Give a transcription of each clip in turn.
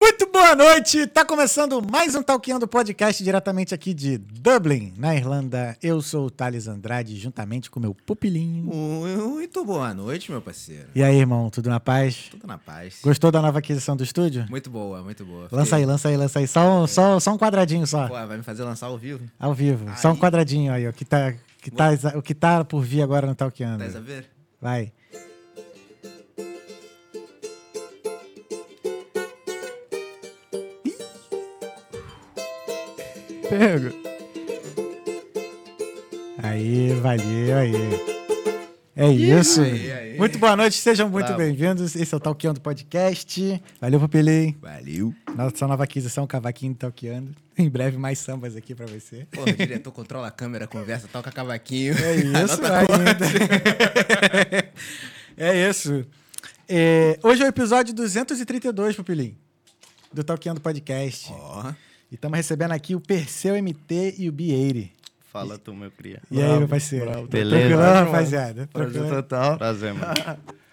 Muito boa noite! Tá começando mais um Talkando Podcast diretamente aqui de Dublin, na Irlanda. Eu sou o Thales Andrade, juntamente com meu pupilinho. Muito boa noite, meu parceiro. E aí, irmão, tudo na paz? Tudo na paz. Gostou da nova aquisição do estúdio? Muito boa, muito boa. Lança aí, lança aí, lança aí. Só, um- só, só um quadradinho só, Pô, vai me fazer lançar ao vivo? ao vivo. Só um Aí. quadradinho aí, ó, que tá, que tá, o que tá por vir agora no Talkando. Tá a ver? Vai. Pega. Aí, valeu, aí. É isso. aí, aí. Muito boa noite, sejam muito bem-vindos. Esse é o Talkando Podcast. Valeu, Pupilim. Valeu. Nossa nova aquisição, Cavaquinho Talkando. Em breve, mais sambas aqui pra você. Porra, o diretor controla a câmera, conversa, toca cavaquinho. É isso, ainda. é isso. É, hoje é o episódio 232, Pupilim, do Talkando Podcast. Ó, E estamos recebendo aqui o Perseu MT e o Bieire. Fala tu, meu cria. E aí, meu parceiro? bravo. Beleza. Tranquilão, Prazer, rapaziada? Prazer total. Prazer, mano.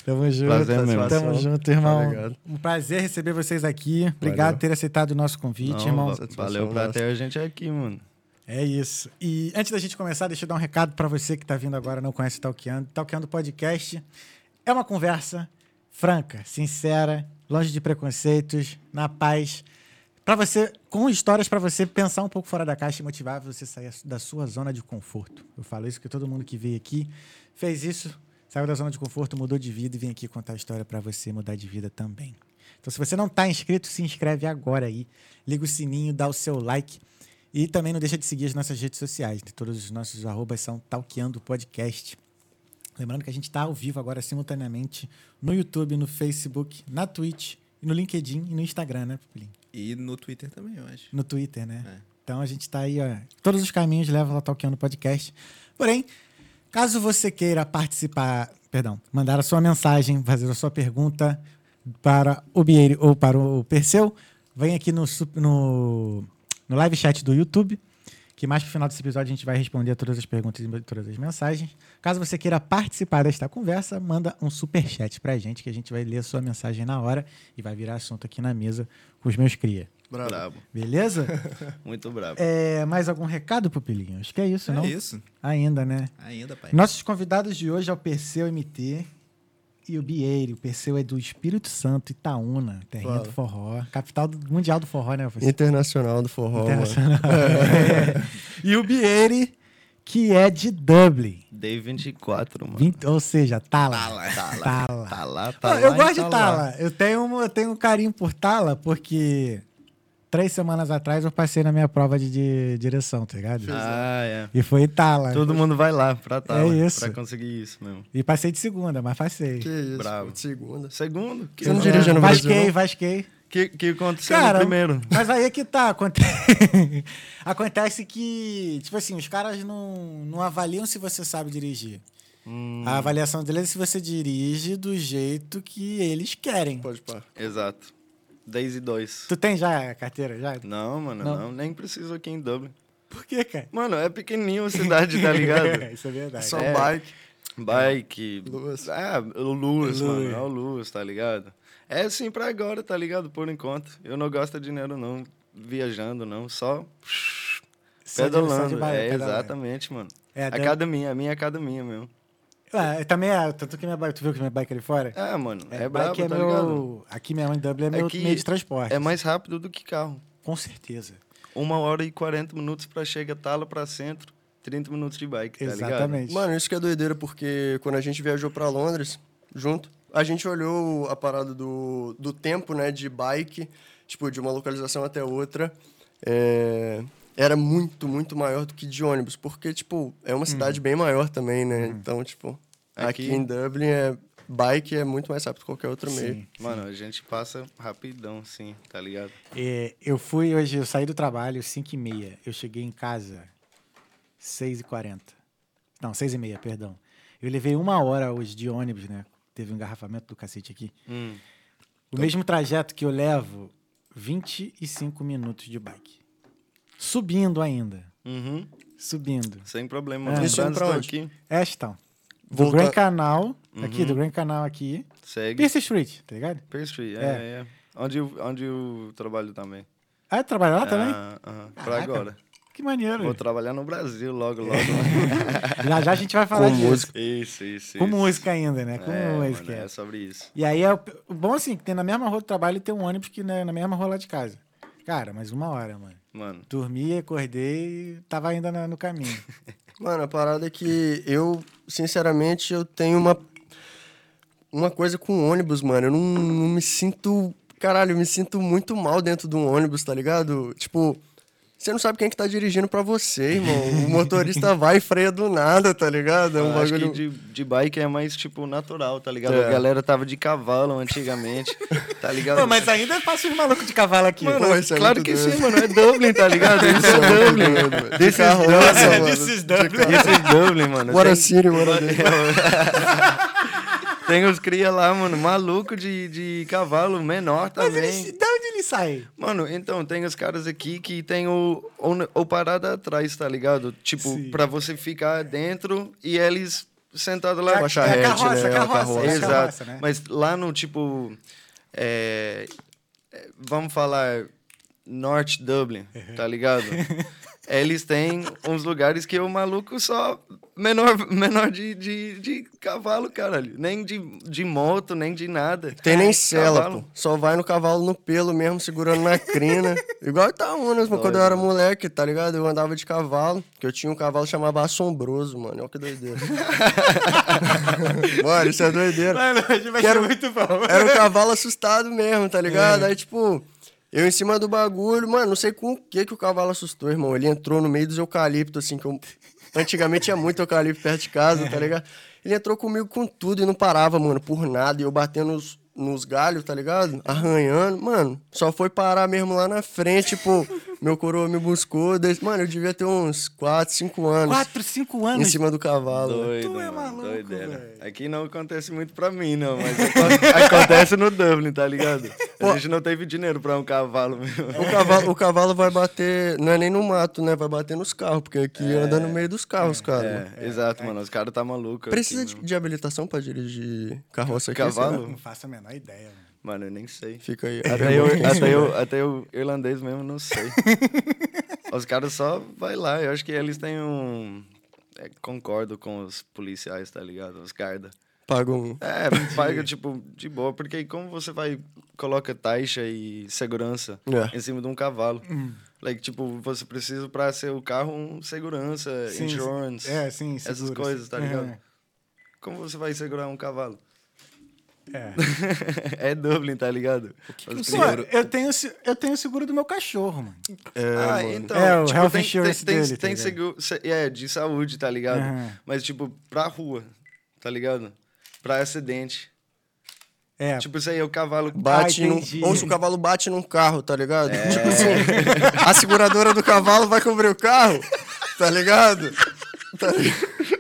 Tamo junto. Prazer mesmo. Tamo junto, irmão. Obrigado. Um prazer receber vocês aqui. Obrigado Valeu. por ter aceitado o nosso convite, Não, irmão. va- Valeu pra ter a gente aqui, mano. É isso. E antes da gente começar, deixa eu dar um recado pra você que tá vindo agora e não conhece o Talkeando. Talkeando Podcast é uma conversa franca, sincera, longe de preconceitos, na paz. Para você, com histórias pra você pensar um pouco fora da caixa e motivar você a sair da sua zona de conforto. Eu falo isso que todo mundo que veio aqui fez isso, saiu da zona de conforto, mudou de vida e vem aqui contar a história pra você mudar de vida também. Então, se você não tá inscrito, se inscreve agora aí, liga o sininho, dá o seu like e também não deixa de seguir as nossas redes sociais. né? Todos os nossos arrobas são Talkeando Podcast. Lembrando que a gente está ao vivo agora simultaneamente no YouTube, no Facebook, na Twitch, no LinkedIn e no Instagram, né, Pupilinho? E no Twitter também, eu acho. No Twitter, né? É. Então a gente está aí, ó. Todos os caminhos levam ao Talkeando Podcast. Porém, caso você queira participar, perdão, mandar a sua mensagem, fazer a sua pergunta para o Bieire ou para o Perseu, vem aqui no, no, no live chat do YouTube, que mais pro final desse episódio a gente vai responder a todas as perguntas e todas as mensagens. Caso você queira participar desta conversa, manda um super chat pra gente, que a gente vai ler a sua mensagem na hora e vai virar assunto aqui na mesa com os meus cria. Brabo. Beleza? Muito brabo. É, mais algum recado, Pupilinho? Acho que é isso, É não? isso. Ainda, né? Ainda, pai. Nossos convidados de hoje é o Perseu MT e o Bieire. O Perseu é do Espírito Santo, Itaúna, terrinha Fala. do forró. Capital do, mundial do forró, né? Perseu? Internacional do forró. mano. Internacional. É. E o Bieire, que é de Dublin. Day 24, mano. 20 ou seja, Tala. Tala. Tá lá. Tala. Tá Não, tá lá. eu gosto de tá. Tala. Eu tenho, um, eu tenho um carinho por Tala, porque três semanas atrás eu passei na minha prova de, de direção, tá ligado? Ah, é. E foi Tala. Todo mundo vai lá pra tá É isso. Pra conseguir isso mesmo. E passei de segunda, mas passei. Que isso, Bravo. de segunda. Segundo? Que, Você não É, dirige no Brasil, Vasquei? Vasquei. que, que aconteceu Cara, no primeiro? mas aí é que tá. aconte- Acontece que, tipo assim, os caras não, não avaliam se você sabe dirigir. Hum, A avaliação deles é se você dirige do jeito que eles querem. Pode pá. Exato. 10 e 2. Tu tem já a carteira? Já? Não, mano, Não. não. Nem preciso aqui em Dublin. Por quê, cara? Mano, é pequenininho a cidade, tá ligado? Isso é verdade. Só É. bike. Bike. Luz. Ah, o Luz, Luz. mano. É o Luz, tá ligado? É assim pra agora, tá ligado? Por enquanto. Eu não gosto de dinheiro, não. Viajando, não. Só pedalando. é, pedalando. exatamente, mano. É, Academia, a minha academia mesmo. Ah, também é, tanto que minha bike, tu viu que minha bike ali fora? É, mano. É, bike brabo, é tá meu, ligado? Aqui mesmo em Dublin é meu que meio de transporte. É mais rápido do que carro. Com certeza. Uma hora e 40 minutos pra chegar Tala pra centro. 30 minutos de bike, tá ligado? Exatamente. Mano, isso que é doideira, porque quando a gente viajou pra Londres, junto, a gente olhou a parada do, do tempo, né, de bike, tipo, de uma localização até outra. É, era muito, muito maior do que de ônibus, porque, tipo, é uma cidade bem maior também, né? Então, tipo, aqui, Aqui- em Dublin, é, bike é muito mais rápido que qualquer outro meio. Sim. Mano, a gente passa rapidão, sim, tá ligado? É, eu fui hoje, eu saí do trabalho 5 e meia. Eu cheguei em casa 6 e 40. Não, 6 e meia, perdão. Eu levei uma hora hoje de ônibus, né? Teve um engarrafamento do cacete aqui. Hum. O mesmo trajeto que eu levo 25 minutos de bike. Subindo ainda. Uhum. Subindo. Sem problema. É. indo pra onde? aqui. Ashton. Do Volta- Grand Canal, aqui, Uhum. do Grand Canal aqui. Segue. Pierce Street, tá ligado? Pear Street, é, É. é. Onde, eu- onde eu trabalho também. Ah, trabalhar lá também? Ah, Pra agora. Que maneiro. Vou trabalhar no Brasil logo, logo. Já já a gente vai falar Com disso. música. isso, isso, Com isso. música ainda, né? Com É, música. mano, é sobre isso. E aí, é o o bom assim, que tem na mesma rua do trabalho tem um ônibus que né, na mesma rua lá de casa. Cara, mais uma hora, mano. Mano, Dormi, acordei e tava ainda na- no caminho. Mano, a parada é que eu, sinceramente, eu tenho uma. Uma coisa com ônibus, mano. Eu não, não me sinto. Caralho, eu me sinto muito mal dentro de um ônibus, tá ligado? Tipo. Você não sabe quem é que tá dirigindo pra você, irmão. O motorista vai e freia do nada, tá ligado? É um eu acho bagulho. que de, de bike é mais, tipo, natural, tá ligado? É. A galera tava de cavalo antigamente, tá ligado? Pô, mas ainda passa os malucos de cavalo aqui. Mano, Pô, isso é claro que doido. sim, mano. É Dublin, tá ligado? Isso é Dublin. De This is carroça, Dublin. mano. This is Dublin. This is Dublin, mano. What a city, what a day. Tem os cria lá, mano, maluco de, de cavalo menor Mas também. ele, de onde ele sai? Mano, então, tem os caras aqui que tem o, o, o parada atrás, tá ligado? Tipo, Sim. pra você ficar dentro e eles sentados lá. Com a charrete, é a carroça, né? a A carroça, carroça. é a Exato. carroça, né? Mas lá no, tipo... é, é, vamos falar North Dublin, tá ligado? Eles têm uns lugares que o maluco só menor, menor de, de, de cavalo, caralho. Nem de, de moto, nem de nada. Tem nem cela, Cavalo. pô. Só vai no cavalo no pelo mesmo, segurando na crina. Igual Itaúnas, mano. Quando eu era moleque, tá ligado? Eu andava de cavalo, que eu tinha um cavalo que chamava Assombroso, mano. Olha que doideira. mano, isso é doideira. Mano, vai Quero- ser muito bom. Era um cavalo assustado mesmo, tá ligado? Aí, tipo, eu em cima do bagulho, mano, não sei com o que que o cavalo assustou, irmão. Ele entrou no meio dos eucaliptos, assim, que eu... Antigamente tinha muito eucalipto perto de casa, tá ligado? Ele entrou comigo com tudo e não parava, mano, por nada. E eu batendo nos, nos galhos, tá ligado? Arranhando. Mano, só foi parar mesmo lá na frente, pô. Meu coroa me buscou. des- Mano, eu devia ter uns 4, 5 anos. Quatro, cinco Em anos. cima do cavalo. Doido, Tu é mano, maluco, doideira. Aqui não acontece muito pra mim, não, mas aco- acontece no Dublin, tá ligado? A gente não teve dinheiro pra um cavalo, meu. O cavalo, o cavalo vai bater, não é nem no mato, né? Vai bater nos carros, porque aqui anda no meio dos carros, cara. É, exato, mano. Os caras tá maluco. Precisa aqui, de, de habilitação pra dirigir carroça aqui? Cavalo? Não faço a menor ideia, mano. Mano, eu nem sei. Fica aí. Até eu, até, eu, até eu, irlandês mesmo, não sei. Os caras só vai lá. Eu acho que eles têm um... é, concordo com os policiais, tá ligado? Os guarda. Paga um. É, paga, tipo, de boa. Porque aí como você vai... Coloca taxa e segurança É. em cima de um cavalo. Like, tipo, você precisa pra ser o carro um segurança, Sim, insurance. É, sim, Essas seguro, coisas, sim. tá ligado? Como você vai segurar um cavalo? É. é Dublin, tá ligado? Os Pô, primeiros- eu tenho, eu tenho seguro do meu cachorro, mano. É, ah, mano. então. É, o tipo, health tem, insurance tem, dele, tá tem ligado? seguro. se- É, de saúde, tá ligado? Aham. Mas, tipo, pra rua, tá ligado? Pra acidente. É, Tipo, isso aí é o cavalo. Bate Ah, num, entendi. ou se o cavalo bate num carro, tá ligado? Tipo assim, a seguradora do cavalo vai cobrir o carro, tá ligado? Tá ligado?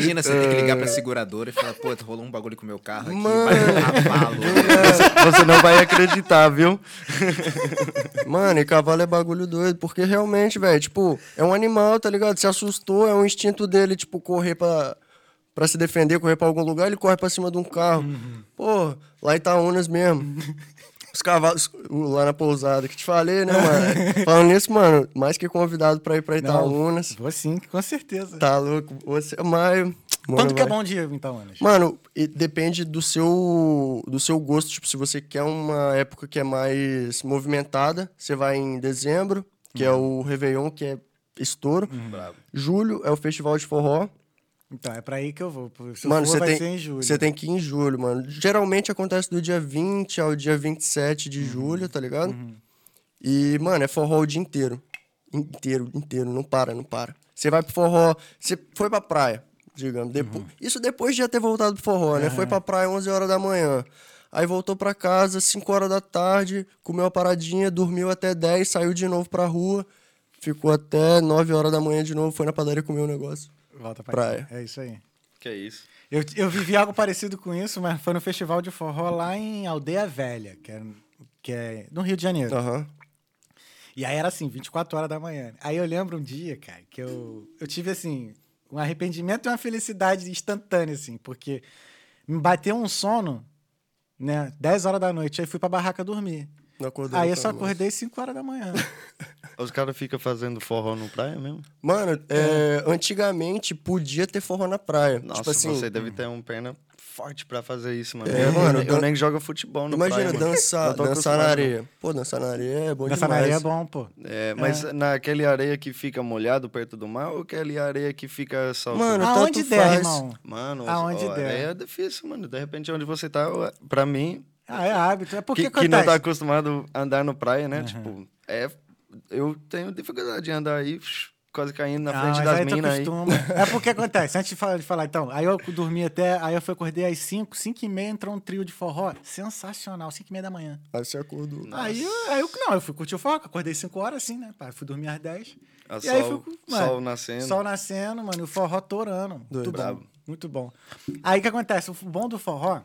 Imagina você ter que ligar pra seguradora e falar, pô, rolou um bagulho com o meu carro aqui, Mano. vai um cavalo. Você não vai acreditar, viu? Mano, e cavalo é bagulho doido, porque realmente, velho, tipo, é um animal, tá ligado? Se assustou, é um instinto dele, tipo, correr pra, pra se defender, correr pra algum lugar, ele corre pra cima de um carro. Pô, lá em Itaúnas mesmo. Os cavalos, lá na pousada, que te falei, né, mano? Falando nisso, mano, mais que convidado pra ir pra Itaúnas. vou sim, com certeza. Tá louco? Você, maio. Quanto que é vai. bom de ir, então, Anas? Mano, depende do seu, do seu gosto. Tipo, se você quer uma época que é mais movimentada, você vai em dezembro, que é o Réveillon, que é estouro. Bravo. Julho é o Festival de Forró. Então, é pra aí que eu vou. Se mano, for, você vai tem, ser em julho. você tem que ir em julho, mano. Geralmente acontece do dia 20 ao dia 27 Uhum. de julho, tá ligado? E, mano, é forró o dia inteiro. Inteiro, inteiro, não para, não para. Você vai pro forró, você foi pra praia, digamos. Uhum. Isso depois de já ter voltado pro forró, né? Foi pra praia 11 horas da manhã. Aí voltou pra casa 5 horas da tarde, comeu uma paradinha, dormiu até 10, saiu de novo pra rua, ficou até 9 horas da manhã de novo, foi na padaria comer um negócio. Volta pra praia. É isso aí. Que é isso? Eu, eu vivi algo parecido com isso, mas foi no festival de forró lá em Aldeia Velha, que é, que é no Rio de Janeiro. Aham. E aí era assim, 24 horas da manhã. Aí eu lembro um dia, cara, que eu, eu tive assim, um arrependimento e uma felicidade instantânea, assim, porque me bateu um sono né? 10 horas da noite. Aí fui pra barraca dormir. Não acordou Aí eu só acordei 5 horas da manhã. Os caras ficam fazendo forró no praia mesmo? Mano, é, antigamente podia ter forró na praia. Nossa, tipo assim, você deve ter um perna forte pra fazer isso, mano. É, eu, mano, eu, dan- nem jogo futebol no imagina praia, mano. dançar, Eu dançar na areia. Pô, dançar na areia é bom Nessa demais. areia é bom, pô. É, mas naquele areia que fica molhado perto do mar ou aquele areia que fica só... Mano, Aonde der, faz. irmão. Mano, Aonde ó, der. areia é difícil, mano. De repente, onde você tá, pra mim, Ah, é hábito. É porque que, que não acontece. tá acostumado a andar no praia, né? Tipo, é... Eu tenho dificuldade de andar aí, quase caindo na Não, frente mas das aí minas aí. É porque acontece, antes de falar, de falar, então, aí eu dormi até, aí eu fui acordei às 5, 5 e meia, entrou um trio de forró, sensacional, 5 e meia da manhã. Aí você acordou. Aí, eu- aí eu, não, eu fui curtir o forró, acordei 5 horas assim, né, pá, fui dormir às 10. A e aí sol, fui, sol nascendo. Sol nascendo, mano, e o forró torando, muito Doido. bom, muito bom. Aí o que acontece, o bom do forró,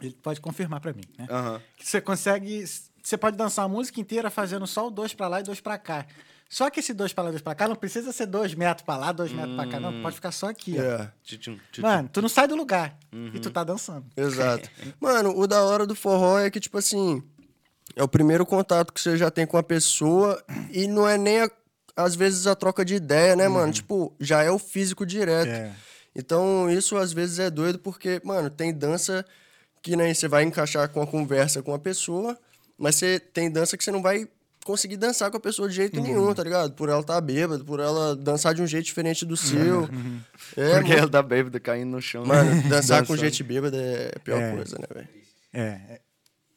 ele pode confirmar pra mim, né, Aham. que você consegue. Você pode dançar a música inteira fazendo só o dois pra lá e dois pra cá. Só que esse dois pra lá e dois pra cá não precisa ser dois metros pra lá, dois metros pra cá. Não, pode ficar só aqui, ó. É, tchutchum. Mano, tu não sai do lugar. Uhum. E tu tá dançando. exato. Mano, o da hora do forró é que, tipo assim, é o primeiro contato que você já tem com a pessoa e não é nem, a- às vezes, a troca de ideia, né, mano? Tipo, já é o físico direto. É. Então, isso às vezes é doido porque, mano, tem dança que nem você vai encaixar com a conversa com a pessoa, mas você tem dança que você não vai conseguir dançar com a pessoa de jeito nenhum, tá ligado? Por ela estar bêbada, por ela dançar de um jeito diferente do seu. É, Porque mano, ela tá bêbada caindo no chão. mano, dançar com gente bêbada é a pior É. coisa, né, velho? É. é.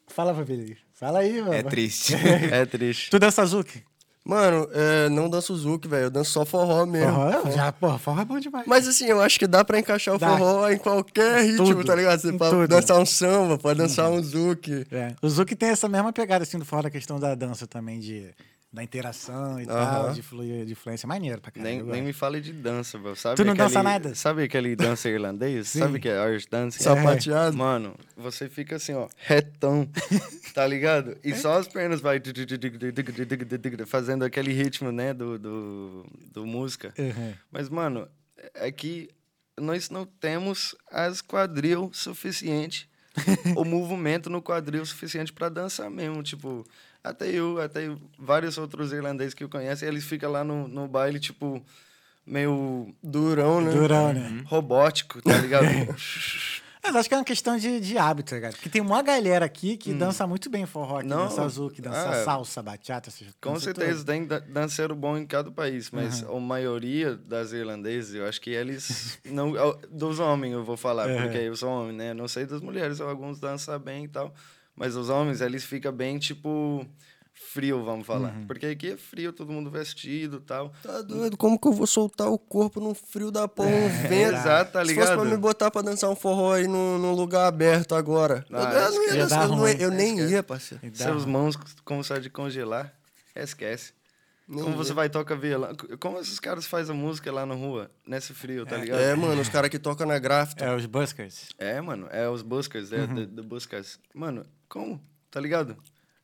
Fala, Fabrício. Fala aí, mano. É triste. É triste. Tu dança Zuki? Mano, é, não danço Zuki, velho. Eu danço só forró mesmo. Forró? Já, porra, forró é bom demais. Mas assim, eu acho que dá pra encaixar o Dá. forró em qualquer ritmo, Tudo. tá ligado? Você Em pode tudo. dançar um samba, pode dançar um Zuki. É. O Zuki tem essa mesma pegada, assim, do forró da questão da dança também, de, da interação e tal, de, fluir, de influência. Maneiro pra caralho. Nem, nem me fale de dança, velho. Sabe Tu não dança aquele- nada? Sabe aquele dança irlandês? Sabe que é Irish Dance? Sapateado. Mano, você fica assim, ó, retão, tá ligado? E só as pernas vai fazendo aquele ritmo, né, do, do, do música. Uhum. Mas, mano, é que nós não temos as quadril suficiente, o movimento no quadril suficiente pra dançar mesmo. Tipo, até eu, até eu, vários outros irlandeses que eu conheço, eles ficam lá no, no baile, tipo, meio Durão, né? Durão, né? robótico, tá ligado? Mas acho que é uma questão de, de hábito, tá ligado? Porque tem uma galera aqui que dança muito bem forró, que Hum. Não, dança Zuki, dança ah, salsa, bachata, essas Com dança certeza tem da- danceiro bom em cada país, mas a maioria das irlandesas, eu acho que eles não dos homens eu vou falar, É. porque eu sou homem, né? Não sei das mulheres, alguns dançam bem e tal, mas os homens eles ficam bem tipo frio, vamos falar. Uhum. Porque aqui é frio, todo mundo vestido, e tal. Tá doido? Como que eu vou soltar o corpo num frio da porra, um vento? Exato, tá Se fosse pra ligado? me botar pra dançar um forró aí num, num lugar aberto agora. Ah, eu, eu não ia dançar, dar eu, não ia- eu nem Esquece. ia, parceiro. Seus mãos começam a congelar, esquece. Nem Como você ia. vai tocar violão? Como esses caras fazem a música lá na rua, nesse frio, tá ligado? É, mano, os caras que tocam na gráfica. É, os Buskers. É, mano, é os Buskers, é, Uhum. do, do Buskers. Mano, como? Tá ligado?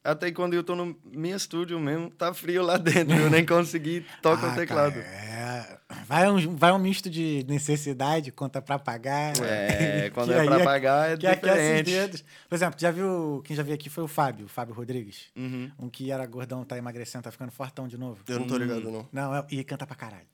Até quando eu tô no meu estúdio mesmo, tá frio lá dentro, eu nem consegui tocar Ah, o teclado. cara, é. Vai um, vai um misto de necessidade, conta pra pagar. É, quando Que é pra pagar é que aquece os diferente. dedos. Por exemplo, já viu. Quem já veio aqui foi o Fábio, o Fábio Rodrigues. Uhum. Um que era gordão, tá emagrecendo, tá ficando fortão de novo. Eu não tô ligado, não. Não, é- e canta pra caralho.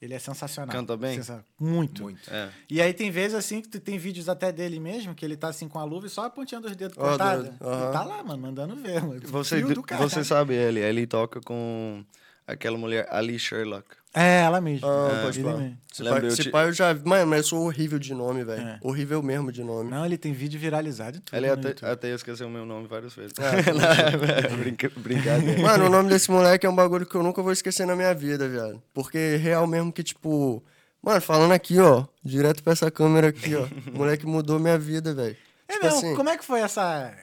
Ele é sensacional. Canta bem? Sensa- Muito. Muito. É. E aí tem vezes assim que tu tem vídeos até dele mesmo, que ele tá assim com a luva e só a pontinha dos dedos Ó, cortada. E tá lá, mano, mandando ver, mano. Você, você sabe ele, ele toca com aquela mulher Ali Sherlock. É, ela mesmo. Ah, É, pode falar. mesmo. Se pai, eu se te- pai eu já. Mano, mas eu sou horrível de nome, velho. É. Horrível mesmo de nome. Não, ele tem vídeo viralizado e tudo. Ele no até, YouTube. até esqueceu o meu nome várias vezes. Ah, Brinca, brincadeira. Mano, o nome desse moleque é um bagulho que eu nunca vou esquecer na minha vida, viado. Porque é real mesmo que, tipo. Mano, falando aqui, ó. Direto pra essa câmera aqui, ó. O moleque mudou minha vida, velho. É tipo mesmo, assim. como é que foi essa.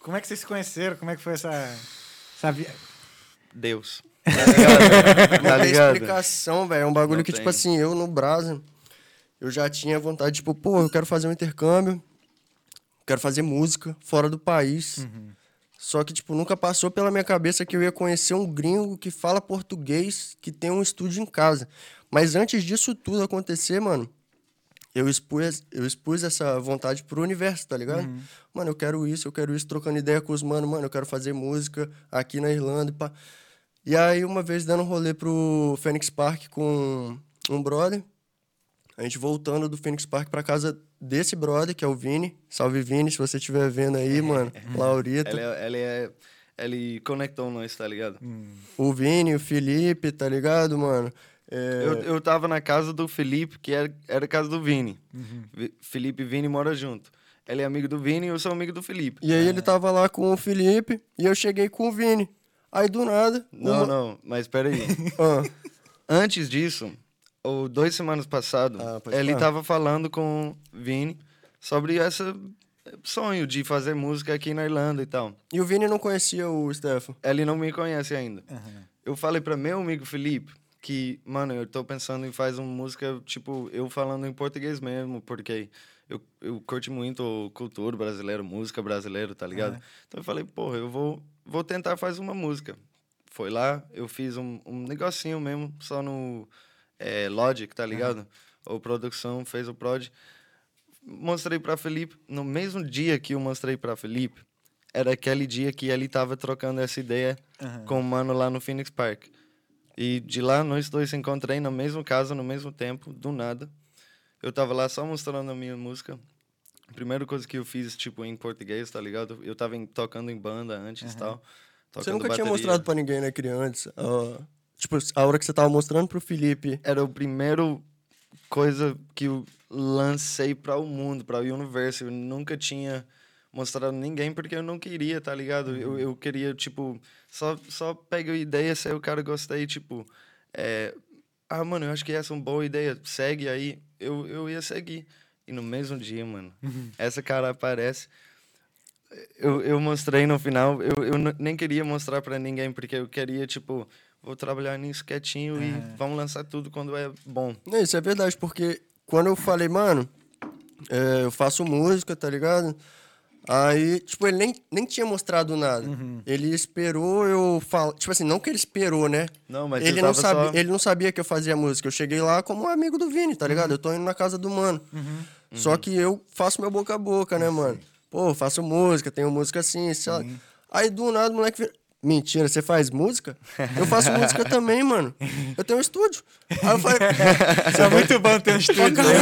Como é que vocês se conheceram? Como é que foi essa. essa Deus. Tá ligado? Não Tá tem ligado? explicação, velho. É um bagulho Não que, tem. tipo assim, eu no Brasa, eu já tinha vontade, tipo, pô, eu quero fazer um intercâmbio, quero fazer música fora do país. Uhum. Só que, tipo, nunca passou pela minha cabeça que eu ia conhecer um gringo que fala português, que tem um estúdio em casa. Mas antes disso tudo acontecer, mano, eu expus, eu expus essa vontade pro universo, tá ligado? Mano, eu quero isso, eu quero isso, trocando ideia com os mano, mano, eu quero fazer música aqui na Irlanda e pá. E aí, uma vez dando um rolê pro Phoenix Park com um brother, a gente voltando do Phoenix Park pra casa desse brother, que é o Vini. Salve, Vini, se você estiver vendo aí, mano. Laurita. Ele, é- ele é. Ele conectou nós, tá ligado? O Vini, o Felipe, tá ligado, mano? É, Eu, eu tava na casa do Felipe, que era, era a casa do Vini. Vi- Felipe e Vini moram junto. Ele é amigo do Vini e eu sou amigo do Felipe. E aí ele tava lá com o Felipe e eu cheguei com o Vini. Aí do nada. Não, uma- não, mas peraí. Ah, Antes disso, ou duas semanas passado, Ah, ele falar. tava falando com o Vini sobre esse sonho de fazer música aqui na Irlanda e tal. e o Vini não conhecia o Stefan. Ele não me conhece ainda. Eu falei pra meu amigo Felipe que, mano, eu tô pensando em fazer uma música, tipo, eu falando em português mesmo, porque eu, eu curto muito cultura brasileira, música brasileira, tá ligado? Então eu falei, porra, eu vou, vou tentar fazer uma música. Foi lá, eu fiz um, um negocinho mesmo, só no é, Logic, tá ligado? Ou produção, fez o prod. Mostrei pra Felipe, no mesmo dia que eu mostrei pra Felipe, era aquele dia que ele tava trocando essa ideia com o mano lá no Phoenix Park. E de lá nós dois se encontrei na mesma casa, no mesmo tempo, do nada. Eu tava lá só mostrando a minha música. A primeira coisa que eu fiz, tipo, em português, tá ligado? Eu tava em- tocando em banda antes e tal. Você nunca tinha bateria. mostrado pra ninguém, né, criança? Ah, tipo, a hora que você tava mostrando pro Felipe. Era o primeiro coisa que eu lancei para o mundo, para o universo. Eu nunca tinha mostrado ninguém porque eu não queria, tá ligado? Eu, eu queria, tipo, só, só pega a ideia, se o cara gostei, tipo, é, ah, mano, eu acho que essa é uma boa ideia, segue aí. Eu, eu ia seguir. E no mesmo dia, mano, essa cara aparece. Eu, eu mostrei no final, eu, eu nem queria mostrar para ninguém, porque eu queria, tipo, vou trabalhar nisso quietinho e vamos lançar tudo quando é bom. Isso é verdade, porque quando eu falei, mano, é, eu faço música, tá ligado? Aí, tipo, ele nem, nem tinha mostrado nada. Ele esperou eu falar. Tipo assim, não que ele esperou, né? Não, mas ele não, sabia, só- ele não sabia que eu fazia música. Eu cheguei lá como um amigo do Vini, tá ligado? Eu tô indo na casa do mano. Só que eu faço meu boca a boca, né, mano? Pô, faço música, tenho música assim, sei lá. Aí do nada o moleque vira. Mentira, você faz música? Eu faço música também, mano. Eu tenho um estúdio. Aí eu falei. Isso é muito bom ter um estúdio. Né?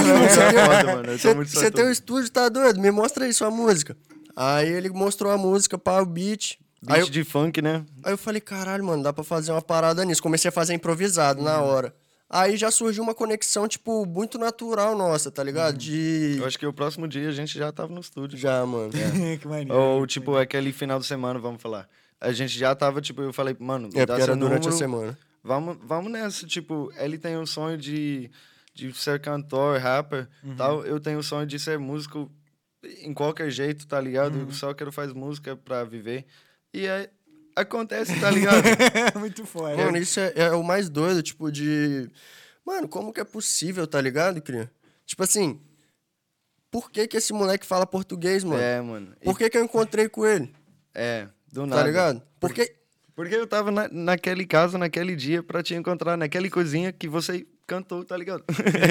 mano, você tem- você- Você um estúdio, tá doido? Me mostra aí sua música. Aí ele mostrou a música para o beat. Aí Beat eu, de funk, né? aí eu falei, caralho, mano, dá pra fazer uma parada nisso. Comecei a fazer improvisado na Uhum. hora. Aí já surgiu uma conexão, tipo, muito natural nossa, tá ligado? De. Uhum. Eu acho que o próximo dia a gente já tava no estúdio. Já, mano. que maneiro. Ou, tipo, aquele final de semana, vamos falar. A gente já tava, tipo, eu falei, mano, É, dá era durante a número, semana. Vamos, vamos nessa, tipo, ele tem o sonho de, de ser cantor, rapper, tal. Eu tenho o sonho de ser músico em qualquer jeito, tá ligado? Eu só quero fazer música pra viver. E aí, acontece, tá ligado? muito foda. Mano, isso é, é o mais doido, tipo, de. Mano, como que é possível, tá ligado, Cria? Tipo assim. Por que, que esse moleque fala português, mano? é, mano. Por que, que eu encontrei com ele? é, do nada. Tá ligado? Porque. Porque eu tava na, naquele caso, naquele dia, pra te encontrar naquela coisinha que você cantou, tá ligado?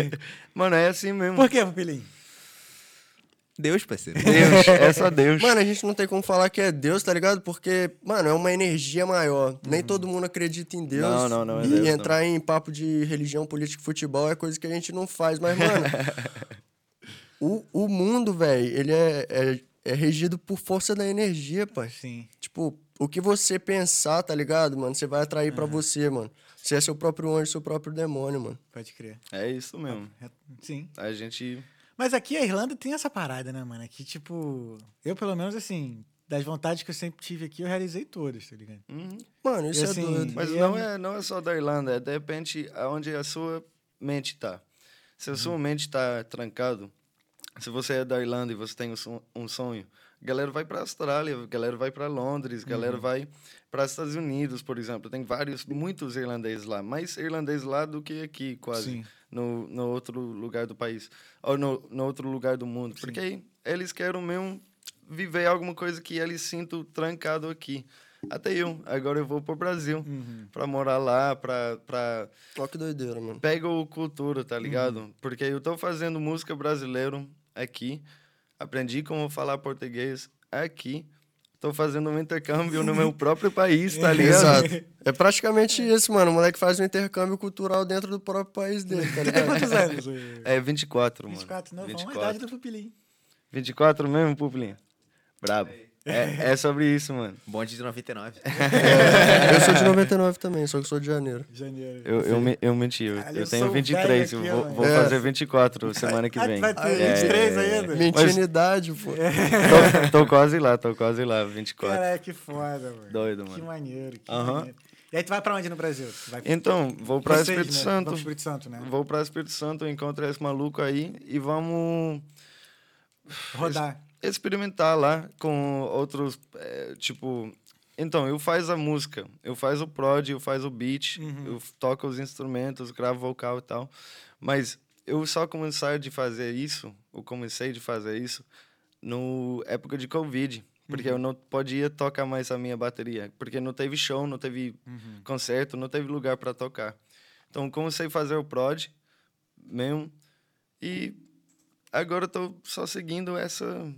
Mano, é assim mesmo. Por que, Pupilinho? Deus, parceiro. Deus, é só Deus. Mano, a gente não tem como falar que é Deus, tá ligado? Porque, mano, é uma energia maior. Nem todo mundo acredita em Deus. Não, não, não é E Deus, não. entrar em papo de religião, política e futebol é coisa que a gente não faz. Mas, mano, o, o mundo, velho, ele é, é, é regido por força da energia, pai. Sim. Tipo, o que você pensar, tá ligado, mano? Você vai atrair pra você, mano. Você é seu próprio anjo, seu próprio demônio, mano. Pode crer. É isso mesmo. É- Sim. A gente. Mas aqui a Irlanda tem essa parada, né, mano? Aqui, tipo, eu pelo menos, assim, das vontades que eu sempre tive aqui, eu realizei todas, tá ligado? Uhum. Mano, isso E é assim, doido. Mas não é- é, não é só da Irlanda, é de repente aonde a sua mente tá. Se a sua mente tá trancado, se você é da Irlanda e você tem um son- sonho, a galera vai para Austrália, a galera vai para Londres, a galera vai para Estados Unidos, por exemplo. Tem vários, muitos irlandeses lá, mais irlandeses lá do que aqui, quase, Sim. no, no outro lugar do país, ou no, no outro lugar do mundo. Porque eles querem mesmo viver alguma coisa que eles sintam trancado aqui. até eu. Agora eu vou pro Brasil Uhum. pra morar lá, pra, pra Ó que doideira, mano. pega o cultura, tá ligado? Uhum. Porque eu tô fazendo música brasileiro aqui, aprendi como falar português aqui, tô fazendo um intercâmbio no meu próprio país, tá ligado? Exato. É praticamente isso, mano. O moleque faz um intercâmbio cultural dentro do próprio país dele, tá Tem ligado? quantos anos? É 24, mano. 24, não, 24. vamos a idade do pupilinho. 24 mesmo, Pupilinho? Brabo. É, é sobre isso, mano. Bonde de 99. É, eu sou de 99 também, só que sou de janeiro. Janeiro. Eu, eu, me- eu menti, eu, Caralho, eu tenho sou 23, velho eu aqui, vou, vou É. fazer 24 semana que Ah, vem. vai ter É, 23 é, é. ainda? Mentinidade, pô. Tô, tô quase lá, tô quase lá, 24. Caralho, que foda, mano. Doido, Que mano. maneiro, que Aham. maneiro. E aí tu vai pra onde no Brasil? Vai Então, vou pra Vocês, Espírito né? Santo. Pro Espírito Santo, né? Vou pra Espírito Santo, encontro esse maluco aí e vamos Rodar. Experimentar lá com outros, é, tipo... Então, eu faz a música, eu faz o prod, eu faz o beat, Uhum. eu toco os instrumentos, gravo vocal e tal. Mas eu só começar de fazer isso, eu comecei de fazer isso no época de Covid. Porque Uhum. eu não podia tocar mais a minha bateria. Porque não teve show, não teve Uhum. concerto, não teve lugar para tocar. Então comecei a fazer o prod mesmo. E agora eu tô só seguindo essa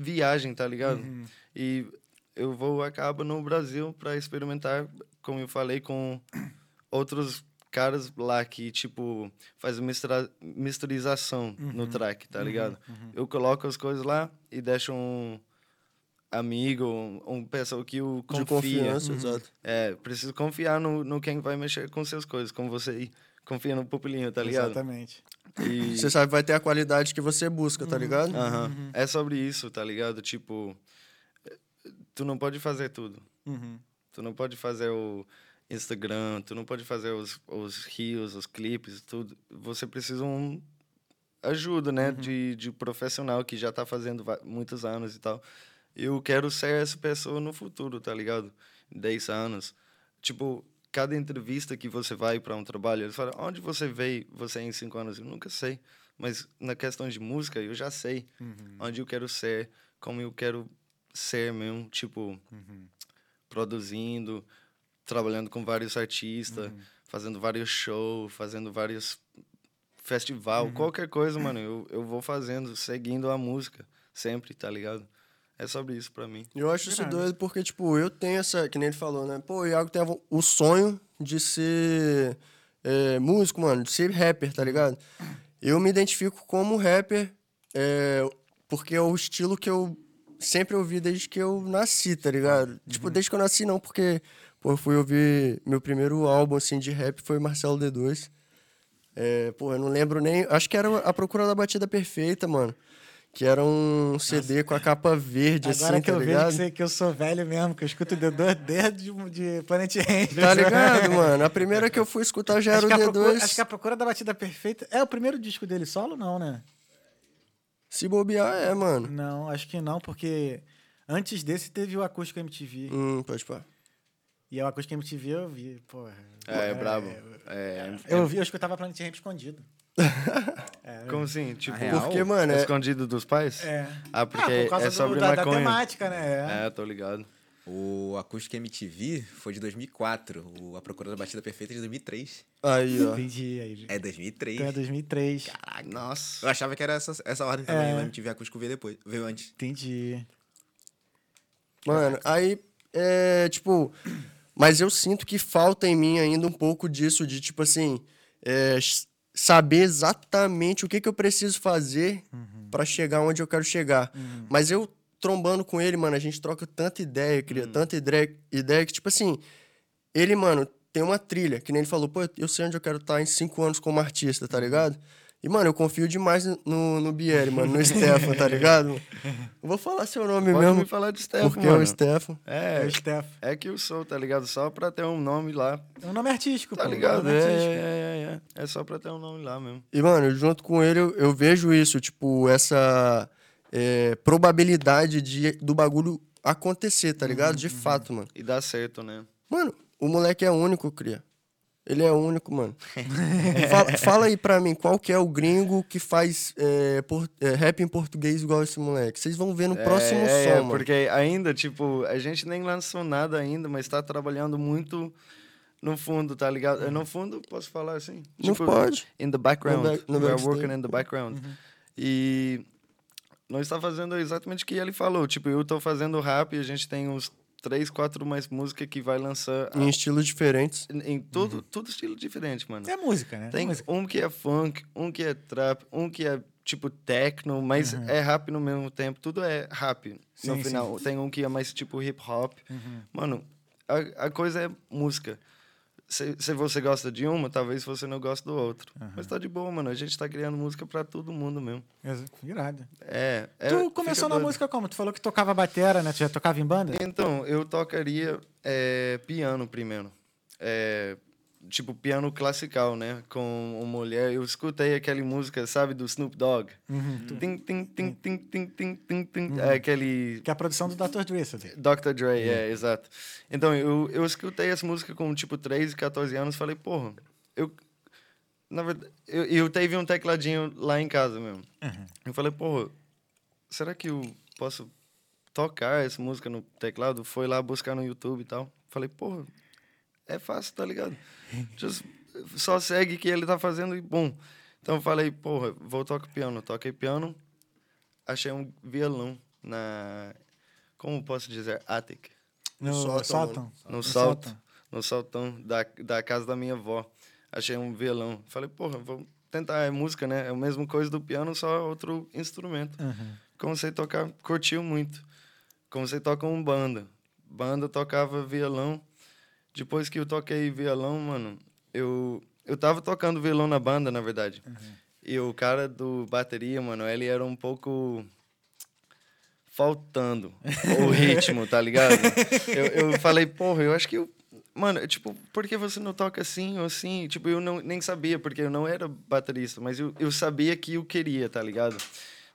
viagem, tá ligado? Uhum. E eu vou acabo no Brasil para experimentar, como eu falei, com outros caras lá que, tipo, faz mistura, misturização no track, tá ligado? Eu coloco as coisas lá e deixo um amigo, um, um pessoa que o De confia. confiança, exato. É, preciso confiar no, no quem vai mexer com suas coisas, como você aí confia no pupilinho, tá ligado? Exatamente. E... Você sabe vai ter a qualidade que você busca, tá ligado? Aham. É sobre isso, tá ligado? Tipo, tu não pode fazer tudo. Uhum. Tu não pode fazer o Instagram, tu não pode fazer os, os rios, os clipes, tudo. Você precisa um ajuda, né? De, de profissional que já tá fazendo muitos anos e tal. Eu quero ser essa pessoa no futuro, tá ligado? 10 anos. Tipo, cada entrevista que você vai para um trabalho, eles falam, onde você vê você em 5 anos? Eu nunca sei. Mas na questão de música, eu já sei onde eu quero ser, como eu quero ser mesmo, tipo, produzindo, trabalhando com vários artistas, fazendo vários shows, fazendo vários festival, qualquer coisa, mano, eu, eu vou fazendo, seguindo a música, sempre, tá ligado? É sobre isso pra mim. Eu acho isso doido porque, tipo, eu tenho essa. Que nem ele falou, né? Pô, o Iago tem o sonho de ser é, músico, mano, de ser rapper, tá ligado? Eu me identifico como rapper é, porque é o estilo que eu sempre ouvi desde que eu nasci, tá ligado? Tipo, desde que eu nasci, não, porque, pô, eu fui ouvir. Meu primeiro álbum, assim, de rap foi Marcelo D2. É, pô, eu não lembro nem. Acho que era A Procura da Batida Perfeita, mano. Que era um CD com a capa verde, Agora assim, que tá eu vejo ligado? que, você- que eu sou velho mesmo, que eu escuto o D2 desde de, de Planet Ramp. Tá ligado, mano? A primeira que eu fui escutar já era Acho o que, a D2. procura, acho que a Procura da Batida Perfeita é o primeiro disco dele solo, não, né? Se bobear, é, mano. Não, acho que não, porque antes desse teve o Acústico MTV. Hum, pode pá. E o Acústico MTV eu vi, porra. É, é brabo. É, Eu vi, eu escutava Planet Ramp escondido. É, Como assim? Tipo, real? Porque, mano, é, escondido dos pais? é. Ah, porque por causa é sobre do, da, da maconha. temática, né? É. É, tô ligado. O Acústico MTV foi de 2004. O A Procura da Batida Perfeita é de 2003. aí, ó. Entendi. Aí. É 2003. Então é 2003. Nossa. Eu achava que era essa, essa ordem também. É. O MTV Acústico veio depois. Veio antes. Entendi. Mano, aí, é, tipo... Mas eu sinto que falta em mim ainda um pouco disso, de, tipo assim... é, saber exatamente o que, que eu preciso fazer pra chegar onde eu quero chegar. Mas eu, trombando com ele, mano, a gente troca tanta ideia, cria tanta ideia, ideia que, tipo assim... Ele, mano, tem uma trilha, que nem ele falou, pô, eu sei onde eu quero estar em cinco anos como artista, tá ligado? E, mano, eu confio demais no, no Bieri, mano, no Stefan, tá ligado? Eu vou falar seu nome Pode mesmo, me falar de Stefan, porque é mano. o Stefan. É É, o Steph. é que eu sou, tá ligado? Só pra ter um nome lá. É um nome artístico, Tá pô. ligado? É É, nome é, artístico. é, é. É só pra ter um nome lá mesmo. E, mano, junto com ele, eu, eu vejo isso, tipo, essa é, probabilidade de, do bagulho acontecer, tá ligado? De fato, mano. E dá certo, né? Mano, o moleque é único, cria. Ele é único, mano. fala, fala aí pra mim, qual que é o gringo que faz é, por- é, rap em português igual esse moleque? Vocês vão ver no próximo é, som, é, mano. porque ainda, tipo, a gente nem lançou nada ainda, mas tá trabalhando muito no fundo, tá ligado? No fundo, posso falar assim? Não Tipo, pode. In the background. No back- no We are backstage. working in the background. E nós está fazendo exatamente o que ele falou. Tipo, eu tô fazendo rap e a gente tem uns três, quatro mais músicas que vai lançar Em estilos diferentes. em, em tudo, tudo estilo diferente, mano. É música, né? Tem música. um que é funk, um que é trap, um que é tipo techno, mas é rap no mesmo tempo. Tudo é rap no Sim, final. Tem um que é mais tipo hip hop. Mano, a, a coisa é música. Se, se você gosta de uma, talvez você não goste do outro. Mas tá de boa, mano. A gente tá criando música pra todo mundo mesmo. Irado. É. é tu começou na doido. música como? Tu falou que tocava batera, né? Tu já tocava em banda? Então, eu tocaria é, piano primeiro. É, tipo, piano classical, né? Com uma mulher. Eu escutei aquela música, sabe, do Snoop Dogg. Tim, tim, tim, tim, tim, tim, tim, tim. É aquele... Que é a produção do Dr. Dre, sabe? Dr. Dre, é, exato. Então, eu, eu escutei essa música com, tipo, 13, 14 anos. Falei, porra, eu... Na verdade, eu, eu teve um tecladinho lá em casa mesmo. Eu falei, porra, será que eu posso tocar essa música no teclado? Foi lá buscar no YouTube e tal. Falei, porra, é fácil, tá ligado? Just- só segue o que ele tá fazendo e bom. Então eu falei, porra, vou tocar piano. Toquei piano, achei um violão na. Como posso dizer? Attic. No Sótão, sótão. No salto. No saltão da, da casa da minha avó. Achei um violão. Falei, porra, vou tentar. É música, né? É a mesma coisa do piano, só outro instrumento. Comecei a tocar, curtiu muito. Comecei a tocar um banda. Banda tocava violão. Depois que eu toquei violão, mano, eu, eu tava tocando violão na banda, na verdade. E o cara do bateria, mano, ele era um pouco faltando o ritmo, tá ligado? Eu, eu falei, porra, eu acho que eu. Mano, tipo, por que você não toca assim ou assim? Tipo, eu não, nem sabia, porque eu não era baterista, mas eu, eu sabia que eu queria, tá ligado?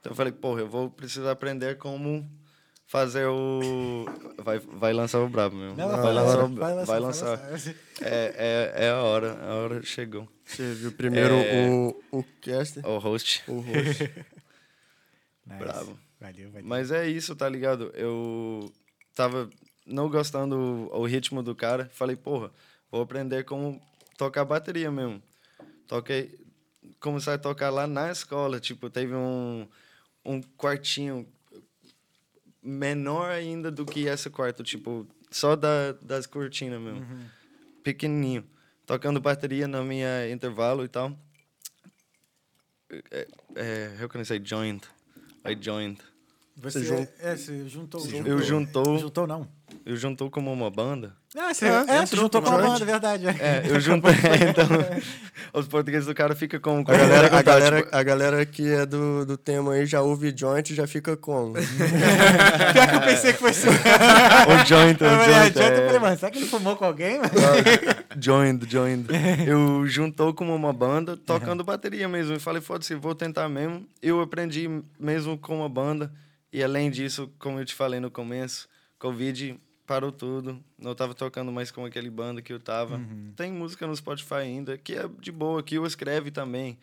Então eu falei, porra, eu vou precisar aprender como fazer o. Vai, vai lançar o brabo mesmo. Não, vai, lançar, o- vai vai lançar, vai lançar. É, é, é a hora, a hora chegou. Você viu primeiro É. o, o caster, O host. o host. Nice. Bravo. Valeu, valeu. Mas é isso, tá ligado? Eu tava não gostando o, o ritmo do cara. Falei, porra, vou aprender como tocar bateria mesmo. Toquei, comecei a tocar lá na escola. Tipo, teve um, um quartinho menor ainda do que esse quarto. Tipo, só da, das cortinas mesmo. Pequenininho. Tocando bateria na minha intervalo e tal. É, é, how can I say joined? I joined. Você, jun- é, você juntou. Eu juntou, Juntou, não. eu juntou como uma banda. Ah, você, Ah, é, você juntou com a com a banda, verdade. É, eu juntei, então, os portugueses do cara ficam com... A galera, a, galera, tipo, a galera que é do, do tema aí já ouve joint já fica como? Pior que eu pensei que fosse. o joint, o ah, joint, adianta, eu falei, é, mano, será que ele fumou com alguém? mano? joined, joined. Eu juntou como uma banda, tocando bateria mesmo. Eu falei, foda-se, vou tentar mesmo. Eu aprendi mesmo com uma banda. E além disso, como eu te falei no começo, Covid parou tudo. Não tava tocando mais com aquele banda que eu tava. Tem música no Spotify ainda, que é de boa, que eu escreve também.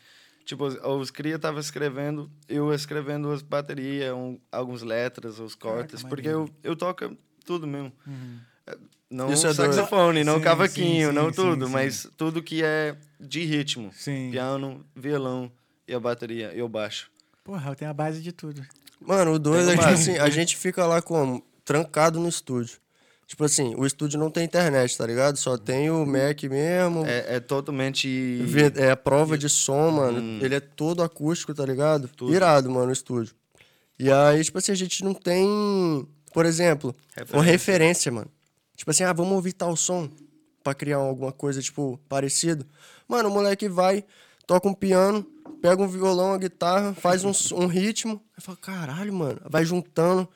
Tipo, os- cria tava escrevendo, eu escrevendo as baterias, um, algumas letras, os cortes, porque eu, eu toco tudo mesmo. É, Não Isso é saxofone, não Sim, cavaquinho, sim, não sim, tudo, sim, mas tudo que é de ritmo. Sim. Piano, violão e a bateria e o baixo. Porra, eu tenho a base de tudo. Mano, o doido é Tem que uma- assim, a gente fica lá como? Trancado no estúdio. Tipo assim, o estúdio não tem internet, tá ligado? Só tem o Mac mesmo. É, é totalmente. É a prova de som, mano. Ele é todo acústico, tá ligado? Tudo. Irado, mano, o estúdio. E aí, tipo assim, a gente não tem, por exemplo, uma Referência. referência, mano. Tipo assim, ah, vamos ouvir tal som pra criar alguma coisa, tipo, parecido. Mano, o moleque vai, toca um piano, pega um violão, uma guitarra, faz um, um ritmo. Aí fala, caralho, mano. Vai juntando.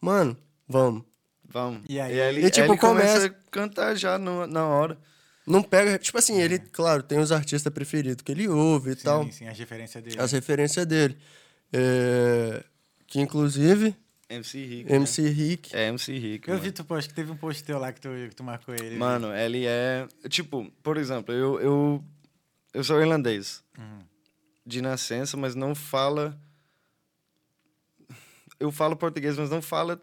Mano, vamos. Vamos. E aí- ele, E, tipo, ele começa começa- a cantar já no- na hora. Não pega. Tipo assim, ele, claro, tem os artistas preferidos que ele ouve e tal. Sim, sim, as referências dele. as referências dele. É, que inclusive MC Rick. MC Né? Rick. É MC Rick. Eu mano. vi tu, post, que teve um post teu lá que tu, que tu marcou ele. Mano, ele é. Tipo, por exemplo, eu, eu, eu sou irlandês. Uhum. De nascença, mas não fala. Eu falo português, mas não fala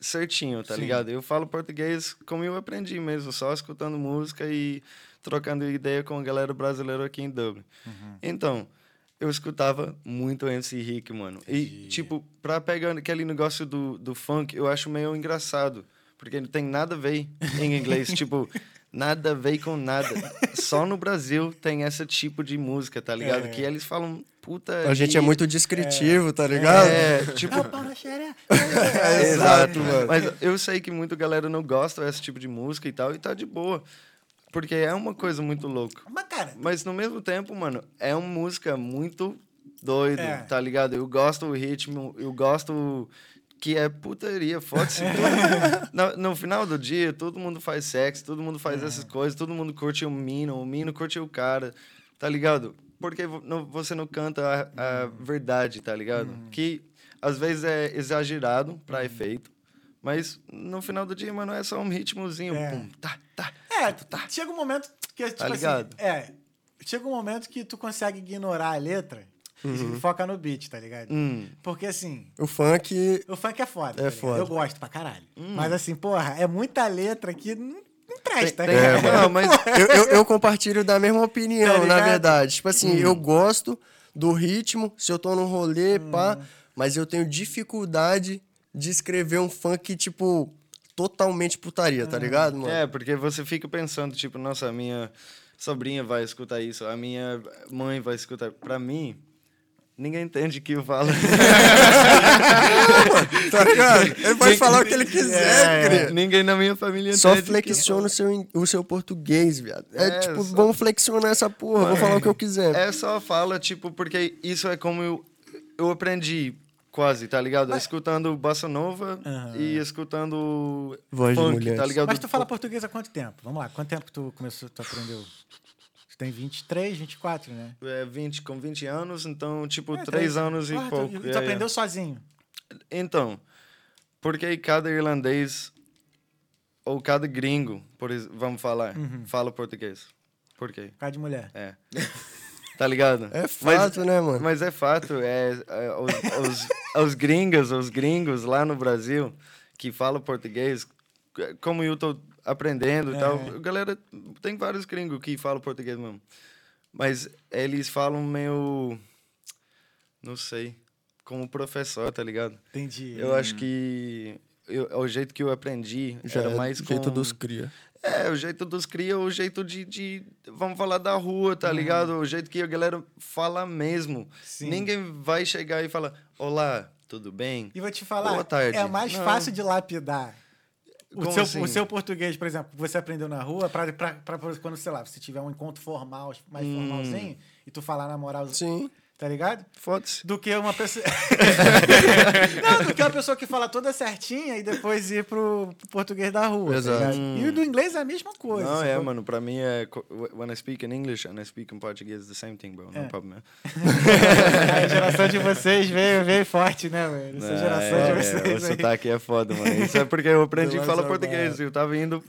certinho, tá Sim. ligado? Eu falo português como eu aprendi mesmo, só escutando música e trocando ideia com a galera brasileira aqui em Dublin. Uhum. Então, eu escutava muito MC Rick, mano. E, tipo, pra pegar aquele negócio do, do funk, eu acho meio engraçado. Porque não tem nada a ver em inglês. tipo, nada a ver com nada. Só no Brasil tem esse tipo de música, tá ligado? É. Que eles falam, puta. A gente é muito descritivo, tá ligado? É, tipo. Pau na xereca. É, exato, mano. Mas eu sei que muita galera não gosta desse tipo de música e tal, e tá de boa. Porque é uma coisa muito louca. Mas, cara, Mas no mesmo tempo, mano, é uma música muito doido, É. tá ligado? Eu gosto do ritmo, eu gosto que é putaria, foda-se tudo. no, no final do dia, todo mundo faz sexo, todo mundo faz essas coisas, todo mundo curte o mino, o mino curte o cara, tá ligado? Porque não- você não canta a, a verdade, tá ligado? Que às vezes é exagerado pra efeito, mas no final do dia, mano, é só um ritmozinho, É. pum, tá, tá. É, chega um momento que, tipo Tá ligado? assim, é, chega um momento que tu consegue ignorar a letra e foca no beat, tá ligado? Hum. Porque assim, O funk. o funk é foda. É tá ligado? foda. Eu gosto pra caralho. Mas assim, porra, é muita letra que não, não presta, Tem- cara. não, mas Eu, eu, eu compartilho da mesma opinião, Tá na ligado? verdade. Tipo assim, eu gosto do ritmo, se eu tô num rolê, pá, mas eu tenho dificuldade de escrever um funk, tipo, totalmente putaria, tá ligado, mano? É, porque você fica pensando, tipo, nossa, a minha sobrinha vai escutar isso, a minha mãe vai escutar. Pra mim, ninguém entende o que eu falo. Tá ligado? Ele pode falar o que ele quiser, cria. ninguém na minha família Só entende que eu flexiona o seu, o seu português, viado. É, É, tipo, só- vamos flexionar essa porra, vou falar o que eu quiser. É só fala, tipo, porque isso é como eu, eu aprendi quase, tá ligado? Escutando bossa nova e escutando Voz de funk, mulher. tá ligado? Mas tu fala português há quanto tempo? Vamos lá, quanto tempo que tu começou, tu aprendeu? Tu tem 23, 24, né? É, 20, com 20 anos, então, tipo, É, 3 anos e pouco. E tu é, é. aprendeu sozinho. Então, porque cada irlandês ou cada gringo, por vamos falar, Uhum. fala português. Por quê? Por causa de mulher. É. Tá ligado? É fato, né, mano? Mas é fato, é, é, os, os, os gringos, os gringos lá no Brasil que falam português, como eu tô aprendendo e tal, É. galera, tem vários gringos que falam português mesmo. Mas eles falam meio, não sei, como professor, tá ligado? Entendi. Eu acho que eu, o jeito que eu aprendi Já era é mais o jeito com... dos cria. É, o jeito dos cria, o jeito de, de- Vamos falar da rua, Uhum. tá ligado? O jeito que a galera fala mesmo. Sim. Ninguém vai chegar e falar: Olá, tudo bem? E vou te falar, Boa tarde. é mais Não. fácil de lapidar o seu, assim? o seu português, por exemplo, que você aprendeu na rua, pra quando, sei lá, você tiver um encontro formal, mais Hum. formalzinho, e tu falar na moral, Sim. Tá ligado? Foda-se. Do que uma pessoa. Não, do que uma pessoa que fala toda certinha e depois ir pro, pro português da rua. tá Exato. ligado? E o do inglês é a mesma coisa. Não, é, sacou? mano, pra mim é. When I speak in English and I speak in Portuguese, the same thing, bro. É. No problem, man. A geração de vocês veio, veio forte, né, mano? Essa É, geração é, de é, vocês. o aí. sotaque é foda, mano. Isso é porque eu aprendi a falar português. Eu tava indo.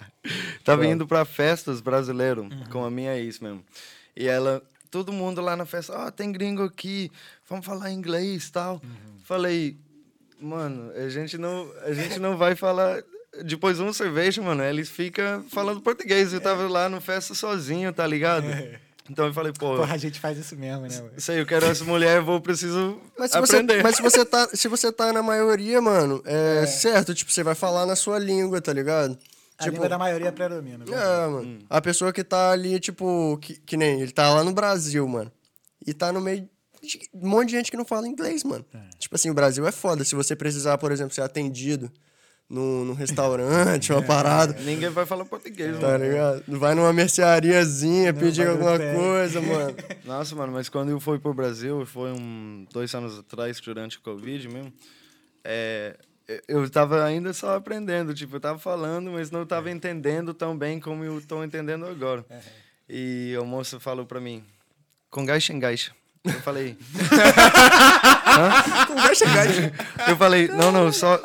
tava indo pra festas brasileiro com a minha ex mesmo. E ela. Todo mundo lá na festa, ó, tem gringo aqui, vamos falar inglês e tal. Falei, mano, a gente não, a gente não vai falar. Depois de uma cerveja, mano, eles ficam falando português. Eu tava lá no festa sozinho, tá ligado? Então eu falei, pô, Porra, a gente faz isso mesmo, né, mano? sei, eu quero essa mulher, eu vou preciso Mas se, você, aprender. mas se você tá, se você tá na maioria, mano, é, certo, tipo, você vai falar na sua língua, tá ligado? A tipo, língua da maioria predomina. viu? é, mano. A pessoa que tá ali, tipo, que, que nem ele tá lá no Brasil, mano. E tá no meio de um monte de gente que não fala inglês, mano. Tipo assim, o Brasil é foda. Se você precisar, por exemplo, ser atendido num, num restaurante, uma parada, Ninguém vai falar português, tá mano. ligado? Vai numa merceariazinha, pedir bagulho alguma coisa, mano. Nossa, mano, mas quando eu fui pro Brasil, foi um dois anos atrás, durante o Covid mesmo, é, eu tava ainda só aprendendo, tipo, eu tava falando, mas não tava entendendo tão bem como eu tô entendendo agora. E o moço falou pra mim, com gaixa em gaixa. Eu falei. Conversa, guys. Eu falei, não, não, só,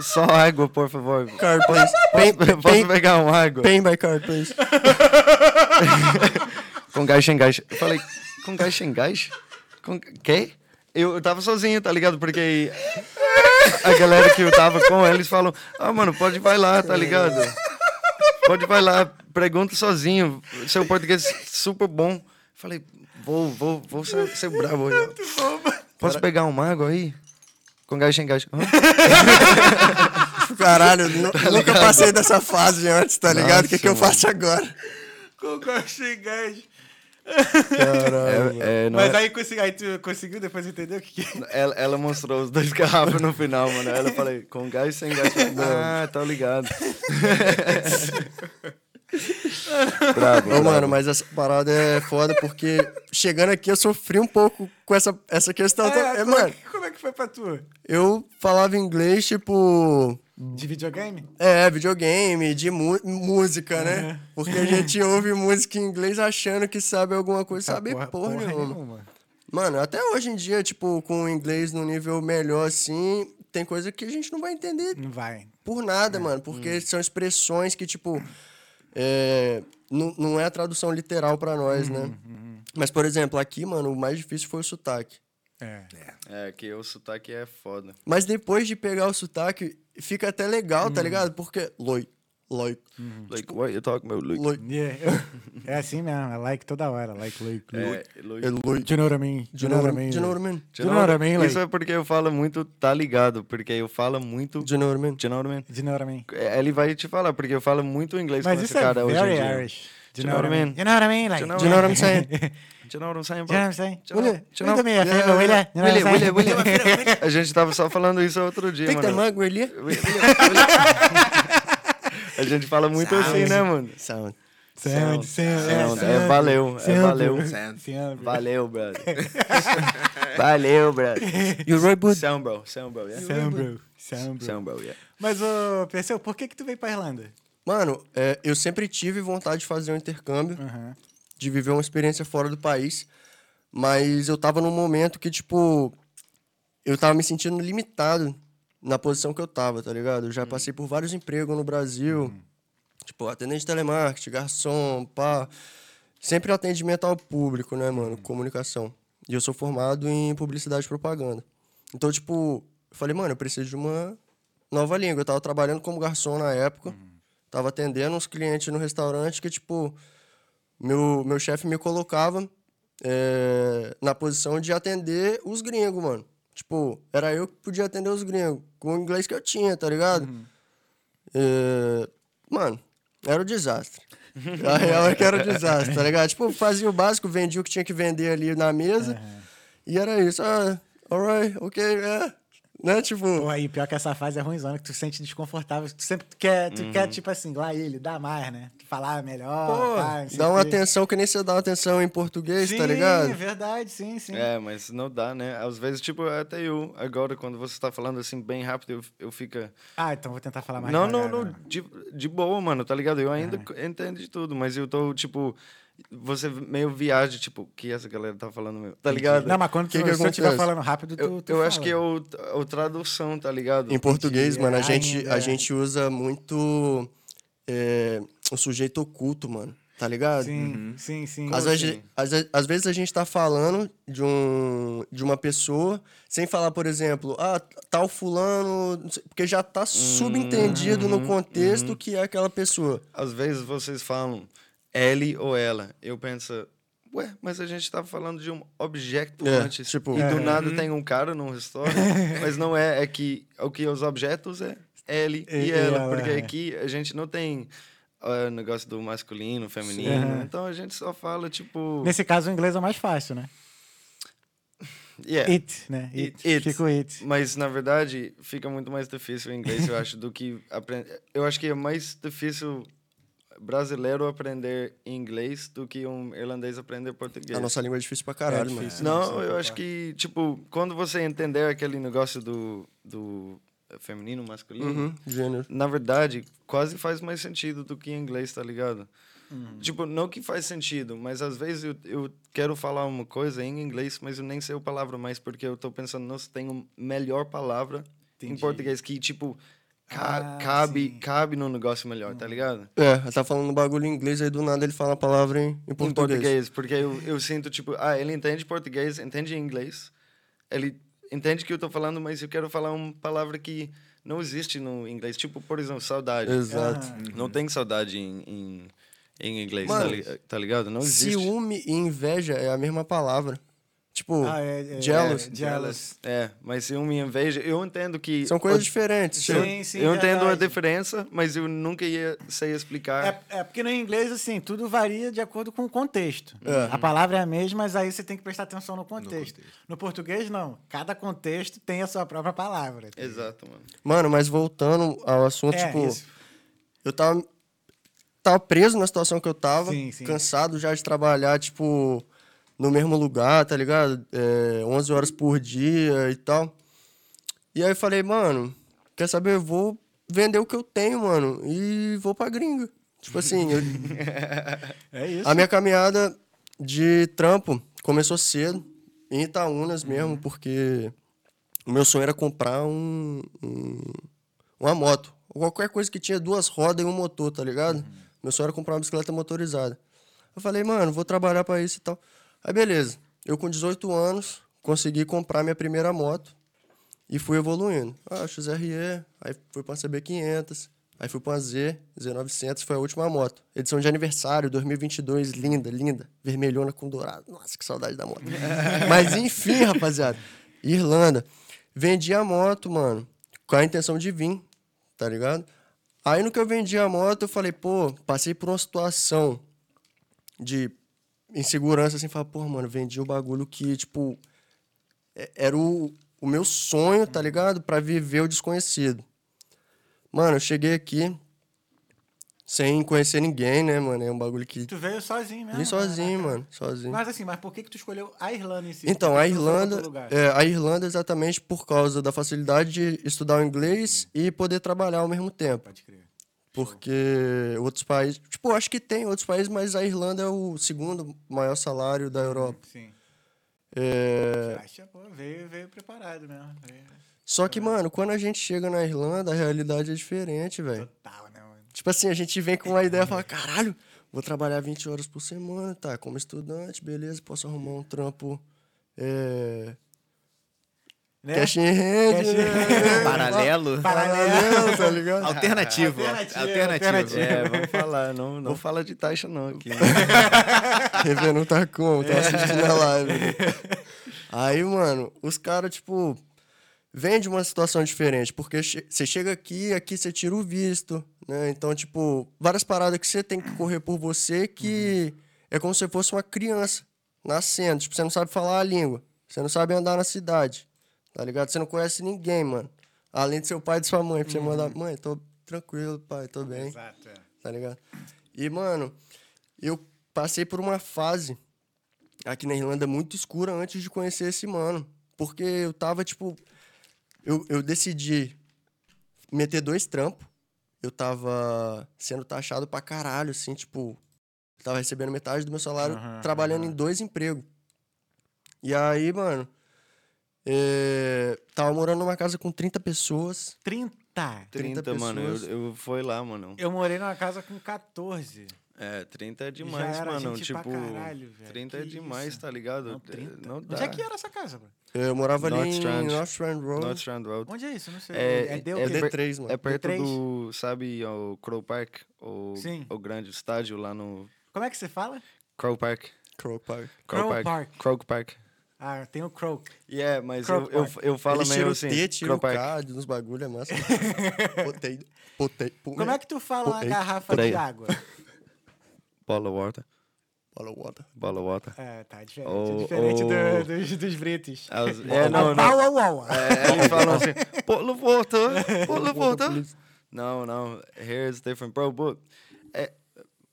só água, por favor. Card, please. Posso, pay, posso pegar uma água? pay by card, please. Com gás sem gás. Eu falei, com gás sem gás? Com quê? Eu, eu tava sozinho, tá ligado? Porque a galera que eu tava com, eles falam, ah, mano, pode vai lá, tá ligado? Pode vai lá, pergunta sozinho. Seu português é super bom. Falei, vou, vou, vou ser, ser bravo hoje. Posso pegar uma água aí? Com gás sem gás. Caralho, nu- nunca passei dessa fase antes, tá ligado? O que, que eu faço agora? Com gosto de gás. Caralho. É, é, não Mas é- aí, consegui, aí tu conseguiu depois entender o que que é? Ela, ela mostrou os dois garrafas no final, mano. Ela falei, com gás e sem gás. Ah, tá ligado. bravo, Ô, bravo. mano, mas essa parada é foda porque chegando aqui eu sofri um pouco com essa, essa questão. toda. É, como, é mano, que, como é que foi pra tu? eu falava inglês, tipo. De videogame? É, videogame, de mu- música, né? Porque a gente ouve música em inglês achando que sabe alguma coisa, sabe porra, nenhuma. Mano, até hoje em dia, tipo, com o inglês no nível melhor, assim, tem coisa que a gente não vai entender Não vai. por nada, mano. Porque são expressões que, tipo, é, não, não é a tradução literal pra nós, né? Mas, por exemplo, aqui, mano, o mais difícil foi o sotaque. É. É, que o sotaque é foda. Mas depois de pegar o sotaque, fica até legal, tá ligado? Porque. Loi, loi, Like, what you talking about? Like, loi. Yeah. É assim mesmo, é like toda hora. Like, like, like. é, like, É loi. Do you know what I mean? Do you know what I mean? Do you know what I mean? Do you know what I mean? Isso é porque eu falo muito, tá ligado? Porque eu falo muito. Do you know what I mean? Do you know what I mean? do you know what I mean? É, Ele vai te falar, porque eu falo muito inglês Mas com isso esse é cara hoje em very dia. Irish. Do you know what I mean? You know what I mean? Like, Do Do you know what I'm saying? Do you know what I'm saying, bro? what I'm saying? Do you know- William, do you know- a Yeah. You know William. A gente tava só falando isso outro dia, Take the mano. mug, will you? William, William. A gente fala muito assim, né, mano? Sound. Sound, sound, Sound, é valeu, é valeu. Sound, sound. Valeu, brother. Valeu, brother. You right, bud? Sound, bro. Sound, bro, yeah? Sound, bro. Sound, bro. Sound, bro, yeah. Mas, ô, Perseu, por que que tu veio pra Irlanda? Mano, é, eu sempre tive vontade de fazer um intercâmbio, Aham. De viver uma experiência fora do país, mas eu tava num momento que, tipo, eu tava me sentindo limitado na posição que eu tava, tá ligado? Eu já passei por vários empregos no Brasil, tipo, atendente de telemarketing, garçom, pá. Sempre atendimento ao público, né, mano? Comunicação. E eu sou formado em publicidade e propaganda. Então, tipo, eu falei, mano, eu preciso de uma nova língua. Eu tava trabalhando como garçom na época. Tava atendendo uns clientes no restaurante que, tipo, meu, meu chefe me colocava é, na posição de atender os gringos, mano. Tipo, era eu que podia atender os gringos, com o inglês que eu tinha, tá ligado? É, mano, era um desastre. A real é que era um desastre, tá ligado? Tipo, fazia o básico, vendia o que tinha que vender ali na mesa, e era isso. Ah, alright, ok, é. Né, tipo... Pô, aí pior que essa fase é ruimzona, que tu sente desconfortável. Tu sempre quer, tu quer tipo assim, lá ele, dá mais, né? Falar melhor, Pô, dá uma quê. atenção que nem você dá uma atenção em português, sim, tá ligado? é verdade, sim, sim. É, mas não dá, né? Às vezes, tipo, até eu, agora, quando você tá falando assim bem rápido, eu, eu fico. Ah, então vou tentar falar mais Não, não, devagar não, de, de boa, mano, tá ligado? Eu ainda entendo de tudo, mas eu tô, tipo, você meio viaja, tipo, o que essa galera tá falando, meu, tá ligado? Não, mas quando Que tu, que se eu estiver acontece? falando rápido, tu, eu tu eu acho que é o, o tradução, tá ligado? Em português, mano, a é, gente, a gente usa muito é, o sujeito oculto, mano. Tá ligado? Sim, sim, sim. Às, vezes, assim? às, às vezes a gente tá falando de, um, de uma pessoa sem falar, por exemplo, ah, tal fulano, porque já tá subentendido no contexto que é aquela pessoa. Às vezes vocês falam ele ou ela. Eu penso, ué, mas a gente tava falando de um objeto É, antes. tipo- e do É. nada tem um cara num restaurante. mas não é, é que o que os objetos é ele E- e, e ela. ela, porque é. aqui a gente não tem o negócio do masculino, feminino. Aham. Então a gente só fala, tipo. Nesse caso, o inglês é mais fácil, né? yeah. It, né? It. It. It. Fica o it. Mas, na verdade, fica muito mais difícil o inglês, eu acho, do que aprender. Eu acho que é mais difícil brasileiro aprender inglês do que um irlandês aprender português. A nossa língua é difícil pra caralho, É mano. difícil. Não, Sim, eu acho que, tipo, quando você entender aquele negócio do. do feminino, masculino. Uhum, gênero. Na verdade, quase faz mais sentido do que em inglês, tá ligado? Uhum. Tipo, não que faz sentido, mas às vezes eu, eu quero falar uma coisa em inglês, mas eu nem sei a palavra mais, porque eu tô pensando, nossa, tem uma melhor palavra em Entendi. português que, tipo, ca- Ah, cabe, sim. cabe no negócio melhor, tá ligado? É, ele tá falando um bagulho em inglês, aí do nada ele fala a palavra em, em português. Em português, porque eu, eu sinto, tipo, ah, ele entende português, entende inglês, ele entende que eu tô falando, mas eu quero falar uma palavra que não existe no inglês. Tipo, por exemplo, saudade. Exato. Não tem saudade em, em, em inglês, Mano, tá, li- tá ligado? Não existe. Ciúme e inveja é a mesma palavra. Tipo, Ah, é, é, jealous. é, jealous. É, mas ciúme e inveja, eu entendo que... São coisas diferentes. Sim, tipo, sim, eu entendo a diferença, mas eu nunca ia sei explicar. É, é porque no inglês, assim, tudo varia de acordo com o contexto. É. A palavra é a mesma, mas aí você tem que prestar atenção no contexto. No, contexto. português, não. Cada contexto tem a sua própria palavra. Exato, mano. Mano, mas voltando ao assunto, É, tipo, isso. eu tava, tava preso na situação que eu tava, Sim, sim. cansado já de trabalhar, tipo, no mesmo lugar, tá ligado? É, 11 horas por dia e tal. E aí eu falei, mano, quer saber? Eu vou vender o que eu tenho, mano, e vou pra gringa. Tipo assim, eu- É isso. a minha caminhada de trampo começou cedo, em Itaúnas mesmo, porque o meu sonho era comprar um, um- uma moto. Qualquer coisa que tinha duas rodas e um motor, tá ligado? Meu sonho era comprar uma bicicleta motorizada. Eu falei, mano, vou trabalhar pra isso e tal. Aí, beleza. Eu, com 18 anos, consegui comprar minha primeira moto e fui evoluindo. Ah, XRE, aí fui pra uma CB500, aí fui pra uma Z, Z900, foi a última moto. Edição de aniversário, 2022, linda, linda. Vermelhona com dourado. Nossa, que saudade da moto. Mas enfim, rapaziada. Irlanda. Vendi a moto, mano, com a intenção de vir, tá ligado? Aí no que eu vendi a moto, eu falei, pô, passei por uma situação de insegurança, assim, falar, pô, mano, vendi um bagulho que, tipo, é- era o, o meu sonho, tá ligado? Pra viver o desconhecido. Mano, eu cheguei aqui sem conhecer ninguém, né, mano? É um bagulho que. Tu veio sozinho mesmo? Vim sozinho, né? mano, sozinho. Mas assim, mas por que, que tu escolheu a Irlanda em si? Então, a Irlanda, é, a Irlanda exatamente por causa da facilidade de estudar o inglês e poder trabalhar ao mesmo tempo. Pode crer. Porque outros países, tipo, acho que tem outros países, mas a Irlanda é o segundo maior salário da Europa. Sim. É, Acha, pô, veio, veio preparado mesmo. Veio... Só que, mano, quando a gente chega na Irlanda, a realidade é diferente, velho. Total, né, mano? Tipo assim, a gente vem com uma ideia e fala, caralho, vou trabalhar 20 horas por semana, tá? Como estudante, beleza, posso arrumar um trampo. É. Né? Cash in hand, Cash in né? Paralelo. Paralelo, tá ligado? Alternativo. Alternativo, Alternativo. É, vamos falar. Não, não fala de taxa, não, aqui. né? Não tá como, tá assistindo a live. Aí, mano, os caras, tipo, vêm de uma situação diferente, porque você chega aqui, aqui você tira o visto, né? Então, tipo, várias paradas que você tem que correr por você que é como se fosse uma criança nascendo. Tipo, você não sabe falar a língua, você não sabe andar na cidade, tá ligado? Você não conhece ninguém, mano. Além de seu pai e de sua mãe, pra você mandar, mãe, tô tranquilo, pai, tô bem Exato, é. tá ligado? E, mano, eu passei por uma fase aqui na Irlanda muito escura antes de conhecer esse mano. Porque eu tava, tipo. Eu, eu decidi meter dois trampos. Eu tava sendo taxado pra caralho, assim, tipo. Tava recebendo metade do meu salário Aham, trabalhando em dois empregos. E aí, mano. É, tava morando numa casa com 30 pessoas. 30. 30 30, mano. Eu, eu fui lá, mano. Eu morei numa casa com 14. É, 30 é demais, era mano. gente pra Tipo, caralho, velho. 30 Que é demais, isso? tá ligado? Não, 30. Não dá. Onde é que era essa casa, bro? Eu morava ali em Northstrand. North Strand Road. North Strand Road. Onde é isso? Não sei. É- é quê? per- D3, mano. É perto D3? do, sabe, o Crow Park? O, Sim. o grande estádio lá no Como é que você fala? Crow Park. Crow Park. Crow Park. Crow Park. Ah, tem o Croak. E é, mas eu, eu, eu falo Eles meio tiram o assim. T, Crow o. K nos bagulho, é massa. Potei, potei, Como é que tu fala uma Ei, garrafa de água? Bola water. Bola water. Bola water. É, tá diferente. Oh, diferente do- oh. dos, dos britos. As- É, não, não. Au, au, au. É, eles falam assim, Bola water. Bola water. Não, não. Here's different, bro. But, é,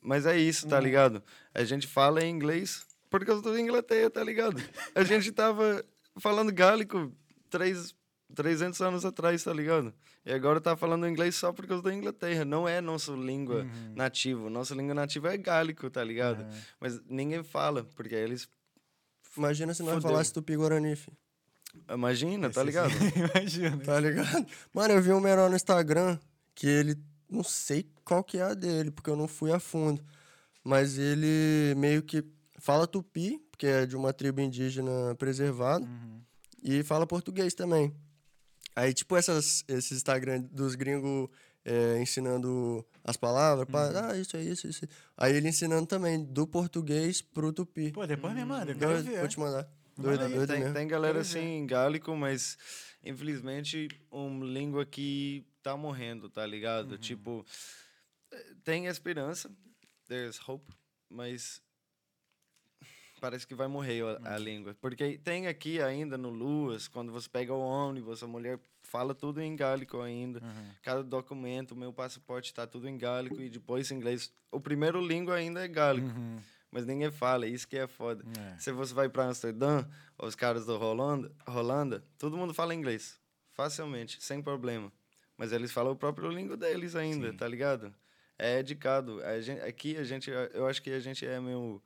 mas é isso, tá ligado? A gente fala em inglês por causa da Inglaterra, tá ligado? A gente tava falando gálico três 300 anos atrás, tá ligado? E agora tá falando inglês só por causa da Inglaterra. Não é nossa língua Uhum. nativa. Nossa língua nativa é gálico, tá ligado? Uhum. Mas ninguém fala, porque eles. Imagina se nós Fudeu. falasse Tupi-Guarani. Imagina, tá ligado? Imagina. Tá ligado? Mano, eu vi um menor no Instagram que ele. Não sei qual que é a dele, porque eu não fui a fundo. Mas ele meio que fala tupi, porque é de uma tribo indígena preservada, Uhum. e fala português também. Aí, tipo, essas, esses Instagram dos gringos é, ensinando as palavras, pá, ah, isso é isso, isso. Aí ele ensinando também do português pro tupi. Pô, depois me manda, eu quero ver. vou te mandar. Manda Doido, aí, doido tem, mesmo. tem galera assim em gálico, mas infelizmente uma língua que tá morrendo, tá ligado? Tipo, eh, tem esperança, there's hope, mas parece que vai morrer a, a língua. Porque tem aqui ainda no Luas, quando você pega o ônibus, a mulher fala tudo em gálico ainda. Cada documento, meu passaporte tá tudo em gálico e depois em inglês. O primeiro língua ainda é gálico. Mas ninguém fala, isso que é foda. É. Se você vai para Amsterdã, os caras da Holanda, Holanda, todo mundo fala inglês. Facilmente, sem problema. Mas eles falam o próprio língua deles ainda, tá ligado? É educado. A gente, aqui a gente, eu acho que a gente é meio.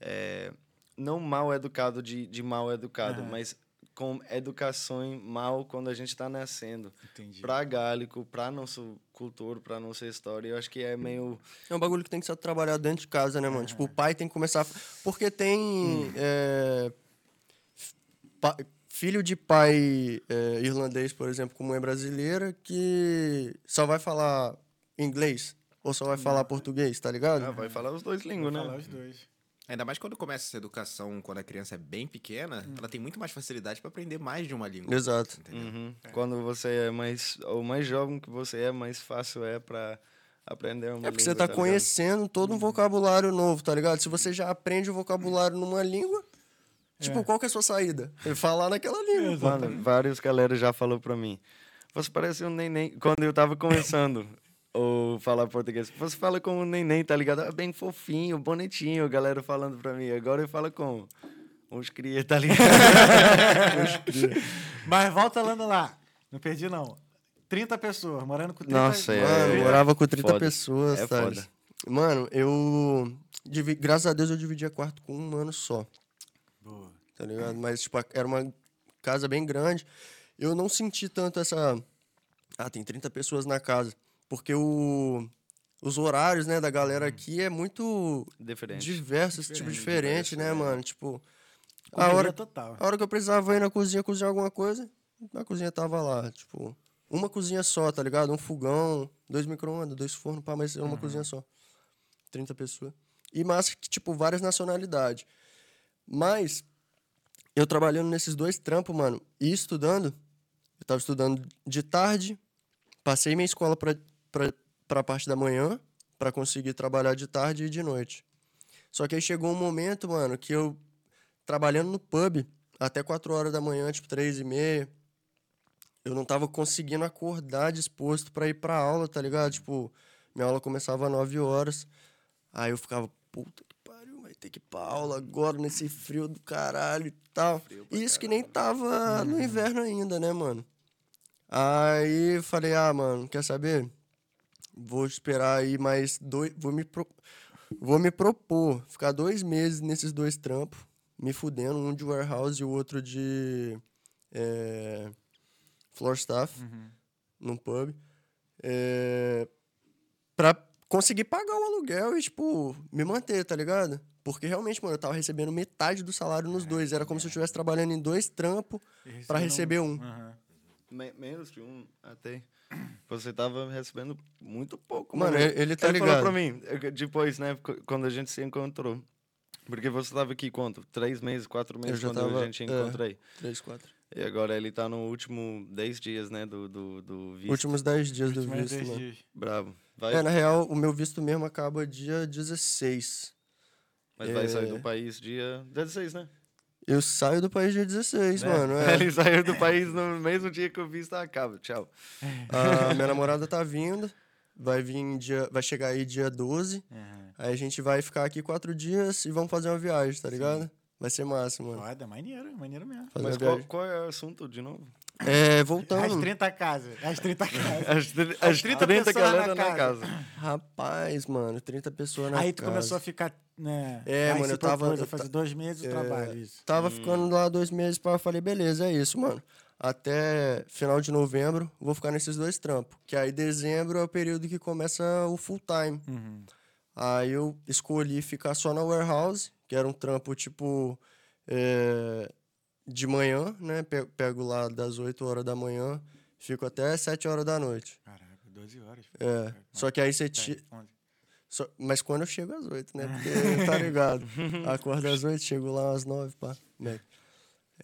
É, não mal educado de, de mal educado, Aham. mas com educação mal quando a gente tá nascendo. Entendi. Pra gálico, pra nossa cultura, pra nossa história, eu acho que é meio. É um bagulho que tem que ser trabalhado dentro de casa, né, mano? Tipo, o pai tem que começar. Porque tem. é, pa- Filho de pai é, irlandês, por exemplo, como é brasileira, que só vai falar inglês ou só vai falar português, tá ligado? Ah, vai falar os dois línguas, Vou falar né? os dois. Ainda mais quando começa essa educação, quando a criança é bem pequena, ela tem muito mais facilidade para aprender mais de uma língua. Exato. Entendeu? Uhum. Quando você é mais. Ou mais jovem que você é, mais fácil é pra aprender uma É porque língua, você tá ligado? conhecendo todo um vocabulário novo, tá ligado? Se você já aprende o vocabulário numa língua, tipo, qual que é a sua saída? É falar naquela língua. Mano, vários galera já falou pra mim. Você parece um neném. Quando eu tava começando ou falar português, você fala como um neném, tá ligado? É bem fofinho, bonitinho, a galera falando pra mim. Agora eu falo como uns cria, tá ligado? Mas volta lá no lá. Não perdi, não. 30 pessoas, morando com 30 Nossa, é. Mano, eu morava com 30 Foda. pessoas, É Thales. foda. Mano, eu. divi- Graças a Deus eu dividia quarto com um mano só, Boa. tá ligado? Mas, tipo, era uma casa bem grande. Eu não senti tanto essa. Ah, tem 30 pessoas na casa. Porque o. Os horários, né, da galera aqui é muito Diferente. diverso, esse tipo diferente, né, mano? Tipo, a hora, total. a hora que eu precisava ir na cozinha cozinhar alguma coisa, a cozinha tava lá, tipo, uma cozinha só, tá ligado? Um fogão, dois micro-ondas, dois fornos, pá, mas é uma cozinha só. 30 pessoas. E massa que, tipo, várias nacionalidades. Mas, eu trabalhando nesses dois trampos, mano, e estudando, eu tava estudando de tarde, passei minha escola pra, pra, pra parte da manhã, pra conseguir trabalhar de tarde e de noite. Só que aí chegou um momento, mano, que eu, trabalhando no pub, até 4 horas da manhã, tipo, 3 e meia, eu não tava conseguindo acordar disposto pra ir pra aula, tá ligado? Tipo, minha aula começava às 9 horas. Aí eu ficava, puta que pariu, vai ter que ir pra aula agora nesse frio do caralho e tal. E isso que nem tava no inverno ainda, né, mano? Aí falei, ah, mano, quer saber? Vou esperar aí mais dois. Vou me, pro- vou me propor ficar dois meses nesses dois trampos, me fudendo, um de warehouse e o outro de é, floor staff, num pub. É, pra conseguir pagar o aluguel e, tipo, me manter, tá ligado? Porque realmente, mano, eu tava recebendo metade do salário nos dois. Era como se eu estivesse trabalhando em dois trampos pra receber um. Aham. Me- menos de um até. Você tava recebendo muito pouco, Mano, mano. ele- ele tá falou ligado. pra mim, eh, depois, né, qu- quando a gente se encontrou. Porque você tava aqui quanto? Três meses, quatro meses quando tava, a gente é. encontrei. Três, quatro. E agora ele tá no último dez dias, né, do, do, do visto. Últimos dez dias do visto, mano. dias. Bravo. Vai, É, na real, o meu visto mesmo acaba dia 16. mas vai sair é. do país dia 16, né? Eu saio do país dia 16, Né? mano. É. Ele saiu do país no mesmo dia que o visto acaba. Tchau. A minha namorada tá vindo. Vai vir dia. Vai chegar aí dia 12. Aham. Aí a gente vai ficar aqui quatro dias e vamos fazer uma viagem, tá ligado? Vai ser massa, mano. Foda, maneiro, maneiro mesmo. Fazer Mas qual, qual é o assunto de novo? É, As voltando. 30 casas. As 30 casas. As, tri- As as 30 30, pessoas galera na na casa. Rapaz, mano, 30 pessoas na Aí tu casa. começou a ficar, né? É, mano, eu tava- propôs a eu fazer dois meses de É, trabalho, isso. Tava Hum. ficando lá dois meses, pá, eu falei, beleza, é isso, mano. Até final de novembro, vou ficar nesses dois trampos. Que aí dezembro é o período que começa o full time. Uhum. Aí eu escolhi ficar só na warehouse, que era um trampo tipo é, de manhã, né? Pe- Pego lá das 8 horas da manhã, fico até 7 horas da noite. Caraca, 12 horas. É. Só que aí você ti... onze. Só- Mas quando eu chego às 8, né? Porque tá ligado. Acordo às 8, chego lá às 9, pá. né?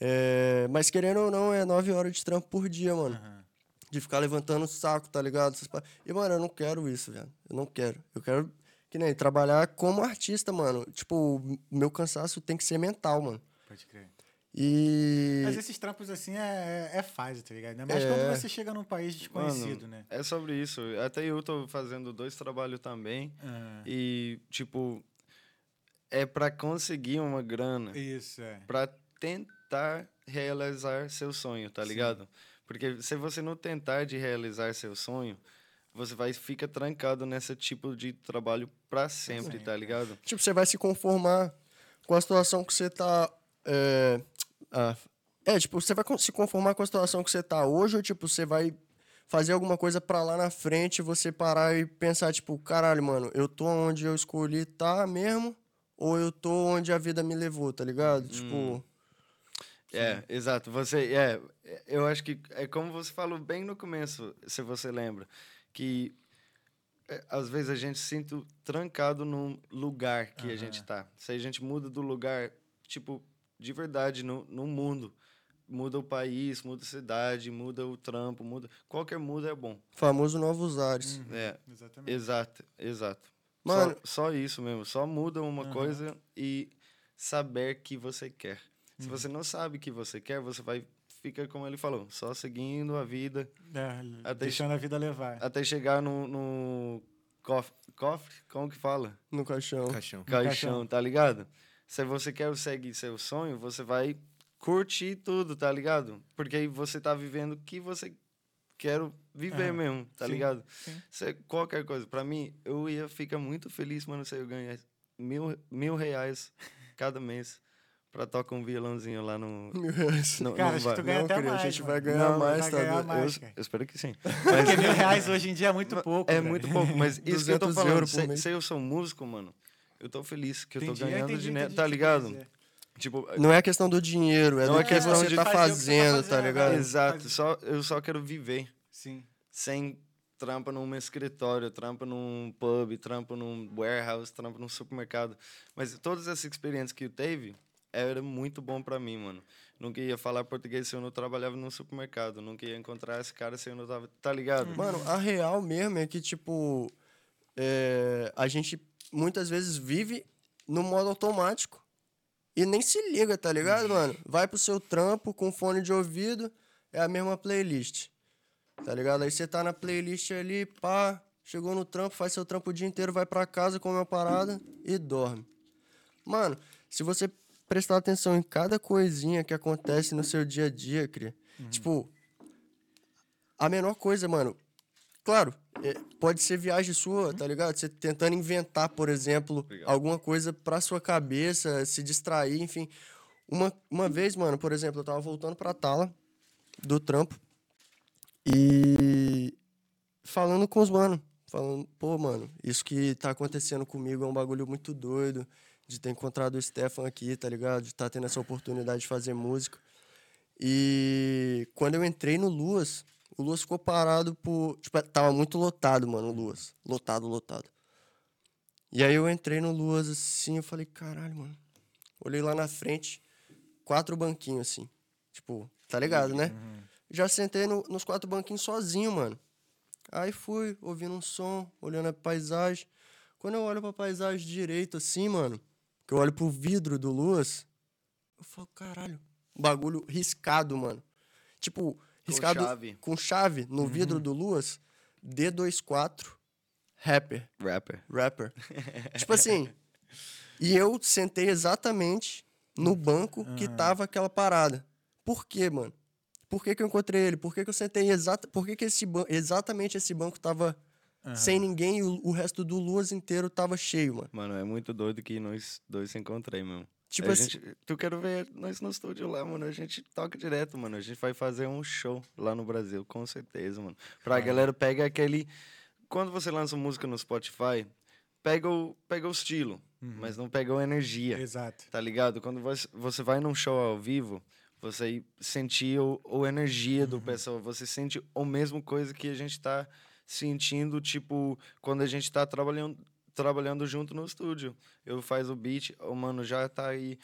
É, Mas querendo ou não, é 9 horas de trampo por dia, mano. Aham. De ficar levantando o saco, tá ligado? E, mano, eu não quero isso, velho. Eu não quero. Eu quero, que nem, trabalhar como artista, mano. Tipo, o meu cansaço tem que ser mental, mano. Pode crer. E. Mas esses trampos assim é, é fácil, tá ligado? Ainda mais É. quando você chega num país desconhecido, Mano, né? É sobre isso. Até eu tô fazendo dois trabalhos também. Ah, E, tipo, é pra conseguir uma grana. isso, é. Pra tentar realizar seu sonho, tá ligado? Porque se você não tentar de realizar seu sonho, você vai fica trancado nesse tipo de trabalho pra sempre, tá ligado? Tipo, você vai se conformar com a situação que você tá. É, ah, é, tipo, você vai se conformar com a situação que você tá hoje, ou tipo, você vai fazer alguma coisa pra lá na frente, você parar e pensar, tipo, caralho, mano, eu tô onde eu escolhi tá mesmo, ou eu tô onde a vida me levou, tá ligado? Tipo. É, exato. Você, é, eu acho que é como você falou bem no começo, se você lembra, que é, às vezes a gente se sente trancado num lugar que a gente tá. Se a gente muda do lugar, tipo, de verdade, no, no mundo, muda o país, muda a cidade, muda o trampo, muda. Qualquer muda é bom. Famoso novos ares. É, Exatamente. exato, exato. Mano- só, só isso mesmo. Só muda uma coisa e saber que você quer. Uhum. Se você não sabe o que você quer, você vai fica como ele falou, só seguindo a vida É, Até deixando a vida levar. até chegar no, no cof- cofre, como que fala? No caixão. Caixão. Caixão, caixão. tá ligado? Se você quer seguir seu sonho, você vai curtir tudo, tá ligado? Porque aí você tá vivendo o que você quer viver Ah, mesmo, tá sim, ligado? sim. Se, qualquer coisa. Pra mim, eu ia ficar muito feliz, mano, se eu ganhar mil, mil reais cada mês pra tocar um violãozinho lá no... Mil reais. no Cara, no acho que tu ganha Não, até querido, a mais. gente mano. vai ganhar Não, mais, vai tá ganhar mais, Eu, cara. eu espero que sim. Porque mil reais hoje em dia é muito pouco. É velho. muito pouco, mas isso que eu tô 200 falando. Se, se eu sou músico, mano, eu tô feliz que eu tô Entendi, eu ganhando entendi, dinheiro, entendi tá ligado? Tipo, Não é questão do dinheiro, é Não do é que questão você de tá tá fazendo, tá ligado? é. exato, só, eu só quero viver Sim. sem trampa num escritório, trampa num pub, trampa num warehouse, trampa num supermercado. Mas todas essas experiências que eu teve, era muito bom pra mim, mano. Nunca ia falar português se eu não trabalhava num supermercado. Nunca ia encontrar esse cara se eu não tava. Tá ligado? Mano, a real mesmo é que, tipo, é, a gente muitas vezes vive no modo automático e nem se liga, tá ligado, mano? Vai pro seu trampo com fone de ouvido, é a mesma playlist, tá ligado? Aí você tá na playlist ali, pá, chegou no trampo, faz seu trampo o dia inteiro, vai pra casa, come uma parada e dorme. Mano, se você prestar atenção em cada coisinha que acontece no seu dia a dia, cria, tipo, a menor coisa, mano. Claro, é, pode ser viagem sua, tá ligado? Você tentando inventar, por exemplo, Obrigado. alguma coisa pra sua cabeça, se distrair, enfim. Uma, uma vez, mano, por exemplo, eu tava voltando pra Tala, do trampo, e falando com os mano, falando, pô, mano, isso que tá acontecendo comigo é um bagulho muito doido, de ter encontrado o Stefan aqui, tá ligado? De estar tendo essa oportunidade de fazer música. E quando eu entrei no Luas, o Luas ficou parado por. Tipo, tava muito lotado, mano, o Luas. Lotado, lotado. E aí eu entrei no Luas assim, eu falei, caralho, mano. Olhei lá na frente, quatro banquinhos assim. Tipo, tá ligado, né? Já sentei no- nos quatro banquinhos sozinho, mano. Aí fui, ouvindo um som, olhando a paisagem. Quando eu olho pra paisagem direito assim, mano, que eu olho pro vidro do Luas, eu falo, caralho, bagulho riscado, mano. Tipo, riscado chave. com chave no vidro do Luas, D24, rapper, Rapper. rapper. tipo assim, e eu sentei exatamente no banco que tava aquela parada. Por quê, mano? por que, que eu encontrei ele? Por que, que eu sentei exata, por que, que esse exatamente esse banco tava sem ninguém e o, o resto do Luas inteiro tava cheio, mano. Mano, é muito doido que nós dois se encontrei, mesmo. Tipo a assim- gente, tu quero ver nós no estúdio lá, mano. A gente toca direto, mano. A gente vai fazer um show lá no Brasil, com certeza, mano. Pra galera pega aquele. Quando você lança música no Spotify, pega o, pega o estilo, mas não pega a energia. Exato. Tá ligado? Quando você, você vai num show ao vivo, você sentir o, o energia do pessoal, você sente a mesma coisa que a gente tá sentindo, tipo, quando a gente tá trabalhando, trabalhando junto no estúdio. Eu faz o beat, o mano já tá aí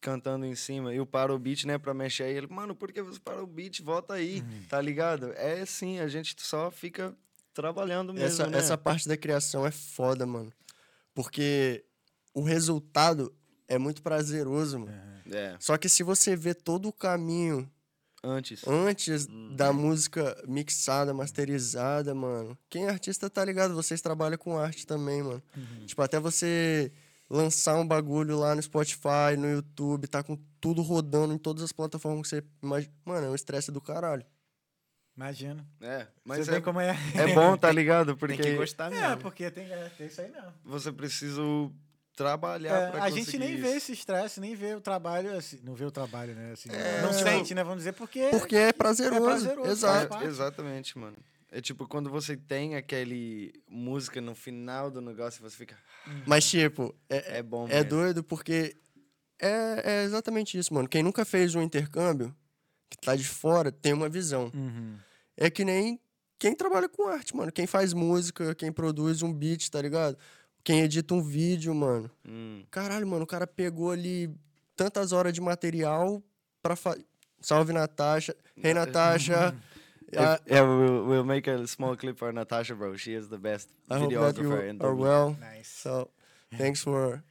cantando em cima, eu paro o beat, né, pra mexer aí, ele, mano, por que você para o beat? Volta aí, tá ligado? É assim, a gente só fica trabalhando mesmo, Essa, né? essa parte da criação é foda, mano. Porque o resultado é muito prazeroso, mano. É, Só que se você vê todo o caminho antes. antes da música mixada, masterizada, mano. Quem é artista tá ligado, vocês trabalham com arte também, mano. Tipo, até você lançar um bagulho lá no Spotify, no YouTube, tá com tudo rodando em todas as plataformas que você imagina. Mano, é um estresse do caralho. Imagino. É, Mas Você vê é, como é. é bom, tá ligado? Porque Tem que gostar mesmo. É, porque tem, é, tem isso aí mesmo. você precisa trabalhar É, pra a gente nem conseguir vê isso. esse estresse, nem vê o trabalho, assim, não vê o trabalho, né? Assim, É, não tipo- sente, né? Vamos dizer, porque. Porque é prazeroso. É prazeroso, Exato. É, exatamente, mano. É tipo quando você tem aquele música no final do negócio, você fica. Mas, tipo, é, É bom é mesmo. doido porque é, é exatamente isso, mano. Quem nunca fez um intercâmbio, que tá de fora, tem uma visão. Uhum. É que nem quem trabalha com arte, mano. Quem faz música, quem produz um beat, tá ligado? Quem edita um vídeo, mano. Hum, Caralho, mano, o cara pegou ali tantas horas de material pra fazer. Salve, Natasha. Hey, Natasha. yeah, yeah, we'll, we'll make a small clip for Natasha, bro. She is the best I hope that you videographer in are the well. Nice. So, thanks for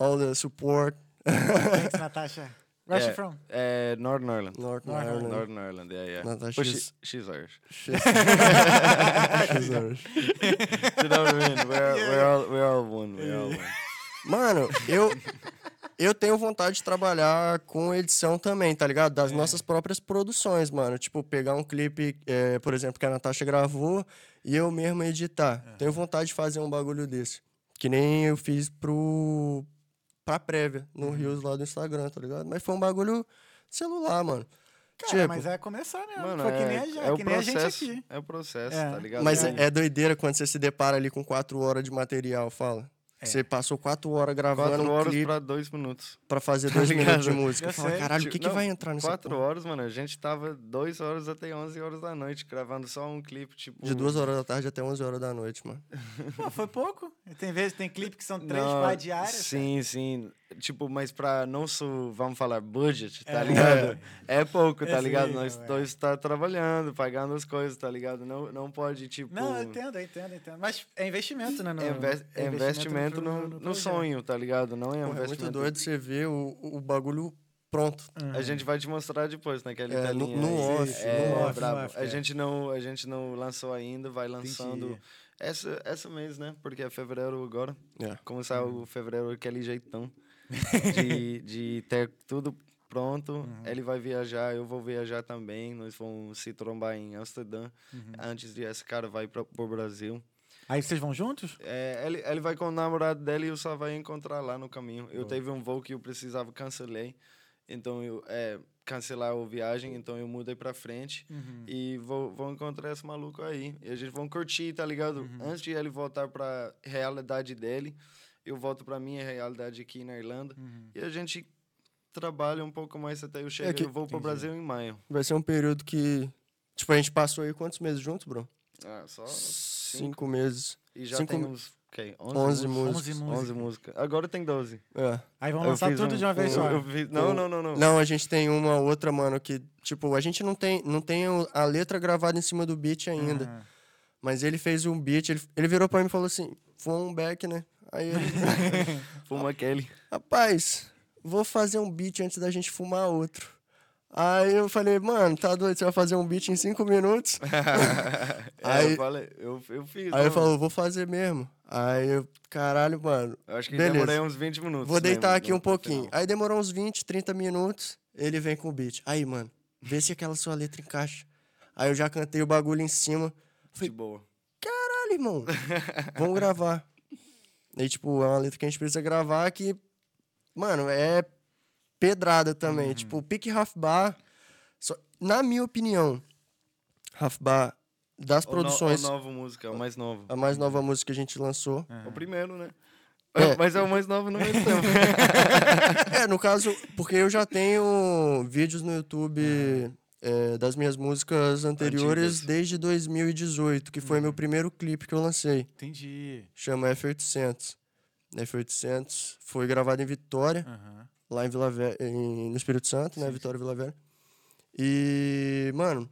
all the support. Thanks, Natasha. Where yeah, she from? Uh, Northern Ireland. North Northern Ireland. Northern Ireland, yeah, yeah. Natasha But she, is- she's Irish. She's Irish. you know what I mean? We're, we're, all, we're all one. We're all one. Mano, eu, eu tenho vontade de trabalhar com edição também, tá ligado? Das nossas próprias produções, mano. Tipo, pegar um clipe, é, por exemplo, que a Natasha gravou e eu mesmo editar. Tenho vontade de fazer um bagulho desse. Que nem eu fiz pro. Pra prévia, no Rios lá do Instagram, tá ligado? Mas foi um bagulho celular, mano. Cara, tipo, mas é começar mesmo. Mano, Foi é, que nem a, gente- é o que nem a gente processo. aqui. É o processo, É. tá ligado? Mas É. é, é doideira quando você se depara ali com quatro horas de material, fala. Você passou quatro horas gravando quatro um horas clipe pra dois minutos. pra fazer Tá dois minutos de música. Eu Fala, sei. caralho, o que, que vai entrar nessa Quatro porra? horas, mano. A gente tava duas horas até 11 horas da noite gravando só um clipe, tipo... De duas horas da tarde até 11 horas da noite, mano. Pô, foi pouco. Tem vezes, tem clipe que são três, Não, quatro diárias. Sim, sim. Tipo, mas pra nosso, vamos falar, budget, tá É. ligado? É pouco, tá É ligado? sim, Nós é. dois tá trabalhando, pagando as coisas, tá ligado? Não, não pode, tipo... Não, eu entendo, eu entendo, eu entendo. Mas é investimento, né? No, É, é investimento pro- no, no projeto. sonho, tá ligado? Não é Porra, é investimento. muito doido você ver o, o bagulho pronto. A gente vai te mostrar depois naquela É, no- no off, é, no off, no off, a é. gente não a gente não lançou ainda, vai lançando essa essa mês, né? Porque é fevereiro agora. É. Começar Uhum. o fevereiro aquele jeitão de, de ter tudo pronto. Uhum. Ele vai viajar, eu vou viajar também. Nós vamos se trombar em Amsterdã Uhum. antes de esse cara vai para o Brasil. Aí vocês vão juntos? É, ele, ele vai com o namorado dele e eu só vai encontrar lá no caminho. Eu teve um voo que eu precisava cancelei, então eu é, cancelar a viagem, então eu mudei pra frente e vou, vou encontrar esse maluco aí. E a gente vai curtir, tá ligado? Antes de ele voltar pra realidade dele, eu volto pra minha realidade aqui na Irlanda e a gente trabalha um pouco mais até eu chegar. que- eu vou pro Brasil em maio. Vai ser um período que. Tipo, a gente passou aí quantos meses juntos, bro? Ah, só Cinco, meses. E já cinco tem me- uns, ok, 11, 11 músicas. músicas. 11 músicas. Agora tem 12. É. Aí vão Eu lançar tudo um- de uma vez só. fiz- não, não, não, não. Não, a gente tem uma outra, mano, que, tipo, a gente não tem, não tem o- a letra gravada em cima do beat ainda. Aham. Mas ele fez um beat, ele, ele virou pra mim e falou assim: foi um back, né? Aí ele. Fuma aquele. Rapaz, vou fazer um beat antes da gente fumar outro. Aí eu falei, mano, tá doido? Você vai fazer um beat em cinco minutos? É, Aí- eu falei, eu, eu fiz. Aí não. ele falou, vou fazer mesmo. Aí eu, caralho, mano. Eu acho que beleza. demorei uns 20 minutos. Vou deitar mesmo, aqui no- um pouquinho. Aí demorou uns 20, 30 minutos, ele vem com o beat. Aí, mano, vê se aquela sua letra encaixa. Aí eu já cantei o bagulho em cima. De boa. Caralho, irmão, vamos gravar. E, tipo, é uma letra que a gente precisa gravar que, mano, é pedrada também. Tipo, pique Half Bar, só- na minha opinião, Half Bar, das O no- produções, O nova música, é o mais novo. a mais nova música que a gente lançou. O primeiro, né? É. Mas é o mais novo no mesmo tempo. É, no caso, porque eu já tenho vídeos no YouTube é, das minhas músicas anteriores Antigas. desde 2018, que foi meu primeiro clipe que eu lancei. Entendi. Chama F800. F800 foi gravado em Vitória, Aham. lá em Vila Velha, em- no Espírito Santo, né? Vitória Vila Velha. E, mano,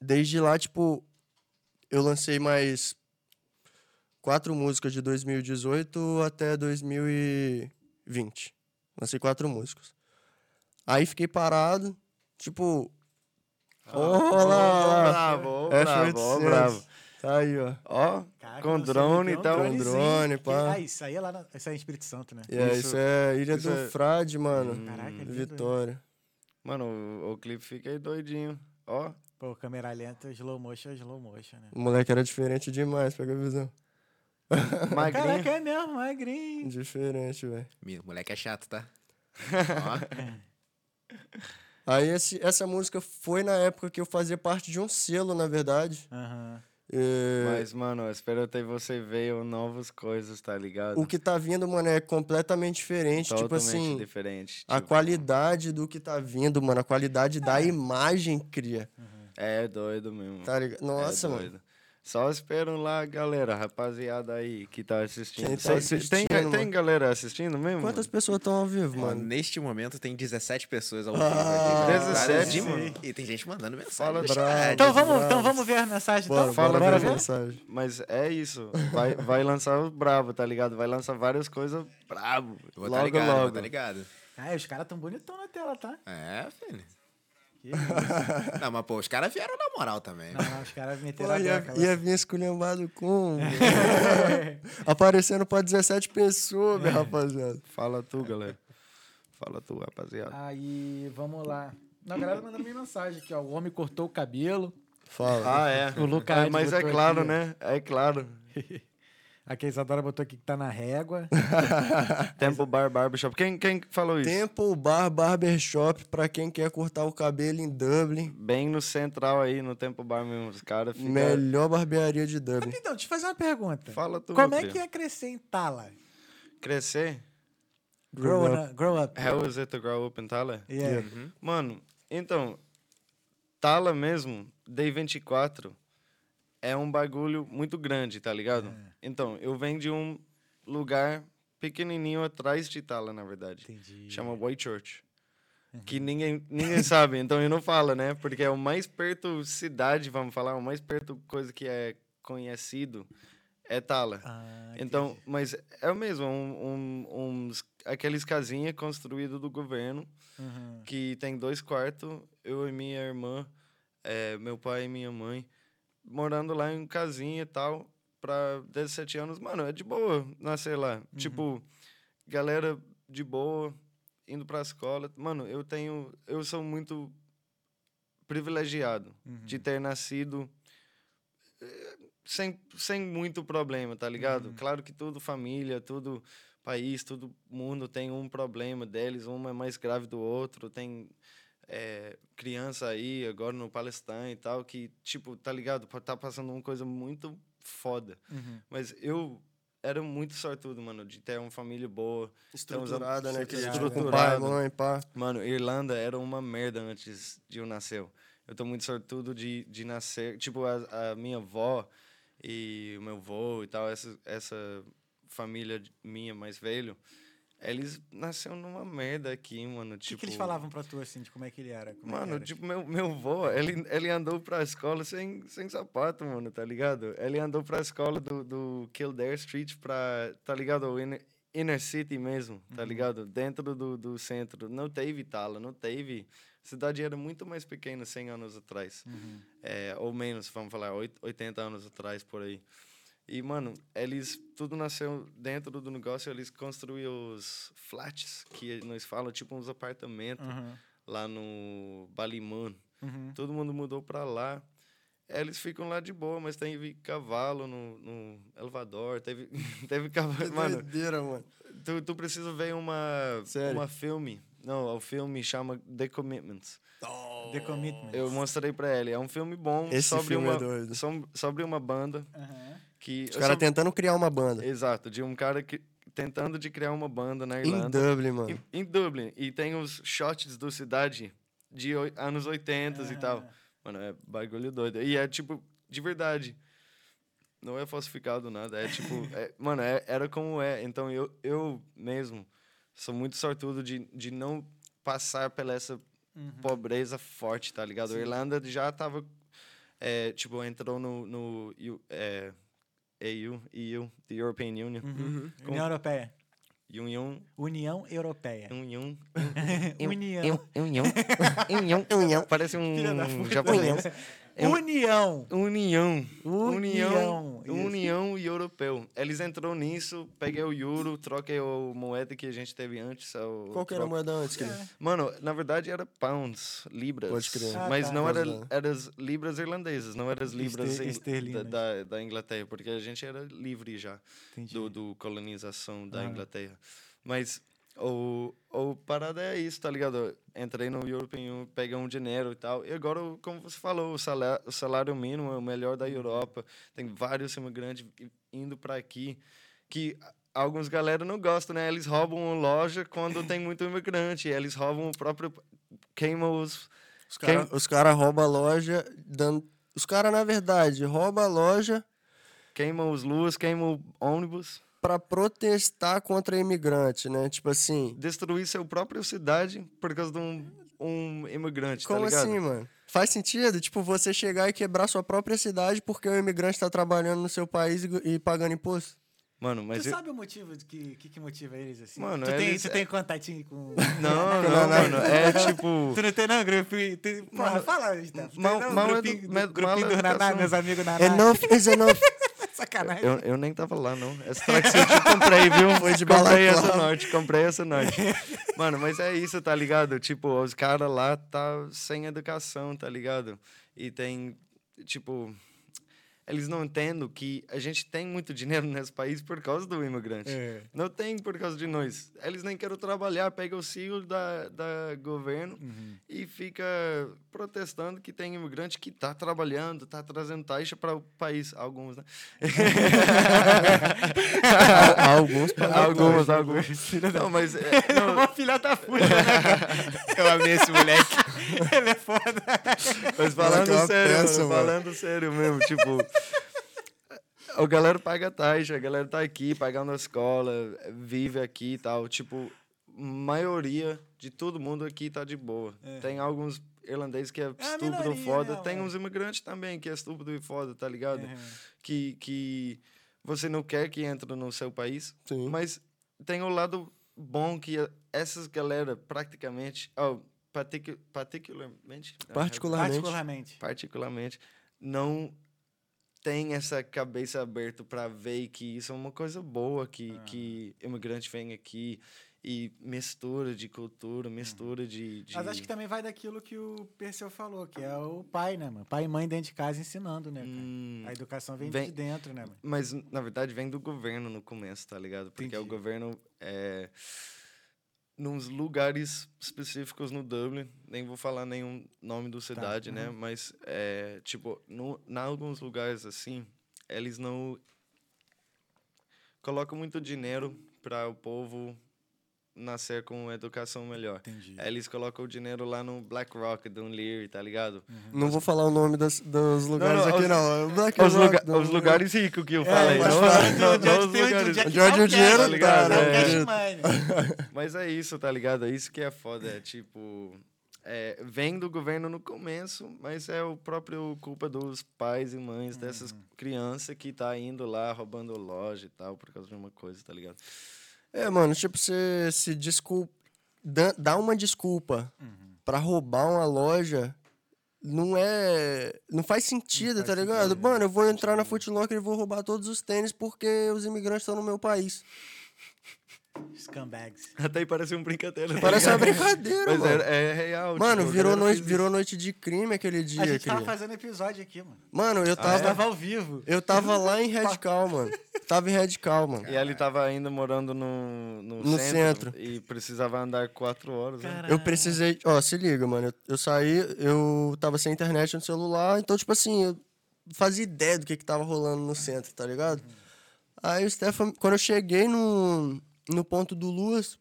desde lá, tipo, eu lancei mais quatro músicas de 2018 até 2020. Lancei quatro músicas. Aí fiquei parado, tipo. Ah, Ó lá! bravo, ó, bravo, ó, F800. bravo. Tá aí, ó. Ó, Caraca, com drone e tal. dronezinho. drone, Que- pá. Ah, isso aí é lá na... Isso aí é em Espírito Santo, né? E é, Isso- isso é Ilha isso do é- Frade, mano. Caraca, lindo, Vitória. Mano, o, o clipe fica aí doidinho. Ó, Pô, câmera lenta, slow motion, é slow motion, né? O moleque era diferente demais, pega a visão. magrinho. Caraca, é mesmo, magrinho. Diferente, velho. Moleque é chato, tá? Aí esse, essa música foi na época que eu fazia parte de um selo, na verdade. Aham. É, Mas, mano, eu espero até você ver novas coisas, tá ligado? O que tá vindo, mano, é completamente diferente. tipo Totalmente assim, diferente. a tipo, qualidade do que tá vindo, mano, a qualidade da imagem cria. É doido mesmo. Tá ligado? Nossa, é mano. Só esperam lá, galera, rapaziada aí que tá assistindo. Quem tá assistindo, tem, mano? tem galera assistindo mesmo? Quantas pessoas estão ao vivo, Ó, mano? neste momento tem 17 pessoas ao vivo Ah, aqui. 17, de- mano. E tem gente mandando mensagem. Fala bravo. Então vamos, bravo. então vamos ver a mensagem. Bora, então? fala bora, Bora mensagem. Mas é isso. Vai, vai lançar o brabo, tá ligado? Vai lançar várias coisas brabo. Eu vou tá logo, ligado, eu vou logo. tá ligado. Ah, os caras tão bonitão na tela, tá? É, filho. Que isso. Não, mas pô, os caras vieram na moral também. Não, não, os caras Pô, meteram a ia, beca. ia vir esculhambado como? Aparecendo pra 17 pessoas, É. meu rapaziada. Fala tu, galera. Fala tu, rapaziada. Aí, vamos lá. Não, a galera mandando minha mensagem aqui, ó. O homem cortou o cabelo. Fala. Ah, é. O Lucas É, mas é claro, aqui, né? É claro. Aqui a Isadora botou aqui que tá na régua. Tempo Bar Barbershop. Quem, quem falou isso? Temple Bar Barbershop pra quem quer cortar o cabelo em Dublin. Bem no central aí, no Tempo Bar mesmo. Os caras ficam... Melhor barbearia de Dublin. Então, deixa eu fazer uma pergunta. Fala tu, Como é filho. que é crescer em Tala? Crescer? Grow, Grow up. grow up. How is it to grow up in Tala? Yeah. Mano, então, Tala mesmo, Day 24, é um bagulho muito grande, tá ligado? É. Então, eu venho de um lugar pequenininho atrás de Tala, na verdade. Entendi. Chama White Church. Que ninguém, ninguém sabe, então eu não falo, né? Porque é o mais perto cidade, vamos falar, o mais perto coisa que é conhecido é Tala. Ah, Então, mas é o mesmo, um, um, uns, aqueles casinhas construídas do governo, Uhum. que tem dois quartos, eu e minha irmã, eh, meu pai e minha mãe, morando lá em casinha e tal, pra 17 anos. Mano, é de boa nascer lá. Tipo, galera de boa, indo pra escola. Mano, eu tenho. Eu sou muito privilegiado de ter nascido eh, sem, sem muito problema, tá ligado? Claro que tudo família, tudo país, todo mundo tem um problema deles, um é mais grave do outro, tem eh, criança aí agora no Palestina e tal, que, tipo, tá ligado? Tá passando uma coisa muito foda. Uhum. Mas eu era muito sortudo, mano, de ter uma família boa. Estruturada, né? Que estruturada. com pai, mãe, pá. Mano, Irlanda era uma merda antes de eu nascer. Eu tô muito sortudo de, de nascer. Tipo, a, a minha avó e o meu avô e tal, essa, essa família minha mais velho, eles nasceram numa merda aqui, mano. O que, Tipo, que eles falavam pra tu, assim, de como é que ele era? É que Mano, era? tipo, meu, meu avô, ele, ele andou pra escola sem, sem sapato, mano, tá ligado? Ele andou pra escola do, do Kildare Street pra, tá ligado? Inner, inner city mesmo, tá ligado? Dentro do, do centro. Não teve tala, não teve. A cidade era muito mais pequena 100 anos atrás. É, ou menos, vamos falar, oit- 80 anos atrás, por aí. E, mano, eles, tudo nasceu dentro do negócio, eles construíram os flats, que nós falamos, tipo uns apartamentos Uhum. lá no Ballymun. Todo mundo mudou pra lá. Eles ficam lá de boa, mas teve cavalo no, no elevador, teve, teve cavalo. Mano, Doideira, mano. tu, tu precisa ver uma, Sério? uma filme. Não, o filme chama The Commitments. The Commitment. Eu mostrei pra ele. É um filme bom Esse sobre, filme é uma, doido. som- sobre uma banda Aham. Que. Os caras tentando criar uma banda. Exato, de um cara que, tentando de criar uma banda na Em Irlanda. Dublin, mano. Em, em Dublin. E tem os shots do cidade de oi- anos 80 e tal. Mano, é bagulho doido. E é tipo, de verdade. Não é falsificado nada. É tipo, é- mano, é- era como é. Então eu, eu mesmo sou muito sortudo de, de não passar pela essa pobreza forte, tá ligado? A Irlanda já tava. é, tipo, entrou no, no é, EU, EU, the European Union. União Europeia. Union. União Europeia. União. União. União. União. Parece um japonês. É um- União. União. União. União. E europeu. Eles entrou nisso, peguei o euro, troquei a moeda que a gente teve antes. o Qual que era a moeda antes, querido? Mano, na verdade era pounds, libras. Pode crer. Ah, Mas tá. não era, era as libras irlandesas, não eram as libras Ester- da, da, da Inglaterra, porque a gente era livre já Entendi. do, do colonização da Ah. Inglaterra. Mas o, o parada é isso, tá ligado? Entrei no European Union, peguei um dinheiro e tal. E agora, como você falou, o salário, o salário mínimo é o melhor da Europa. Tem vários imigrantes indo para aqui que alguns galera não gostam, né? Eles roubam loja quando tem muito imigrante. Eles roubam o próprio... Queimam os... Os caras cara roubam a loja, dando... Os caras, na verdade, roubam a loja Queimam os luas, queimam o ônibus. Pra protestar contra imigrante, né? Tipo assim... Destruir sua própria cidade por causa de um, um imigrante, Como tá ligado? assim, mano? Faz sentido? Tipo, você chegar e quebrar sua própria cidade porque o imigrante tá trabalhando no seu país e, e pagando imposto? Mano, mas... tu eu- sabe o motivo de que, que, que motiva eles assim? Mano, tu, tem, eles- tu tem contatinho com. Não, não, mano. É tipo. Tu não tem não, grupinho? Tu... Mano, fala, Gustavo. Mal- tem não, mal grupinho, me- grupinho mal do Naná, meus amigos Naná. Enough is enough. Sacanagem. Eu, eu nem tava lá, não. Essa tracksuit eu comprei, viu? Foi de comprei essa norte, comprei essa norte. Mano, mas é isso, tá ligado? Tipo, os caras lá tá sem educação, tá ligado? E tem, tipo... Eles não entendem que a gente tem muito dinheiro nesse país por causa do imigrante. É. Não tem por causa de nós. Eles nem querem trabalhar, pega o siglo da, da governo Uhum. e fica protestando que tem imigrante que tá trabalhando, tá trazendo taxa para o país. Alguns, né? Alguns alguns, alguns. Não, mas... é, É não, uma filha da puta, né? Eu amei esse moleque. Ele é foda. Mas Moleque, falando é sério, peça, mano, mano. falando sério mesmo, tipo. A galera paga taxa, a galera tá aqui pagando a escola, vive aqui e tal. Tipo, maioria de todo mundo aqui tá de boa. Tem alguns irlandeses que é, a estúpido minoria, foda. né, Tem uns imigrantes também que é estúpido e foda, tá ligado? Uhum. Que, que você não quer que entre no seu país. Sim. Mas tem o lado bom que essas galera praticamente. Oh, particu particularmente. Particularmente. Particularmente. particularmente, não tem essa cabeça aberta para ver que isso é uma coisa boa, que, que imigrante vem aqui e mistura de cultura, mistura de, de... Mas acho que também vai daquilo que o Perseu falou, que é o pai, né, mano? Pai e mãe dentro de casa ensinando, né, cara? Hum, A educação vem, vem- de dentro, né, mano? Mas, na verdade, vem do governo no começo, tá ligado? Porque Entendi. o governo é... Nos lugares específicos no Dublin, nem vou falar nenhum nome Tá, do cidade, né? uhum. Mas, é, tipo, no, em alguns lugares assim, eles não colocam muito dinheiro para o povo nascer com uma educação melhor. Entendi. Eles colocam o dinheiro lá no BlackRock, do Lear, tá ligado? Não vou falar o nome das, dos lugares não, aqui, os- não. Black Os, Rock, lugar- não- os lugares ricos que eu falei, não, não, não, é os lugares... onde é Onde é tá o dinheiro cash, tá, ligado? É o É. Mas é isso, tá ligado? É isso que é foda. É tipo. é, vem do governo no começo, mas é o próprio culpa dos pais e mães dessas crianças que tá indo lá roubando loja e tal, por causa de uma coisa, tá ligado? É, mano, tipo, você se desculpa. Dá, uma desculpa pra roubar uma loja. Não é. Não faz sentido, faz tá sentido, ligado? né? Mano, eu vou entrar na Foot Locker e vou roubar todos os tênis porque os imigrantes estão no meu país. Scumbags. Até aí parece uma brincadeira. tá Parece uma brincadeira, Mas mano. é, é real. Mano, tipo, virou noite, virou noite de crime aquele dia, A gente tava fazendo episódio aqui, mano. Mano, eu A gente tava, tava ao vivo. eu tava lá em Radical, mano. Tava em Radical, mano. E ele tava ainda morando no, no, No centro, centro. E precisava andar quatro horas. né? Eu precisei. Ó, se liga, mano. Eu, eu saí, eu tava sem internet no celular, então, tipo assim, eu fazia ideia do que que tava rolando no centro, tá ligado? Aí o Stefan, quando eu cheguei no, no ponto do Luas,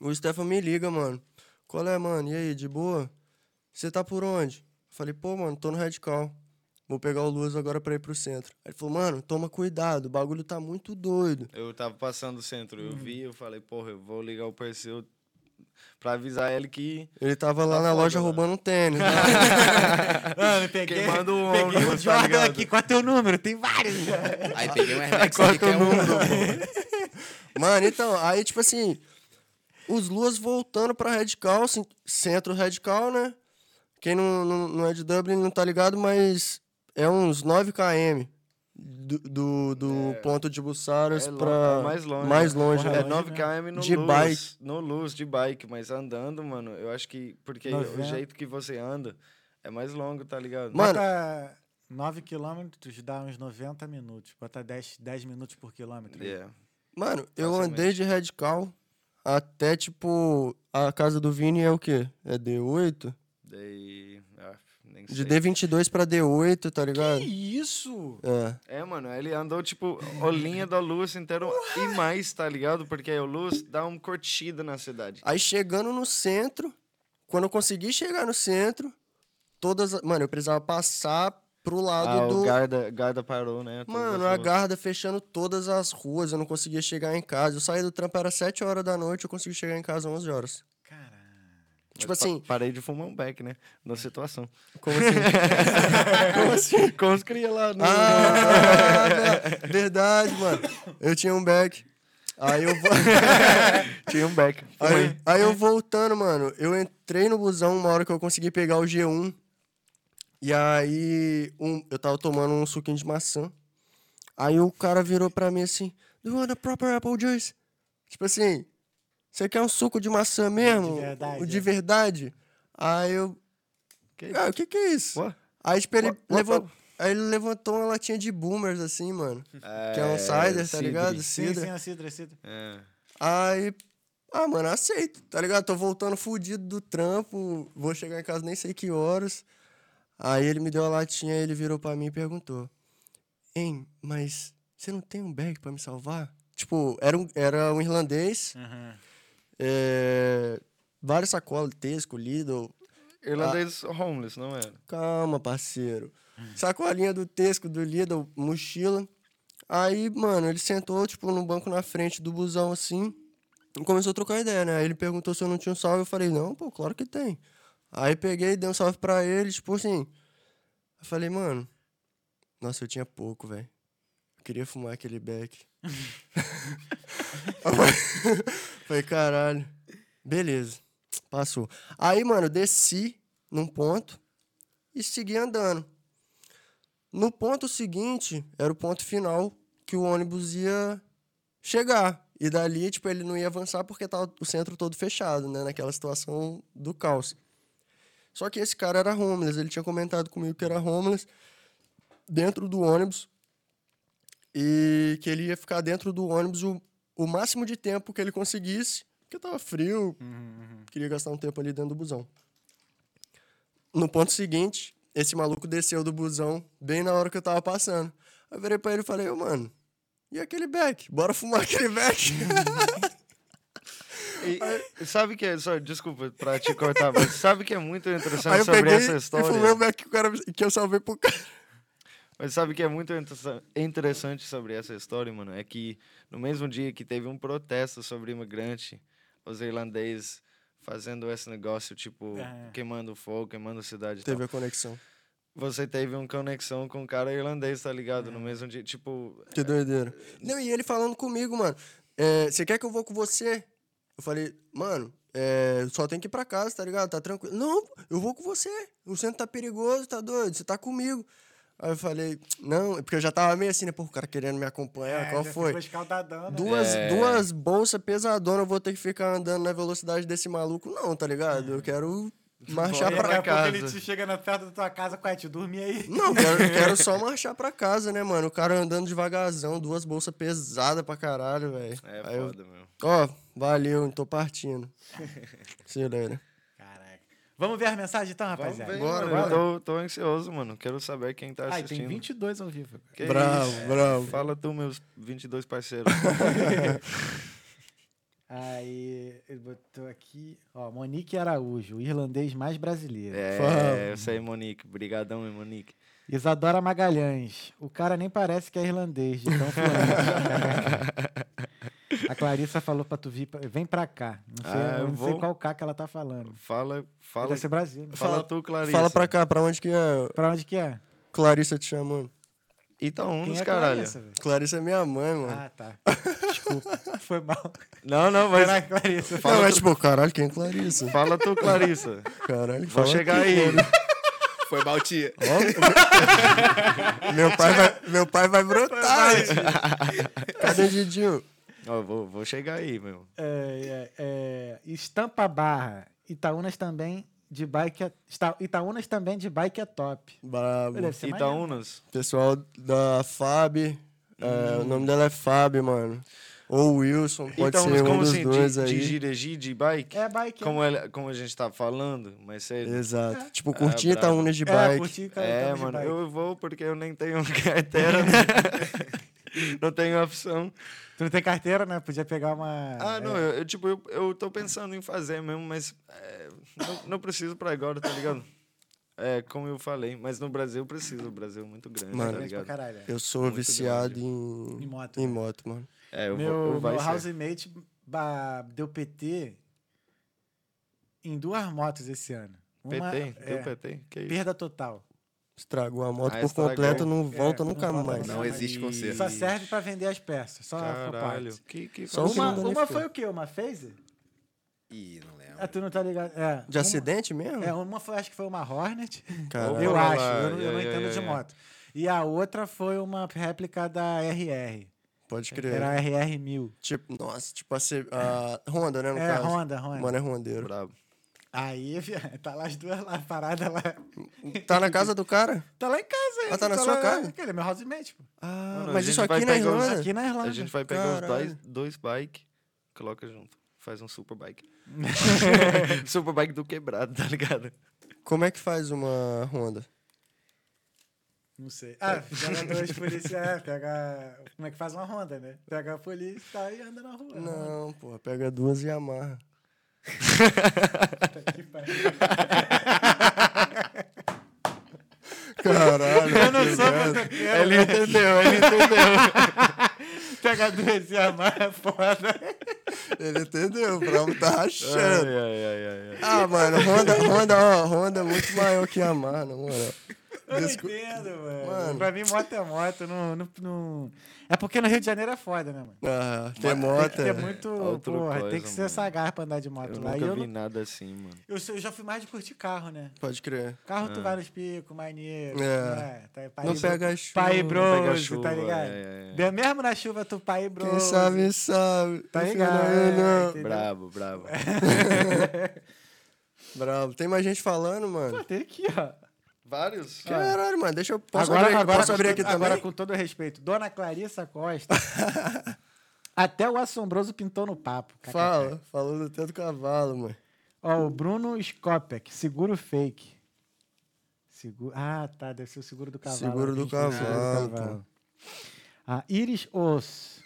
o Stefan me liga, mano. Qual é, mano? E aí, de boa? Você tá por onde? Eu falei, pô, mano, tô no Radical. Vou pegar o Luas agora pra ir pro centro. Aí ele falou, mano, toma cuidado, o bagulho tá muito doido. Eu tava passando o centro, eu vi, eu falei, porra, eu vou ligar o Perseu pra avisar ele que. Ele tava lá Tá na foda, loja mano. roubando um tênis. né? Mano, peguei, Queimando o peguei o ônibus, tá Jordan ligado? aqui. Qual é teu número? Tem vários. Aí peguei um Qual aqui que é o um... Mano, então, aí, tipo assim, os Luas voltando pra Radical, assim, centro Radical, né? Quem não, não, não é de Dublin não tá ligado, mas é uns 9 km do, do, do ponto de Bussaras É pra. é mais longe. Mais longe, Porra, É né? longe 9 mesmo. km no De luz. bike. No luz, de bike, mas andando, mano, eu acho que. Porque o 90. jeito que você anda é mais longo, tá ligado? Mano, Bota 9 quilômetros, dá uns 90 minutos. Bota 10, 10 minutos por quilômetro. Yeah. Mano, eu andei de Radical até, tipo, a casa do Vini é o quê? É D8? Daí. ah, nem sei. De D22 pra D8, tá ligado? Que isso? É. É, mano, ele andou, tipo, a linha da luz inteira e mais, tá ligado? Porque a luz dá uma curtida na cidade. Aí chegando no centro, quando eu consegui chegar no centro, todas. Mano, eu precisava passar pro lado Ah, do. guarda parou, né? Todas Mano, a ruas. guarda fechando todas as ruas, eu não conseguia chegar em casa. Eu saí do trampo, era 7 horas da noite, eu consegui chegar em casa 11 horas. Caralho. Tipo pa- assim, Parei de fumar um beck, né? Na situação. como assim? Como assim? Com os cria lá no... ah, verdade, mano. Eu tinha um back. Aí eu. Tinha um beck. Aí, aí eu voltando, mano, eu entrei no busão uma hora que eu consegui pegar o G1. E aí um, eu tava tomando um suquinho de maçã. Aí o cara virou pra mim assim: Do you want a proper apple juice? Tipo assim, você quer um suco de maçã mesmo? verdade, O de é. verdade? Aí eu. Que Ah, o que que é isso? What? Aí, tipo, ele, What- what levan- aí ele levantou uma latinha de boomers, assim, mano. Que é um cider, tá ligado? Sim, Cidra. sim, a cidra, a cidra. É. Aí, ah, mano, aceito, tá ligado? Tô voltando fudido do trampo, vou chegar em casa nem sei que horas. Aí ele me deu a latinha, ele virou pra mim e perguntou: Hein, mas você não tem um bag pra me salvar? Tipo, era um, era um irlandês, Aham. é, várias sacolas, Tesco, Lidl. Irlandês homeless, não era? Calma, parceiro. Sacolinha do Tesco, do Lidl, mochila. Aí, mano, ele sentou, tipo, no banco na frente do busão, assim, e começou a trocar ideia, né? Aí ele perguntou se eu não tinha um salve, eu falei, não, pô, claro que tem. Aí peguei, dei um salve pra ele, tipo assim. Eu falei, mano, nossa, eu tinha pouco, velho. Eu queria fumar aquele beck. falei, caralho. Beleza. Passou. Aí, mano, eu desci num ponto e segui andando. No ponto seguinte, era o ponto final que o ônibus ia chegar. E dali, tipo, ele não ia avançar porque tava o centro todo fechado, né? Naquela situação do caos. Só que esse cara era homeless, ele tinha comentado comigo que era homeless dentro do ônibus e que ele ia ficar dentro do ônibus o, o máximo de tempo que ele conseguisse, porque tava frio, queria gastar um tempo ali dentro do busão. No ponto seguinte, esse maluco desceu do busão bem na hora que eu tava passando. Aí eu virei pra ele e falei, ô, mano, e aquele beck? Bora fumar aquele beck? E, sabe que é, só, desculpa pra te cortar, mas sabe que é muito interessante sobre essa e história? fumei o que, o cara, que eu salvei pro cara. Mas sabe o que é muito interessa- interessante sobre essa história, mano? É que no mesmo dia que teve um protesto sobre imigrante, os irlandeses fazendo esse negócio, tipo, É. queimando fogo, queimando cidade e Teve tal. a conexão. Você teve uma conexão com um cara irlandês, tá ligado? No mesmo dia, tipo... Que doideira. Não, e ele falando comigo, mano. é, Você quer que eu vou com você? Eu falei, mano, é, só tem que ir pra casa, tá ligado? Tá tranquilo. Não, eu vou com você. O centro tá perigoso, tá doido? Você tá comigo. Aí eu falei, não, porque eu já tava meio assim, né? Pô, o cara querendo me acompanhar, É, qual foi? escaldadão, né? Duas, É. duas bolsas pesadonas, eu vou ter que ficar andando na velocidade desse maluco, não, tá ligado? Eu quero marchar E Bora daqui a pra pouco ele casa. te chega na perto da tua casa, qual é? Te dormir aí? Não, quero, quero só marchar pra casa, né, mano? O cara andando devagarzão, duas bolsas pesadas pra caralho, velho. É Aí eu, foda, meu. Ó, valeu, tô partindo. Acelera. Caraca. Vamos ver as mensagens então, Vamos rapaziada? ver, Bora, mano. Eu tô, tô ansioso, mano. Quero saber quem tá assistindo. tem 22 ao vivo. Que Bravo, isso? bravo. Fala tu, meus 22 parceiros. Aí, ele botou aqui, ó, Monique Araújo, o irlandês mais brasileiro. é, eu sei, Monique. Brigadão, hein, Monique. Isadora Magalhães, o cara nem parece que é irlandês, de tão fluente. A Clarissa falou pra tu vir, pra- vem pra cá. Não sei, Ah, eu não sei vou. qual cá que ela tá falando. Fala, fala, Deve ser Brasil. fala Fala- tu, Clarice. Fala pra cá, pra onde que é? Pra onde que é? Clarissa te chamando. Quem Itaúnos, é caralho. Clarissa? Clarissa é minha mãe, mano. Ah, tá. Desculpa. Foi mal. Não, não, mas... Que Clarissa? não, é tipo, caralho, quem é Clarissa? Fala tu, Clarissa. Caralho, Vou fala chegar aqui, aí. mano. Foi mal, tia. Meu pai vai, meu pai vai brotar. Cadê o Didinho? Vou, vou chegar aí, meu. É, é, é, Estampa Barra. Itaúnas também de bike é, Ita- Itaúnas também de bike é top. Brabo. Itaúnas. Pessoal da FAB. é, o nome dela é Fab, mano. Ou Wilson, pode Itaúnas, ser um como dos assim? dois de, aí. de dirigir de bike? É bike. Como, ela, como a gente tá falando, mas sério. Exato. Tipo, curtir brabo. Itaúnas de é, bike. curti, cara, É, Itaúnas de mano, bike. eu vou porque eu nem tenho carteira, né? não tenho opção. Tu não tem carteira, né? Podia pegar uma. Ah, é, não, eu, eu, tipo, eu, eu tô pensando em fazer mesmo, mas é, não, não preciso pra agora, tá ligado? É, como eu falei, mas no Brasil eu preciso, o Brasil é muito grande, Mano, tá ligado? caralho. é. Eu sou Muito viciado em, Em moto, em né? moto, mano. É, eu meu vou, eu meu housemate ba- deu PT em duas motos esse ano. Uma, PT? é, Deu PT? Que isso? perda total. Estragou a moto Ah, por estragou. completo, não volta É, nunca volta mais. nunca Não mais. existe conserto. Só serve pra vender as peças. Só Caralho, que, que Só Uma, não uma foi o quê? Uma Phaser? Ih, não lembro. Ah, tu não tá ligado? É. De uma- acidente mesmo? É, uma foi, acho que foi uma Hornet. Caralho. Eu acho, eu não, eu não é, entendo é, de é. moto. E a outra foi uma réplica da RR. Pode crer. Era a RR 1000. Tipo, nossa, tipo a, C- a Honda, né, no É, caso. Honda, Honda. Mano, é rondeiro. Brabo. Aí, viado, tá lá as duas lá, paradas lá. Tá na casa do cara? Tá lá em casa. Ah, tá na sua lá, casa? Ele é meu housemate, pô. Ah, Mano, mas isso aqui na Irlanda? Aqui na Irlanda. A gente vai pegar os Caralho. dois, dois bike, coloca junto. Faz um super bike. super bike do quebrado, tá ligado? Como é que faz uma Honda? Não sei. Ah, pega dois policiais, pega... Como é que faz uma Honda, né? Pega a polícia e tá e anda na rua. Não, pô, pega duas e amarra. Caralho. Eu não sou motoqueiro. Ele entendeu, ele entendeu. Pega duas e amarra, é foda. Ele entendeu, o Bravo tá rachando. ai, ai, ai. Ah, mano, Honda, Honda, ó, Honda é muito maior que a Yamaha, na moral. Eu não entendo, mano. Mano. Pra mim, moto é moto. Não, não, não... É porque no Rio de Janeiro é foda, né, mano? Ah, tem Tem moto. que ter muito. Outra porra, tem coisa, que ser mano. sagaz pra andar de moto Eu lá. Nunca eu, vi não- nada assim, mano. eu, eu já fui mais de curtir carro, né? Pode crer. Carro Ah. tu vai nos picos, maneiro. É. né? Tá, pai Não bro- pega chuva. Pai pega broso, chuva, tá ligado? é, é. Bem- Mesmo na chuva, tu pai broso. Quem sabe, sabe. Tá ligado, é, não. Brabo, brabo. Bravo. Tem mais gente falando, mano? Pô, tem aqui, ó. Vários? Caralho, mano. Deixa eu. Posso agora, abrir, agora, posso abrir aqui agora, também? com todo respeito, Dona Clarissa Costa. até o assombroso pintou no papo. kkk. Fala. Falou do teto do cavalo, mano. Ó, o Bruno Skopek, seguro fake. Seguro... Ah, tá, deve ser o seguro do cavalo. Seguro do cavalo, do cavalo. Ah, Iris Os.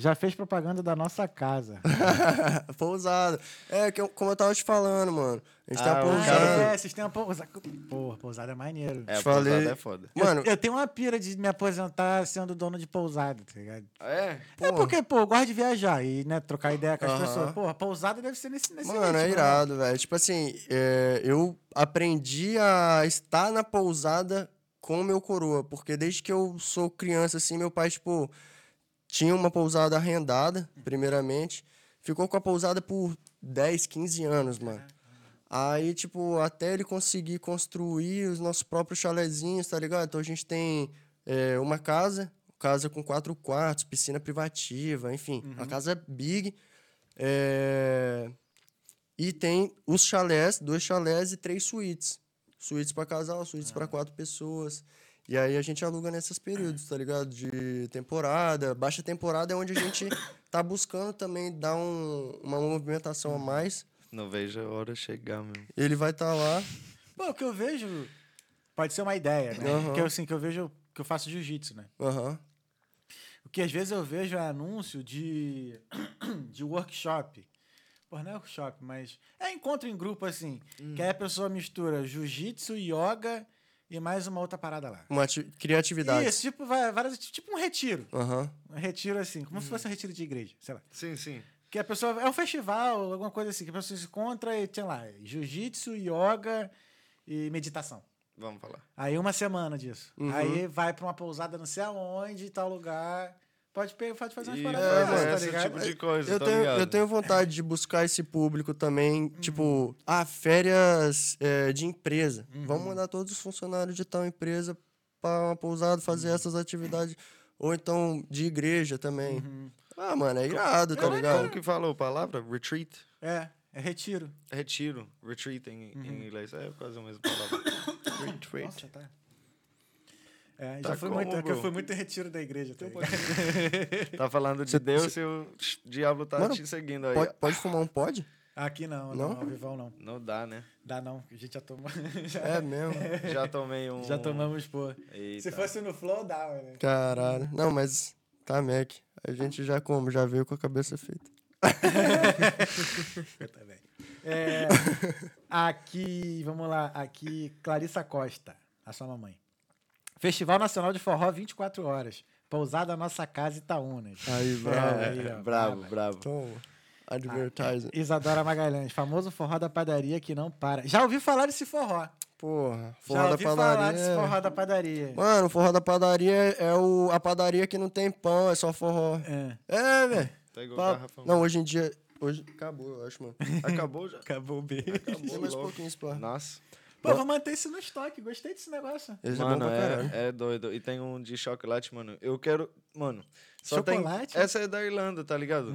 Já fez propaganda da nossa casa. pousada. É, que eu- como eu tava te falando, mano. A gente tá Ah, o Ah, pousando. é, vocês têm uma pousada. Porra, pousada é maneiro. É, Te falei. pousada é foda. Eu- Mano, eu, tenho uma pira de me aposentar sendo dono de pousada, tá ligado? É? É porque, pô, eu gosto de viajar e, né, trocar ideia com as Aham. pessoas. Porra, pousada deve ser nesse, nesse Mano, ritmo, é né? irado, velho. Tipo assim, é, eu aprendi a estar na pousada com o meu coroa, porque desde que eu sou criança, assim, meu pai, tipo, tinha uma pousada arrendada, primeiramente, ficou com a pousada por 10, 15 anos, mano. Aí, tipo, até ele conseguir construir os nossos próprios chalezinhos, tá ligado? Então a gente tem é, uma casa, casa com quatro quartos, piscina privativa, enfim, uma casa big. É, E tem os chalés, dois chalés e três suítes. Suítes para casal, suítes para quatro pessoas. E aí a gente aluga nesses períodos, tá ligado? De temporada. Baixa temporada é onde a gente tá buscando também dar um- uma movimentação a mais. Não vejo a hora chegar, meu. Ele vai estar lá. Bom, o que eu vejo pode ser uma ideia, né? Aham. Porque assim, que eu vejo que eu faço jiu-jitsu, né? Aham. O que às vezes eu vejo é anúncio de, de workshop. Pô, não é workshop, mas é encontro em grupo, assim. Que aí a pessoa mistura jiu-jitsu, yoga e mais uma outra parada lá. Uma ati- criatividade. Isso, tipo, várias, tipo um retiro. Aham. Um retiro assim, como se fosse um retiro de igreja, sei lá. Sim, sim. Que a pessoa. É um festival, alguma coisa assim, que a pessoa se encontra e, sei lá, jiu-jitsu, yoga e meditação. Vamos falar. Aí uma semana disso. Uhum. Aí vai pra uma pousada não sei aonde, tal lugar. Pode, pode fazer umas paradas é, tá esse ligado? tipo de coisa, Eu tá tenho, ligado? eu tenho vontade de buscar esse público também, tipo, ah, férias é, de empresa. Vamos mandar todos os funcionários de tal empresa para uma pousada fazer essas atividades. Ou então de igreja também. Ah, mano, é irado, tá Como, ligado? como que falou a palavra? Retreat? É, é retiro. Retiro. Retreat em, Uhum. em inglês. É quase a mesma palavra. Retreat. Nossa, tá. É, Tá já fui como, muito, é fui muito em retiro da igreja. Tá? Tá falando de Deus e o diabo tá Mano, te seguindo aí. Pode, pode fumar um pod? Aqui não, não, Não? ao vivão não. Não dá, né? Dá não, a gente já tomou. já, É mesmo. Já tomei um... já tomamos, pô. Eita. Se fosse no flow, dá, né? Caralho. Não, mas tá, Mac. A gente já como? Já veio com a cabeça feita. Eu também. É, aqui, vamos lá. Aqui, Clarissa Costa, a sua mamãe. Festival Nacional de Forró 24 horas. Pousada Nossa Casa Itaúnas. Aí, bravo. É, aí, ó, bravo, brava. bravo. Toma. Advertising. Isadora Magalhães, famoso forró da padaria que não para. Já ouvi falar desse forró. Porra. Já Forró da ouvi falar padaria. desse é- forró da padaria. Mano, o forró da padaria é é o, a padaria que não tem pão, é só forró. É. É, velho. Tá igual Pa- garrafão. Não, hoje em dia. Hoje acabou, eu acho, mano. Acabou já? Acabou bem. Tem mais um pouquinho, pá. Nossa. Pô, vou manter isso no estoque. Gostei desse negócio. Esse mano, é caralho. é, é doido. E tem um de chocolate, mano. Eu quero. Mano, só Chocolate? tem. Essa é da Irlanda, tá ligado?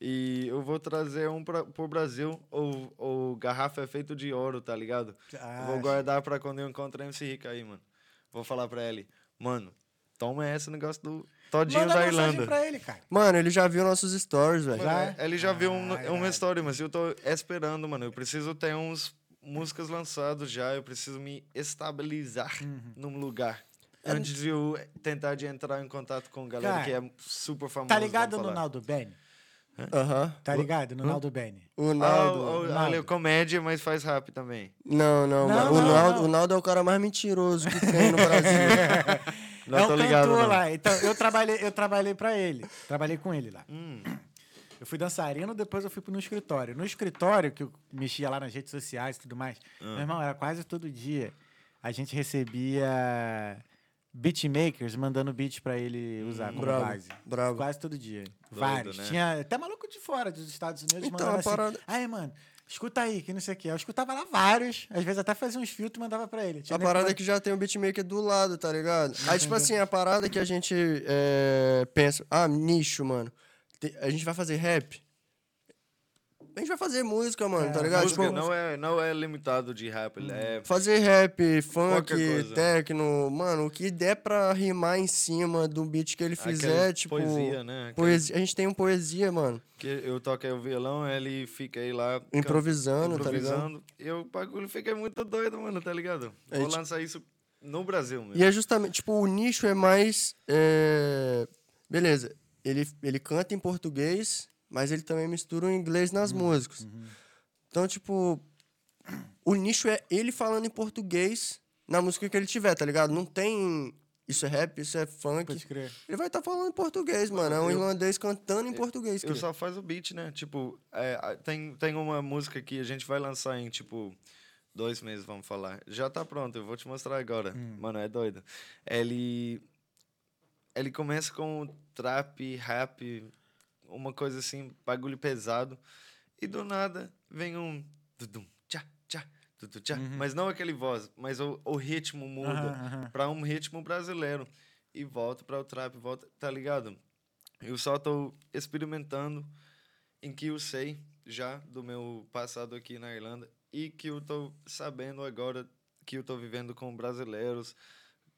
E eu vou trazer um pra, pro Brasil. O, o garrafa é feito de ouro, tá ligado? Ah, vou guardar pra quando eu encontrar esse rico aí, mano. Vou falar pra ele, mano, toma esse negócio do todinho Manda da Irlanda. pra ele, cara. Mano, ele já viu nossos stories, velho. Mano, Já? Ele já viu um- Ah, uma história, mas eu tô esperando, mano. Eu preciso ter uns músicas lançadas já. Eu preciso me estabilizar Uhum. num lugar. Antes de eu tentar de entrar em contato com galera Cara, que é super famosa. Tá ligado no. Naldo Bene? Aham. Tá ligado? No Naldo Bene. O Ah, Naldo. o- o- Naldo. ele é comédia, mas faz rap também. Não, não, Não, mano. não, o, Naldo, não. o Naldo é o cara mais mentiroso que tem no Brasil. Não é tô ligado, cantor não. lá. Então, eu trabalhei, eu trabalhei pra ele. Trabalhei com ele lá. Hum. Eu fui dançarino, depois eu fui no escritório. No escritório, que eu mexia lá nas redes sociais e tudo mais, Ah. meu irmão, era quase todo dia. A gente recebia beatmakers mandando beat pra ele usar como Bravo, base. bravo. Quase todo dia. Vários. né? Tinha até maluco de fora dos Estados Unidos Então, mandando assim. parada- Aí, mano, escuta aí, que não sei o quê. Eu escutava lá vários, às vezes até fazia uns filtros e mandava pra ele. Tinha A parada é que- já tem o beatmaker do lado, tá ligado? Aí, tipo assim, a parada que a gente é, pensa, ah, nicho, mano. A gente vai fazer rap. A gente vai fazer música, mano, tá ligado? Música Tipo, não, é, não é limitado de rap. ele É Fazer rap, funk, techno, mano, o que der pra rimar em cima do beat que ele fizer, aquela tipo. poesia, né? Aquele- Poesia, a gente tem um poesia, mano. Que eu toquei o violão, ele fica aí lá... can- Improvisando, tá ligado? improvisando. E o bagulho fica muito doido, mano, tá ligado? É, Vou tipo- lançar isso no Brasil mesmo. E é justamente, tipo, o nicho é mais. é, Beleza, ele, ele canta em português, mas ele também mistura o inglês nas músicas. Então, tipo, o nicho é ele falando em português na música que ele tiver, tá ligado? Não tem. Isso é rap, isso é funk. Pode crer. Ele vai estar falando em português, mano. É um Eu- irlandês cantando em português. Eu só faz o beat, né? Tipo, é, tem, tem uma música que a gente vai lançar em, tipo, dois meses, vamos falar. Já tá pronto, eu vou te mostrar agora. Mano, é doido. Ele. Ele começa com trap, rap, uma coisa assim, bagulho pesado. E do nada vem um. Dudum, tchá, tu, tu, tchá. Mas não aquele voz, mas o, o ritmo muda aham. pra um ritmo brasileiro. E volta para o trap, volta, tá ligado? Eu só tô experimentando em que eu sei já do meu passado aqui na Irlanda e que eu tô sabendo agora que eu tô vivendo com brasileiros,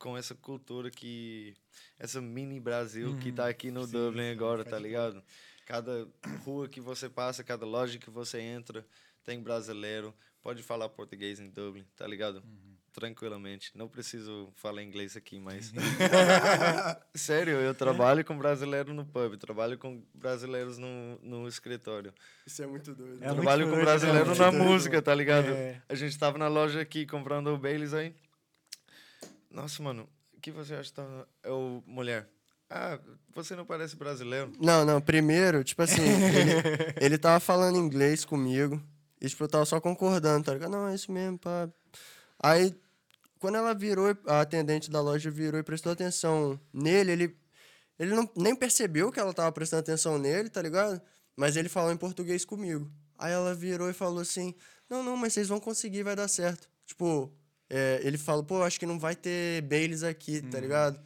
com essa cultura que essa mini Brasil que tá aqui no Uhum. sim, Dublin agora, tá ligado? Cada rua que você passa, cada loja que você entra, tem brasileiro. Pode falar português em Dublin, tá ligado? Uhum. Tranquilamente. Não preciso falar inglês aqui, mas. Sério, eu trabalho com brasileiro no pub, trabalho com brasileiros no, no escritório. Isso é muito doido. É muito trabalho com doido, brasileiro né? na Muito doido. música, tá ligado? É. A gente tava na loja aqui comprando o Baileys aí. Nossa, mano, o que você acha? que Tá... Eu, mulher. Ah, você não parece brasileiro. Não, não, primeiro, tipo assim, ele, ele tava falando inglês comigo, e tipo, eu tava só concordando, tá ligado? Não, é isso mesmo, pá. Aí, quando ela virou, a atendente da loja virou e prestou atenção nele, ele, ele não, nem percebeu que ela tava prestando atenção nele, tá ligado? Mas ele falou em português comigo. Aí ela virou e falou assim, não, não, mas vocês vão conseguir, vai dar certo. Tipo, é, ele falou, pô, acho que não vai ter Baileys aqui, tá ligado?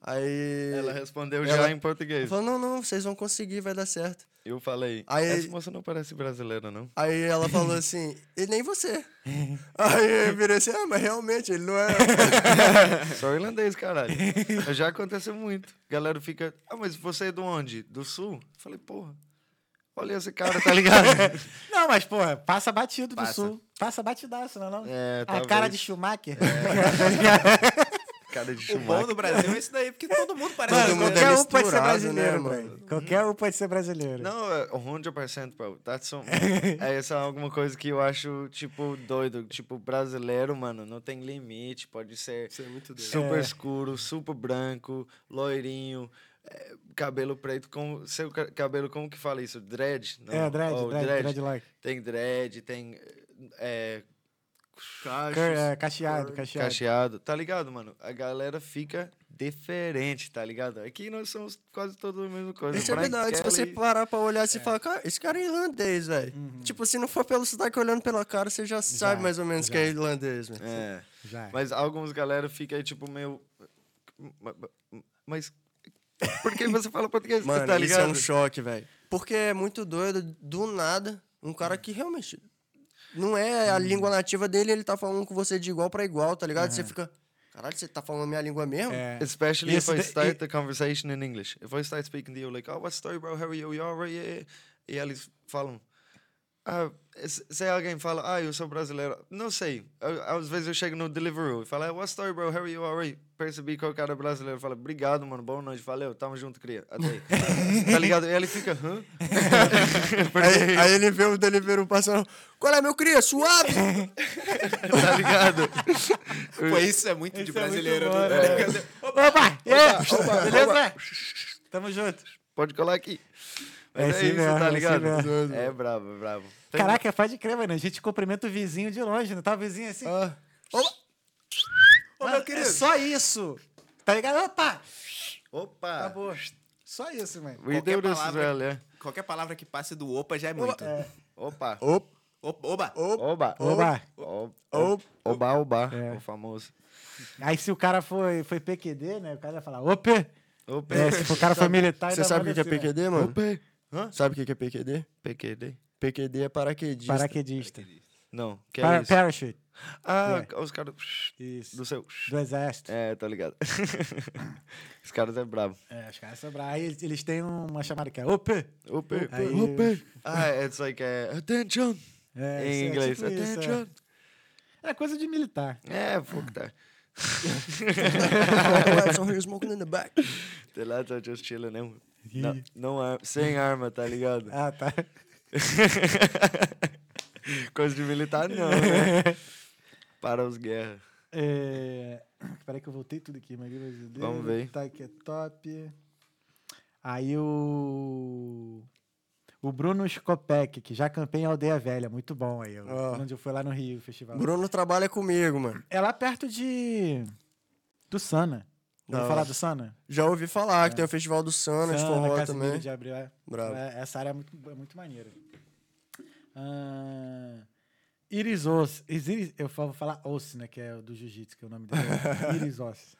Aí... Ela respondeu ela- já em português. Falou, não, não, vocês vão conseguir, vai dar certo. Eu falei, Aí- essa moça não parece brasileira, não. Aí ela falou assim, e nem você. Aí eu virei assim, ah, mas realmente, ele não é... Só irlandês, caralho. Já aconteceu muito. Galera fica, ah, mas você é do onde? Do sul? Eu falei, porra, olha esse cara, tá ligado? Não, mas, porra, passa batido do Passa. sul. Passa batidaço, não é não? É, A talvez. cara de Schumacher. cara de O bom Schumacher. do Brasil é isso daí, porque todo mundo parece Todo mundo qualquer é um pode ser brasileiro, né, velho. mano? Qualquer um pode ser brasileiro. Não, é 100%, bro. That's some... é essa é alguma coisa que eu acho, tipo, doido. Tipo, brasileiro, mano, não tem limite. Pode ser Isso é muito doido. super É. escuro, super branco, loirinho, é, cabelo preto. Com, seu ca- cabelo, como que fala isso? Dread? Não. É, dread, Oh, dread, dreadlock. Tem dread, tem é, Cachos. É, cacheado, cacheado. cacheado. Tá ligado, mano? A galera fica diferente, tá ligado? Aqui nós somos quase todos a mesma coisa. Isso é verdade, se você parar pra olhar, você fala, cara, esse cara é irlandês, velho. Uhum. Tipo, se não for pelo sotaque olhando pela cara, você já, sabe mais ou menos já. que é irlandês, velho. É. Já. é. Mas alguns galera fica aí, tipo, meio. "Ma- ma- Mas. Por que você fala português? Mano, tá isso ligado? é um choque, velho. Porque é muito doido, do nada, um cara que realmente não é a língua nativa dele, ele tá falando com você de igual pra igual, tá ligado? Você fica, caralho, você tá falando minha língua mesmo? É. Especially Isso if I start the conversation in English. If I start speaking to you, like, oh, what's the story, bro? How are you? You alright? Yeah, yeah. E eles falam. Ah, se alguém fala, ah, eu sou brasileiro, não sei. Eu- Às vezes eu chego no Deliveroo e falo, what's the story, bro? How are you? Alright? Percebi que o cara é brasileiro. Fala, obrigado, mano, boa noite, valeu, tamo junto, cria. Até aí. tá ligado? E ele fica, hã? Aí, aí ele vê o Deliveroo passando, qual é, meu cria? Suave! tá ligado? Pô, isso é muito de Isso é muito brasileiro. bom, né? né? Opa! E aí? Beleza? Tamo junto. Pode colar aqui. Mas É é, assim isso, mesmo, é tá assim ligado? mesmo. É bravo, é bravo. Tem- Caraca, pode crer, mano. A gente cumprimenta o vizinho de longe, não tá o vizinho assim? Ah, Ô, Mano, meu querido. É só isso. Tá ligado? Opa! Opa! Acabou. Só isso, mano. Qualquer palavra- well, yeah. Qualquer palavra que passe do opa já é muito. Opa. op, Opa, oba. Oba. Oba. Oba. Oba, oba. É. O famoso. Aí se o cara foi, foi PQD, né? O cara vai falar, opa! Opa. É, se o cara foi militar... Você sabe o que é assim, né? PQD, mano? Opa. Hã? Sabe o que que é PQD? PQD? PQD é paraquedista. Paraquedista. Não. Que Para- é isso? parachute. Ah, os caras Isso. do seu... Do exército. É, tá ligado. os caras é brabo. É, os caras são bravos. Aí eles- têm uma chamada que é! Opa. Aí- Opa. Ah, it's like uh, attention. É, em isso é inglês. tipo isso, attention. é. É coisa de militar. É, fuck that. Some here smoking in the back. The lads are just chilling, né? Não, não ar- sem arma, tá ligado? Ah, tá. Coisa de militar, não, né? Para os guerras. É... Peraí que eu voltei tudo aqui. Maria brasileira. Vamos ver. Tá aqui é top. Aí o... O Bruno Scopek, que já campei em Aldeia Velha. Muito bom aí. Ó. Onde eu fui lá no Rio, festival. Bruno trabalha comigo, mano. É lá perto de... Do Sana. Já ouviu falar do Sana? Já ouvi falar que tem o Festival do Sana, de Sana, forró Casimiro também. de Abril. é. Bravo. É, essa área é muito, é muito maneira. Ah, Iris Os. Iris, eu vou falar Os, né? Que é o do jiu-jitsu, que é o nome dele. Iris Os.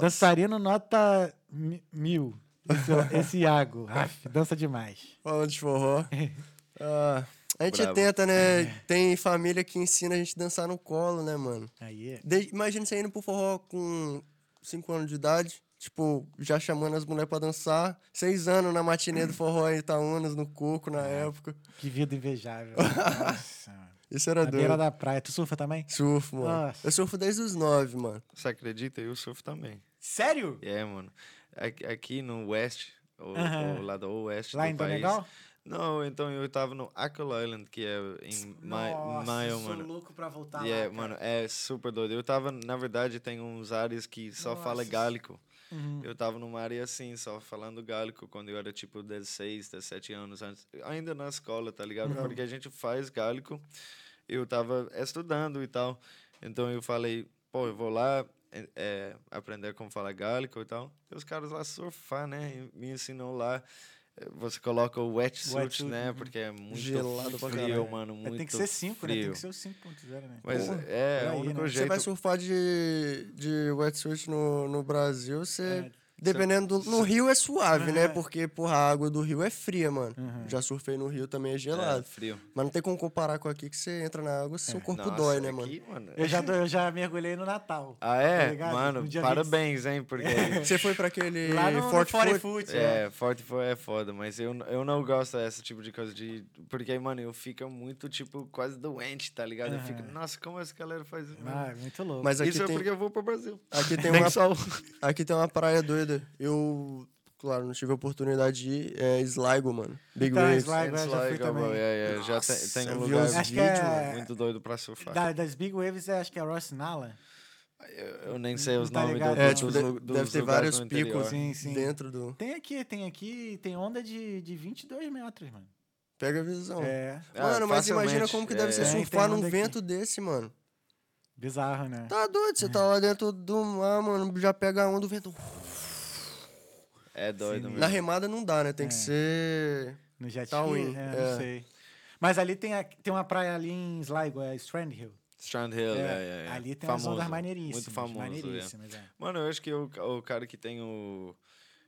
Dançarino nota mi- mil. Esse, esse Iago. Aff, dança demais. Falando de forró. Ah, a gente Bravo. tenta, né? Tem família que ensina a gente a dançar no colo, né, mano? Aí é. De- Imagina você indo pro forró com 5 anos de idade, tipo, já chamando as mulheres pra dançar. Seis anos na matinê do forró em Itaúnas, no Coco, na época. Que vida invejável. Nossa, mano. Isso era Na beira doido. da praia. Tu surfa também? Surfo, mano. Nossa. Eu surfo desde os 9, mano. Você acredita? Eu surfo também. Sério? É, mano. Aqui, no West, ou, Aham. ou lado oeste Lá do em país. Donegal? Não, então eu tava no Ackle Island, que é em Nossa, Maio, eu sou mano. louco pra voltar é, lá, cara. mano, é super doido. Eu tava, na verdade, tem uns áreas que só fala Nossa. gálico. Uhum. Eu tava numa área assim, só falando gálico, quando eu era tipo 16, 17 anos antes. Ainda na escola, tá ligado? Porque a gente faz gálico. Eu tava estudando e tal. Então eu falei, pô, eu vou lá é, é, aprender como falar gálico e tal. E os caras lá surfar, né? E me ensinou lá. Você coloca o wetsuit, Wetsuit, né? uhum. Porque é muito Gelado pra frio, caralho. mano. É, Muito tem que ser 5, né? Tem frio. que ser o 5.0, né? Mas Porra, é, é o único né? Você jeito. vai surfar de, de wetsuit no, no Brasil, você. É. Dependendo do. No Rio é suave, É. né? Porque, porra, a água do Rio é fria, mano. Uhum. Já surfei no Rio também é É, gelado. frio. Mas não tem como comparar com aqui que você entra na água, seu corpo Nossa, dói, né, mano? aqui, mano? Eu já, eu já mergulhei no Natal. Ah, Tá é? ligado? Mano, parabéns, hein? Porque. Você foi pra aquele Lá no, Fort no 40 Foot? Foot, é. É, forte foi é foda, mas eu, eu não gosto desse tipo de coisa de. Porque, mano, eu fico muito, tipo, quase doente, tá ligado? Eu fico, nossa, como essa galera faz isso? Ah, é muito louco. Mas aqui isso é tem, porque eu vou pro Brasil. aqui, tem uma, sol. aqui tem uma praia doida. Eu, claro, não tive a oportunidade de ir. É Sligo, mano. Big Então, Waves. Sligo, eu já fui também. bro. É, é, já tem, um lugar vídeos, é- muito doido pra surfar. Da- das Big Waves, é, acho que é Ross Nala. Eu, eu nem sei os Tá nomes do, É, dos, tipo, lu- de- dos deve ter vários picos Sim, sim. dentro do. Tem aqui, tem aqui, tem onda de, de 22 metros, mano. Pega a visão. É, Ah, Mano, mas imagina como que deve É, ser surfar num onda aqui. vento desse, mano. bizarro, né? Tá doido, você tá lá dentro do mar, mano, já pega a onda do vento. É doido mesmo. Na remada não dá, né? Tem que É. ser. No jet Tá ski, é, é. não sei. Mas ali tem, a- tem uma praia ali em Sligo, é Strand Hill. Strand Hill, é, é, é. Ali tem famoso, umas ondas maneiríssimas. Muito famoso, é. maneiríssimas, é. Mano, eu acho que o, o cara que tem o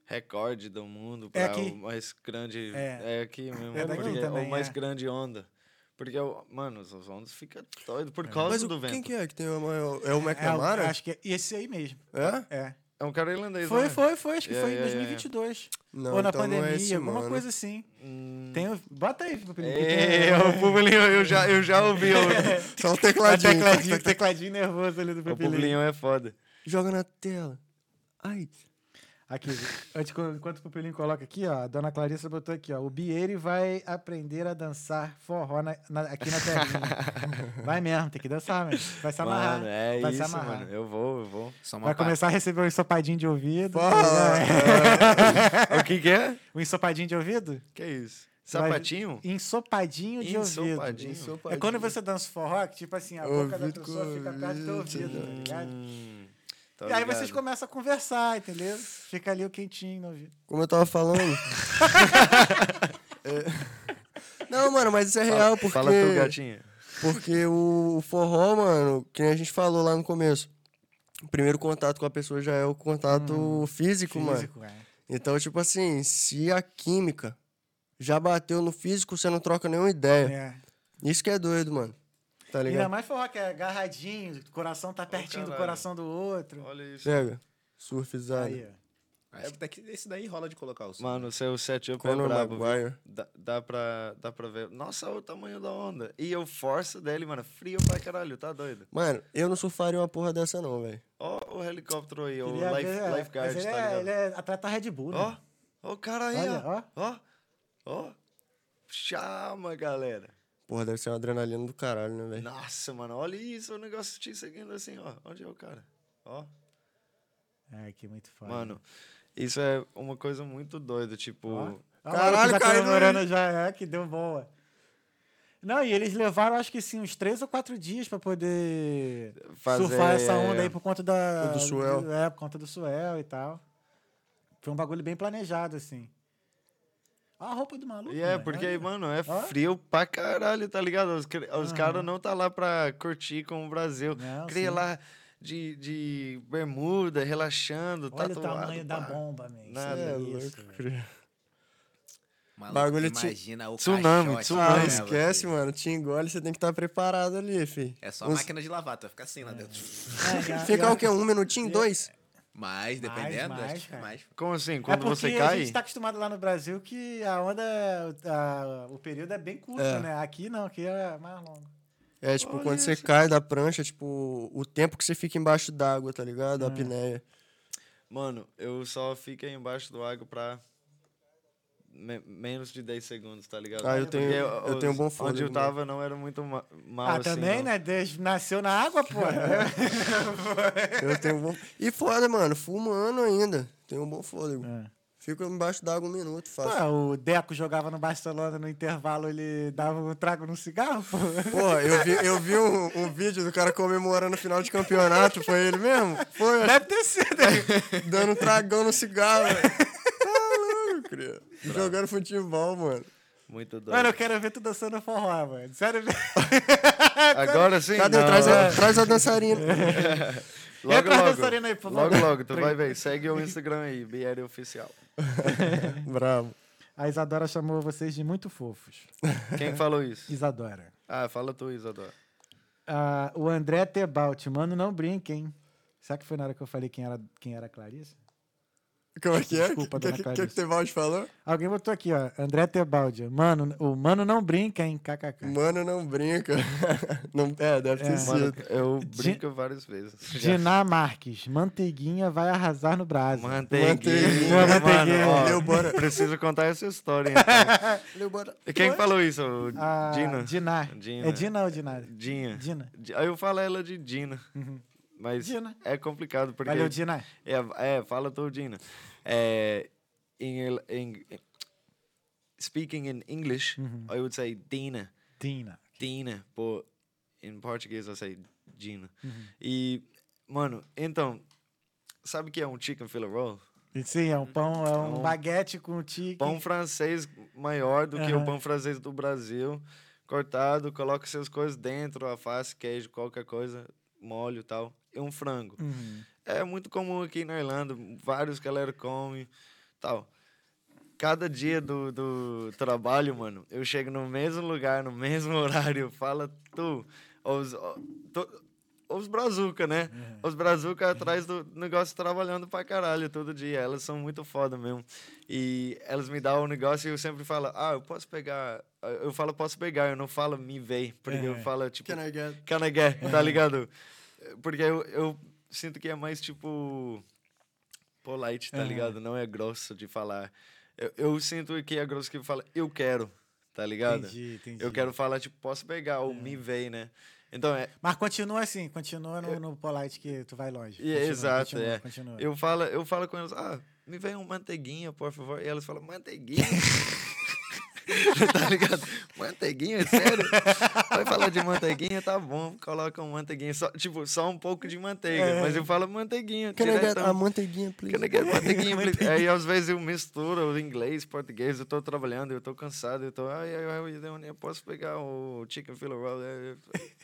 recorde do mundo É para aqui. o mais grande É. é, aqui mesmo. É daqui também, o mais é. grande onda. Porque, mano, os ondas ficam doidos por causa Mas do o, vento. quem que é que tem o maior? É o É, McNamara? acho que é esse aí mesmo. É? É. É um cara irlandês, Foi, né? foi, foi. Acho que É, foi em é, é. 2022. Não, Ou na então não é pandemia, esse alguma mano. coisa assim. Hum. Tem, bota aí, Pupilinho. É, tem- o Publinho, eu já, eu já ouvi. O, Só um o tecladinho. tecladinho, tecladinho nervoso ali do o Pupilinho. É foda. Joga na tela. Ai. Aqui, antes, enquanto o Pupilinho coloca aqui, ó, a dona Clarissa botou aqui, ó, o Bieire vai aprender a dançar forró na- na- aqui na telinha. vai mesmo, tem que dançar, mano. Vai se amarrar. Mano, é vai se isso, amarrar. mano. Eu vou, eu vou. Só uma Vai parte. começar a receber um ensopadinho de ouvido. o que que é? um ensopadinho de ouvido? Que é isso? Sapatinho? Ensopadinho de Ensopadinho. ouvido. É quando você dança forró, que tipo assim, a boca da pessoa fica perto do teu ouvido, tá ligado? Hum, tô E aí vocês começam a conversar, entendeu? Fica ali o quentinho no ouvido. Como eu tava falando. É. Não, mano, mas isso é real, porque. Fala tu, gatinha. Porque o forró, mano, que a gente falou lá no começo. O primeiro contato com a pessoa já é o contato físico, mano. Físico, é. Então, tipo assim, se a química já bateu no físico, você não troca nenhuma ideia. É. Isso que é doido, mano. Tá Ainda ligado? mais forró, que é agarradinho, o coração tá pertinho do caralho. coração do outro. Olha isso. Pega. Surfizado. Aí, ó. É, esse daí rola de colocar o som. Mano, seu setup é Conor brabo. viu? Maguire. Dá, dá, pra, dá pra ver. Nossa, olha o tamanho da onda. E o força dele, mano, frio pra caralho, tá doido? Mano, eu não surfaria uma porra dessa, não, velho. Ó o helicóptero aí, o é- life, é- lifeguard, ele, tá é, ligado? ele é atleta Red Bull, né? Ó, ó o cara aí, Olha, ó. Ó, ó. Chama, galera. Porra, deve ser uma adrenalina do caralho, né, velho? Nossa, mano, olha isso, o negócio te seguindo assim, ó. Onde é o cara? Ó. Ai, que muito foda. Mano, isso é uma coisa muito doida, tipo... Ó. Ah, Caralho, tá caiu no- comemorando já, é, que deu boa. Não, e eles levaram, acho que sim, uns três ou quatro dias pra poder Fazer- surfar essa onda aí por conta da... Do swell. É, por conta do swell e tal. Foi um bagulho bem planejado, assim. A roupa do maluco. E é, mano. porque, Olha. mano, é Ó. frio pra caralho, tá ligado? Os, os Aham. caras não tá lá pra curtir com o Brasil. Não, Cria sim. lá de, de bermuda, relaxando, Olha o tatuado, tamanho da pá. bomba, man. Nada. É Isso, louco, velho. cria. Maluco, Bagulho imagina o Tsunami, caixote tsunami. Ah, leva, esquece, mano. Te engole, você tem que estar preparado ali, fi. É só Uns- máquina de lavar, tu vai ficar assim lá dentro. É, a- Fica o quê? Um minutinho? Dois? Mais, dependendo, mais, acho que mais. Como assim? É Quando porque você a cai? gente tá acostumado lá no Brasil que a onda, a- o período é bem curto, É. né? Aqui não, aqui é mais longo. É, tipo, Olha quando você isso. cai da prancha, tipo, o tempo que você fica embaixo d'água, tá ligado? É. A apneia. Mano, eu só fiquei embaixo do água pra me- menos de 10 segundos, tá ligado? Ah, eu tenho- Porque eu tenho os- bom Onde fôlego, eu tava não era muito ma- mal ah, assim, também, não. né? Desde, nasceu na água, pô. Eu tenho um bom... E foda, mano, fumando ainda. Tenho um bom fôlego. É. Fico embaixo d'água um minuto, fácil. Pô, o Deco jogava no Barcelona no intervalo, ele dava um trago no cigarro, pô. Porra, eu vi, eu vi um, um vídeo do cara comemorando o final de campeonato, foi ele mesmo? Foi, Deve ter sido. dando um tragão no cigarro. Louco, cria. Jogando futebol, mano. Muito doido. Mano, eu quero ver tu dançando forró, mano. Sério mesmo. Agora sim. Cadê? não. Traz a, traz a dançarina. Logo, Entra a logo. dançarina aí, por Logo, favor. logo, tu vai ver. Segue o Instagram aí, BR Oficial. Bravo. A Isadora chamou vocês de muito fofos. Quem falou isso? Isadora. Ah, fala tu, Isadora. Ah, o André Tebalt, mano, não brinque, hein? Será que foi na hora que eu falei quem era, quem era a Clarissa? Como é que é? Desculpa, O que, dona que, que, Clarice. que o Tevaldi falou? Alguém botou aqui, ó. André Tebaldi. Mano, o mano não brinca, hein? KKK. Mano, não brinca. Não, é, deve ter É. sido. Mano, eu Di- brinco várias vezes. Diná Marques. Manteiguinha vai arrasar no Brasil. Manteiguinha, Manteiguinha. mano. Ó, Leu, bora. Preciso contar essa história, então. Leu, bora. E Quem falou isso? O A Dina? Diná. Dina. É Dina ou Diná? Dinha. Dina. Di- Aí eu falo ela de Dina. Mas Dina. é complicado, porque... Valeu, Diná. É, é, fala tu, Dina. É, in, in, speaking in English, I would say Dina. Dina. Dina, but in português eu sei Dina. E, mano, então, sabe o que é um chicken fillet roll? Sim, é um pão, é um Um baguete com tique. Pão francês maior do que o pão francês do Brasil, cortado, coloca suas coisas dentro, alface, queijo, qualquer coisa, molho e tal, e um frango. Uhum. É muito comum aqui na Irlanda, vários galera comem, tal. Cada dia do, do trabalho, mano, eu chego no mesmo lugar, no mesmo horário, fala tu, os, os brazuca, né? Os brazuca atrás do negócio trabalhando pra caralho todo dia. Elas são muito foda mesmo. E elas me dão o negócio e eu sempre falo, ah, eu posso pegar. Eu falo, posso pegar, eu não falo me vem, porque eu É. falo, tipo, Can I get? can I get, tá ligado? Porque eu, eu sinto que é mais tipo polite, tá ligado? Não é grosso de falar. Eu, eu sinto que é grosso que fala eu quero, tá ligado? Entendi, entendi. Eu quero falar tipo posso pegar ou me vem, né? Então é, Mas continua assim, continua no, no polite que tu vai longe. Continua, exato, continua, é. Continua. Eu falo, eu falo com elas, ah, me vem um manteiguinha, por favor. E elas falam, manteiguinha? tá ligado? Manteiguinha, é sério? Vai falar de manteiguinha, tá bom. Coloca um manteiguinha, só, tipo, só um pouco de manteiga. É. Mas eu falo manteiguinha, Can I get a manteiguinha, please? Can I get manteiguinha, please? Aí às vezes eu misturo o inglês, português, eu tô trabalhando, eu tô cansado, eu tô, ai, ai, ai, eu posso pegar o chicken fillet roll, é,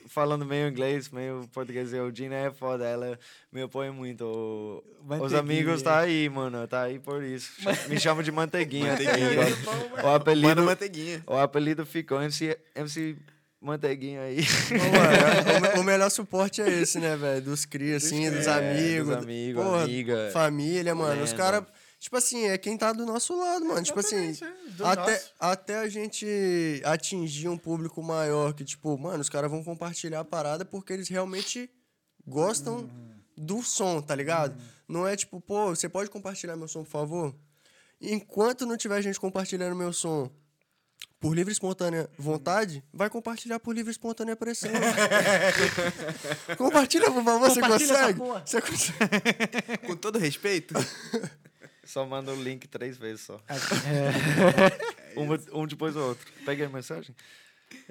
falando meio inglês, meio português, e o Gina é foda, ela me apoia muito. Os amigos tá aí, mano, tá aí por isso. Me chamam de manteiguinha. tá Manteiguinha. o apelido, manteiguinha. o apelido ficou MC, MC Manteiguinha aí. Mano, o, me- o melhor suporte é esse, né, velho? Dos cria, assim, dos É, amigos. dos amigos, porra, amiga. Família, mano. Os caras, tipo assim, é quem tá do nosso lado, mano. Tipo assim, Exatamente, é, até, nosso. até a gente atingir um público maior, que, tipo, mano, os caras vão compartilhar a parada porque eles realmente gostam Uhum. do som, tá ligado? Não é tipo, pô, você pode compartilhar meu som, por favor? Enquanto não tiver gente compartilhando meu som por livre e espontânea vontade, vai compartilhar por livre e espontânea pressão. Compartilha, por favor, você consegue? porra. Você consegue? Com todo respeito, Só manda o link três vezes só. É, Um, um depois do outro. Peguei a mensagem?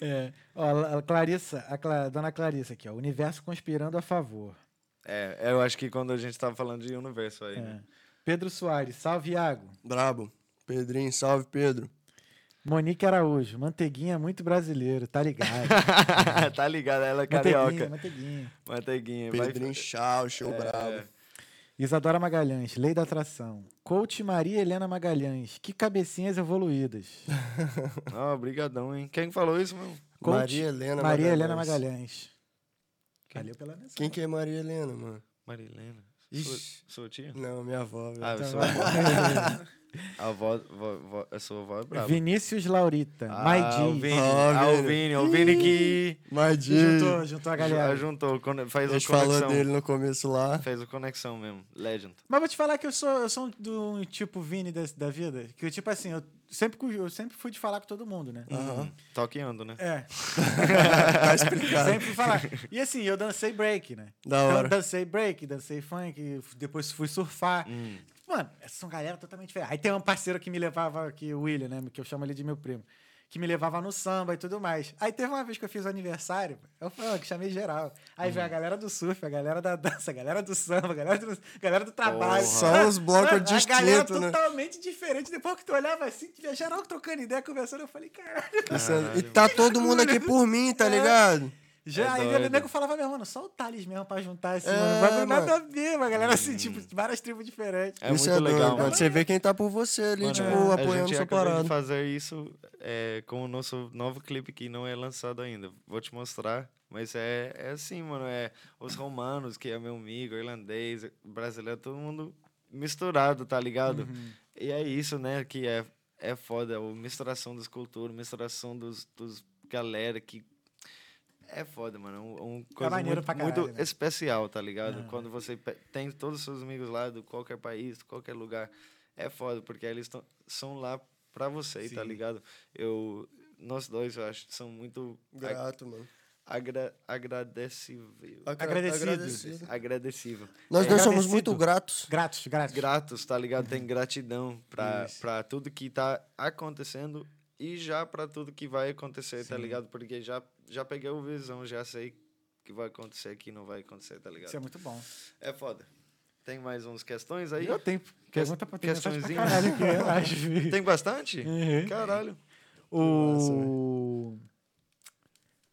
é. Ó, a Clarissa, a Cla- dona Clarissa aqui, ó. Universo conspirando a favor. É, eu acho que quando a gente tava falando de universo aí, É. né? Pedro Soares, salve Iago. Brabo. Pedrinho, salve, Pedro. Monique Araújo, manteiguinha é muito brasileiro, tá ligado? tá ligado, ela é manteiguinha, carioca. manteiguinha. Manteiguinha. vai- Pedrinho Chau, show É. bravo. Isadora Magalhães, Lei da Atração. Coach Maria Helena Magalhães, que cabecinhas evoluídas. Ó, brigadão, hein? Quem falou isso, meu? Coach Maria Helena Maria Magalhães. Helena Magalhães. Valeu pela mensagem. Quem que é Maria Helena, mano? Marilena. Ixi. Sua, sua tia? Não, minha avó, velho. Ah, eu Então sou avó. A avó, vó, vó, a sua avó é brava. Vinícius Laurita, Ah, Maidi. o Vini. Ah, o Vini. O Vini que Mas Juntou, juntou a galera. juntou, faz a gente falou dele no começo lá. Fez o conexão mesmo. Legend. Mas vou te falar que eu sou, eu sou do um tipo Vini da, da vida. Que eu, tipo assim, eu sempre, eu sempre fui de falar com todo mundo, né? Hum, Toqueando, né? É. Tá explicado. Sempre fui falar. E assim, eu dancei break, né? Da Então, hora. eu dancei break, dancei funk, depois fui surfar. Hum. Mano, essas são galera totalmente diferente. Aí tem um parceiro que me levava, aqui, o William, né? Que eu chamo ele de meu primo. Que me levava no samba e tudo mais. Aí teve uma vez que eu fiz o aniversário, eu falei, que chamei geral. Aí veio a galera do surf, a galera da dança, a galera do samba, a galera do, a galera do trabalho. Só os blocos Mano, A galera distintos, né? totalmente diferente. Depois que tu olhava assim, tinha geral trocando ideia, conversando, eu falei, caralho. É- E tá todo mundo aqui por mim, tá É. ligado? Já, É aí doido. o nego falava mesmo, mano, só o Thales mesmo pra juntar assim, É, mano. Vai nada a ver, uma galera assim, tipo, várias tribos diferentes. É Isso muito legal, doido, mano. Você vê quem tá por você ali, Mano, tipo, é, apoiando a gente sua parada. de fazer isso é, com o nosso novo clipe que não é lançado ainda. Vou te mostrar. Mas é, é assim, mano. É os romanos, que é meu amigo, irlandês, brasileiro, todo mundo misturado, tá ligado? Uhum. E é isso, né, que é, é foda. A misturação das culturas, misturação dos, dos galera que. É foda, mano. Um, um coisa maneiro muito, pra caralho, muito né? especial, tá ligado? Aham. Quando você tem todos os seus amigos lá de qualquer país, de qualquer lugar. É foda, porque eles tão, são lá pra você, tá Sim. ligado? Eu, nós dois, eu acho, são muito ag- Grato, mano. agra, agradecível. Agra- Agradecido. agradecido. Agradecível. Nós É, dois somos muito gratos. Gratos, gratos. gratos, tá ligado? Tem gratidão pra, Isso. pra tudo que tá acontecendo e já pra tudo que vai acontecer, tá Sim. ligado? Porque já, já peguei o visão, já sei que vai acontecer, que não vai acontecer, tá ligado? Isso é muito bom. É foda. Tem mais uns questões aí? Eu tenho pergunta pra ter mensagem pra caralho aqui, eu acho. Tem bastante? Uhum. Caralho. O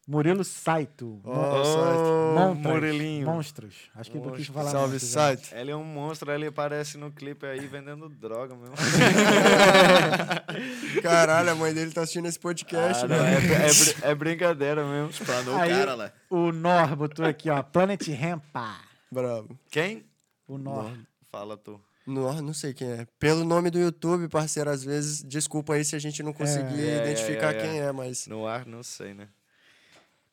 Murilo Saito. Ó, Mon- Saito. Murilinho. Monstros. Acho que ele quis Monstros. falar Salve, monstros, site. Ele é um monstro, ele aparece no clipe aí vendendo droga mesmo. Caralho, a mãe dele tá assistindo esse podcast, Ah, né? é, é é brincadeira mesmo. Explanou o Aí- cara lá. O Nor botou aqui, ó. Planet Rampa. Bravo. Quem? O Nor. Fala tu. Não, não sei quem é. Pelo nome do YouTube, parceiro, às vezes, desculpa aí se a gente não conseguir É, é, identificar é, é. quem é, mas. No ar, não sei, né?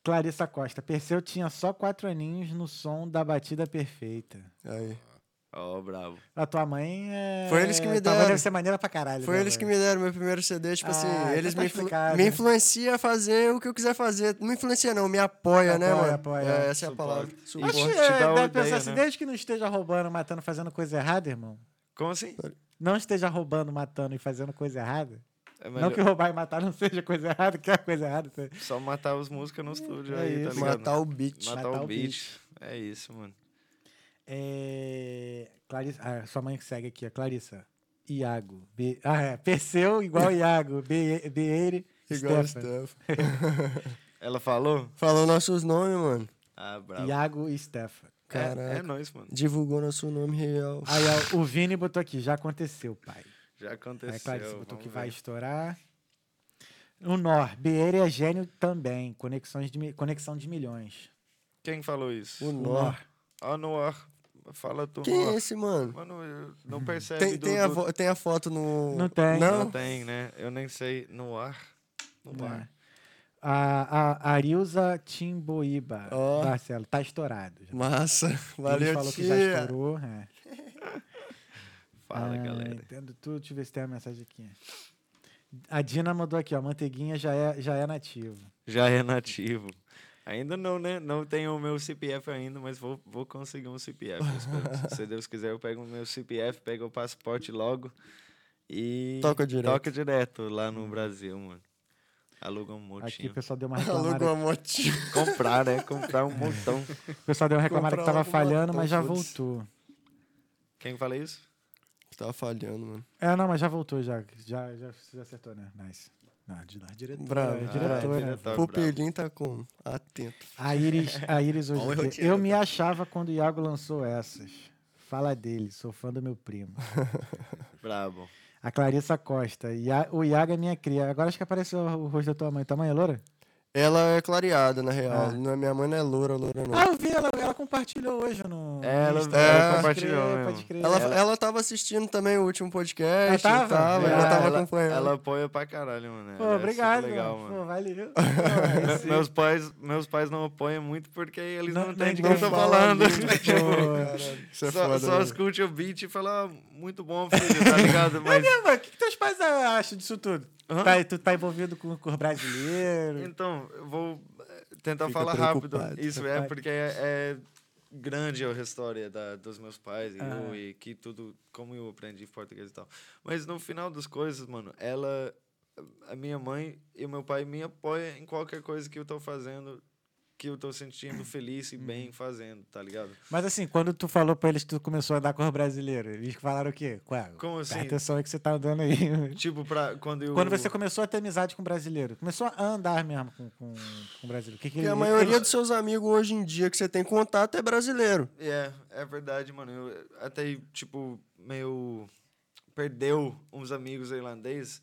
Clarissa Costa. Perseu tinha só quatro aninhos no som da batida perfeita. Aí. Ó, bravo. A tua mãe é. Foi eles que me tua mãe deram. deve ser maneira pra caralho. Foi né, eles que me deram meu primeiro CD, tipo Ah, assim, eles tá me, influ me influenciam a fazer o que eu quiser fazer. Não me influencia, não, me apoia, né, Apoia, mano? apoia. É, essa é a palavra. Suporte. te é, dá uma deve pensar ideia, assim, né? desde que não esteja roubando, matando, fazendo coisa errada, irmão. Como assim? Não esteja roubando, matando e fazendo coisa errada. É Não que roubar e matar não seja coisa errada, que é coisa errada. tá? só matar os músicos no estúdio É aí, tá isso. ligado? Matar o beat. Matar, Matar o o beat. É isso, mano. É... Clarissa... Ah, sua mãe que segue aqui, a Clarissa. Iago. B... Ah, é. Perseu igual Iago. Be... Beire. Igual Stefan. Steph. Ela falou? Falou nossos nomes, mano. Ah, bravo. Iago e Stefan. É, Caraca. é nóis, mano. Divulgou nosso nome real. Aí ó, o Vini botou aqui, já aconteceu, pai. Já aconteceu. Aí a Clarice botou vamos que ver. vai estourar. O Nor, Beire é gênio também. Conexões de, conexão de milhões. Quem falou isso? O O Nor. Ah, no ar. Fala tu. Quem é esse, mano? Mano, não percebe Tem, do, tem, a do- tem a foto no. Não tem. Não Não? tem, né? Eu nem sei. No ar. No É. ar. A, a Arilza Timboíba, Ó. Marcelo, tá estourado. Já. Massa. Ele Valeu, falou que já tia. estourou. É. Fala, Ah, galera. Entendo tudo. Deixa eu ver se tem a mensagem aqui. A Dina mandou aqui, ó. Manteiguinha já é, já é nativo. Já é nativo. Ainda não, né? Não tenho o meu CPF ainda, mas vou, vou conseguir um CPF. Se Deus quiser, eu pego o meu CPF, pego o passaporte logo e Toca direto. toca direto lá no Brasil, mano. Aluga um Aqui montinho. o pessoal deu uma reclamada. Alugou a motinha. Comprar, né? Comprar um montão. O pessoal deu uma reclamada que Comprar tava logo um falhando, montão, mas já foda-se. voltou. Quem fala isso? Tava falhando, mano. É, não, mas já voltou já. Já, já, já acertou, né? Nice. Não, de lá, diretora. Bravo. é Ah, diretora. diretora. Pupilinho tá como? Atento. A Iris, a Iris hoje. Roteiro, Eu me achava quando o Iago lançou essas. Fala dele, sou fã do meu primo. Brabo. A Clarissa Costa. Ia- O Iago é minha cria. Agora acho que apareceu o rosto da tua mãe. Tua mãe é loura? Ela é clareada, na real. Não é, minha mãe não é loura, loura não. Ah, eu vi, ela, ela compartilhou hoje no. Ela- Insta. ela Pode compartilhou crer. Pode crer. Ela, Ela- ela tava assistindo também o último podcast. Ela tava? tava, Ah, ela tava acompanhando. ela apoia pra caralho, mano. Pô, Ela é obrigado. super legal, mano. mano. Pô, valeu. Pô, meus, pais, meus pais não apoiam muito porque eles não, Não- entendem não o que eu tô fala falando. Tipo, Pô. É só foda, só escute o beat e fala, ah, muito bom, filho, tá ligado? Mas, É, mano, o que, que teus pais acham disso tudo? Hã? Tá, tu tá envolvido com, o brasileiro? então, eu vou eh, tentar Fica falar rápido. Isso é porque é, é grande a história da, dos meus pais e Ah. eu, e que tudo, como eu aprendi português e tal. Mas no final das coisas, mano, ela, a minha mãe e o meu pai me apoiam em qualquer coisa que eu tô fazendo, que eu tô sentindo feliz e Uhum. bem fazendo, tá ligado? Mas assim, quando tu falou pra eles que tu começou a andar com os brasileiros, eles falaram o quê? Ué, Como assim? Presta atenção aí que você tá andando aí. Tipo, pra, quando eu... Quando você começou a ter amizade com o brasileiro, começou a andar mesmo com, com, com o brasileiro. O que que Porque a ele- maioria dos seus amigos hoje em dia que você tem contato é brasileiro. É, é verdade, mano. Eu até, tipo, meio. Perdeu uns amigos irlandeses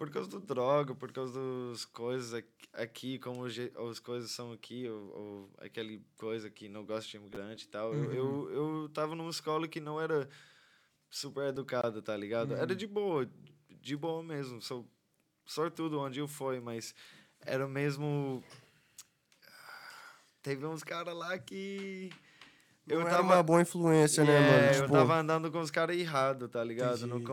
por causa do droga, por causa das coisas aqui, como as coisas são aqui, ou, ou aquele coisa que não gosta de imigrante e tal. Eu, eu, eu tava numa escola que não era super educada, tá ligado? Era de boa, de boa mesmo. Sou sortudo onde eu fui, mas era mesmo. Teve uns caras lá que. Eu era uma boa influência, né, mano? É, Tipo, eu tava andando com os caras errados, tá ligado? Entendi, no entendi.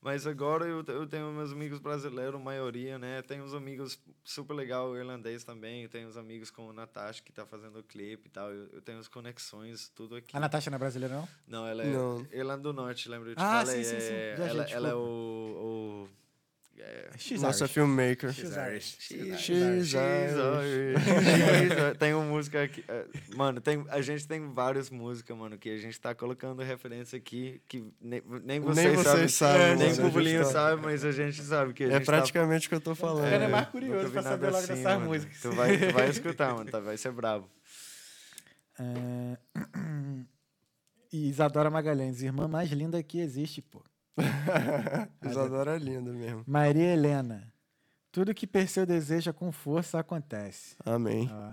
Mas agora eu, eu tenho meus amigos brasileiros, maioria, né? Tenho uns amigos super legal irlandês também. Eu tenho uns amigos com o Natasha que tá fazendo o clipe e tal. Eu, eu tenho as conexões, tudo aqui. A Natasha não é brasileira, não? Não, ela é Não. Irlanda do Norte, lembra? Eu te Ah, falei. sim, sim, sim. é- ela, ela é o. o é, She's nossa Irish. filmmaker. She's Irish. She's She's Irish. Irish. tem uma música aqui. é, Mano, tem, a gente tem várias músicas, mano, que a gente tá colocando referência aqui que nem, nem vocês, vocês sabem. sabem, nem o gente tá- sabe, mas a gente sabe que a É gente tá praticamente o que eu tô falando. cara é mais curioso pra saber logo assim, dessas mano. músicas. Tu vai, tu vai escutar, mano, tá, vai ser brabo. É, Isadora Magalhães, irmã mais linda que existe, pô. Isadora é linda mesmo. Maria Helena. Tudo que Perseu deseja com força acontece. Amém. Ó.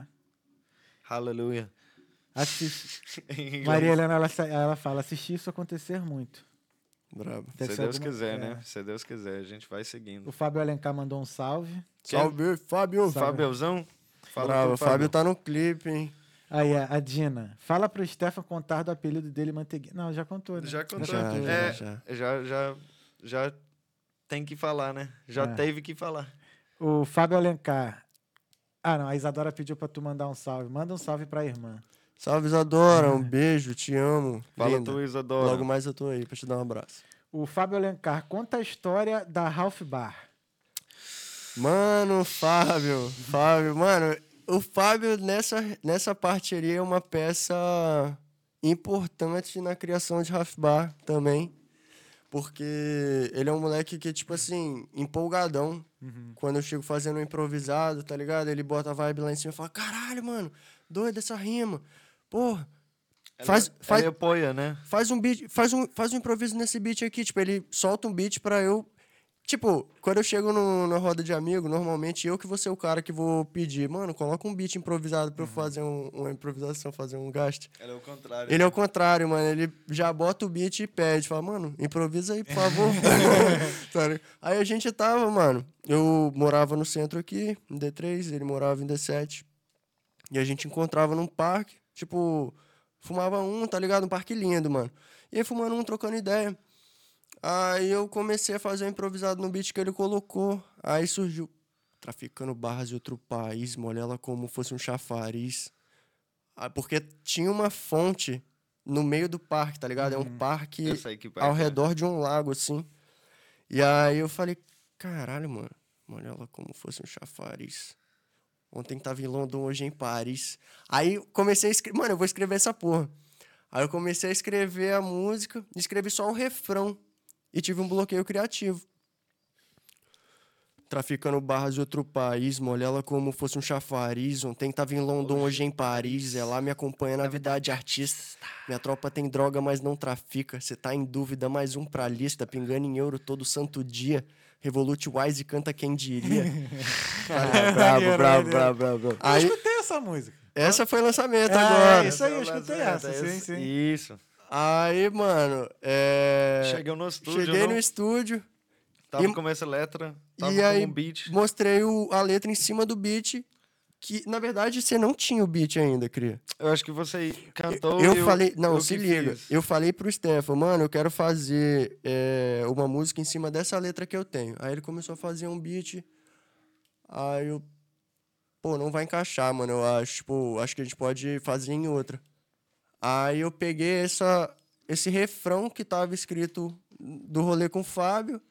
Assiste. Inglês. Maria Helena, ela, ela fala, assisti isso acontecer muito. Brabo. Deve Se Deus alguma- quiser, é. né? Se Deus quiser, a gente vai seguindo. O Fábio Alencar mandou um salve. Salve, Fábio. Salve. Fabiozão? Fala Bravo, pro o Fábio tá no clipe, hein? Aí, a, a Dina. Fala pro Stefan contar do apelido dele, Manteiguinha. Não, já contou, né? Já contou. Já, já, é, já. já, já, já tem que falar, né? Já É. teve que falar. O Fábio Alencar. Ah, não. A Isadora pediu pra tu mandar um salve. Manda um salve pra irmã. Salve, Isadora. Um beijo, te amo. Fala Linda. tu, Isadora. Logo mais eu tô aí pra te dar um abraço. O Fábio Alencar conta a história da Ralph Bar. Mano, Fábio, Fábio, mano, o Fábio nessa, nessa parte ali é uma peça importante na criação de Half Bar também. Porque ele é um moleque que, tipo assim, empolgadão. Quando eu chego fazendo um improvisado, tá ligado? Ele bota a vibe lá em cima e fala: caralho, mano, doida essa rima. Porra, faz, Ela- faz, Ele apoia, né? faz um beat, faz um, faz um improviso nesse beat aqui. Tipo, ele solta um beat pra eu. Tipo, quando eu chego no, na roda de amigo, normalmente eu que vou ser o cara que vou pedir, mano, coloca um beat improvisado pra eu fazer um- uma improvisação, fazer um gasto. Ele é o contrário. Ele é o contrário, mano. Ele já bota o beat e pede. Fala, mano, improvisa aí, por favor. Tá aí a gente tava, mano. Eu morava no centro aqui, em D3, ele morava em D7. E a gente encontrava num parque, tipo, fumava um, tá ligado? Um parque lindo, mano. E aí fumando um, trocando ideia. Aí eu comecei a fazer um improvisado no beat que ele colocou. Aí surgiu traficando barras de outro país, molha ela como fosse um chafariz. Ah, porque tinha uma fonte no meio do parque, tá ligado? É um parque Eu sei que ao parque é. redor de um lago, assim. E aí eu falei, caralho, mano, molha ela como fosse um chafariz. Ontem tava em Londres, hoje em Paris. Aí comecei a escrever, mano, eu vou escrever essa porra. Aí eu comecei a escrever a música, escrevi só o refrão e tive um bloqueio criativo. traficando barras de outro país, molha ela como fosse um chafariz. Ontem tava em London, hoje em Paris. Ela me acompanha na vida de artista. Minha tropa tem droga, mas não trafica. Cê tá em dúvida, mais um pra lista. Pingando em euro todo santo dia. Revolute Wise canta quem diria. bravo, Maneiro, bravo, bravo, bravo, bravo. Eu Aí, escutei essa música. essa foi lançamento É, agora. isso aí, eu é o escutei lançamento, essa, é sim, sim. Isso. Aí, mano, é... Chegou no estúdio, Cheguei não? no estúdio, Tava e- com essa letra, tava e com aí um beat. mostrei o- a letra em cima do beat, que, na verdade, você não tinha o beat ainda, Cria. Eu acho que você cantou eu e falei, não, eu se liga. fiz. Eu falei pro Stefan, mano, eu quero fazer é, uma música em cima dessa letra que eu tenho. Aí ele começou a fazer um beat. Aí eu, pô, não vai encaixar, mano, eu acho. Tipo, acho que a gente pode fazer em outra. Aí eu peguei essa, esse refrão que tava escrito do rolê com o Fábio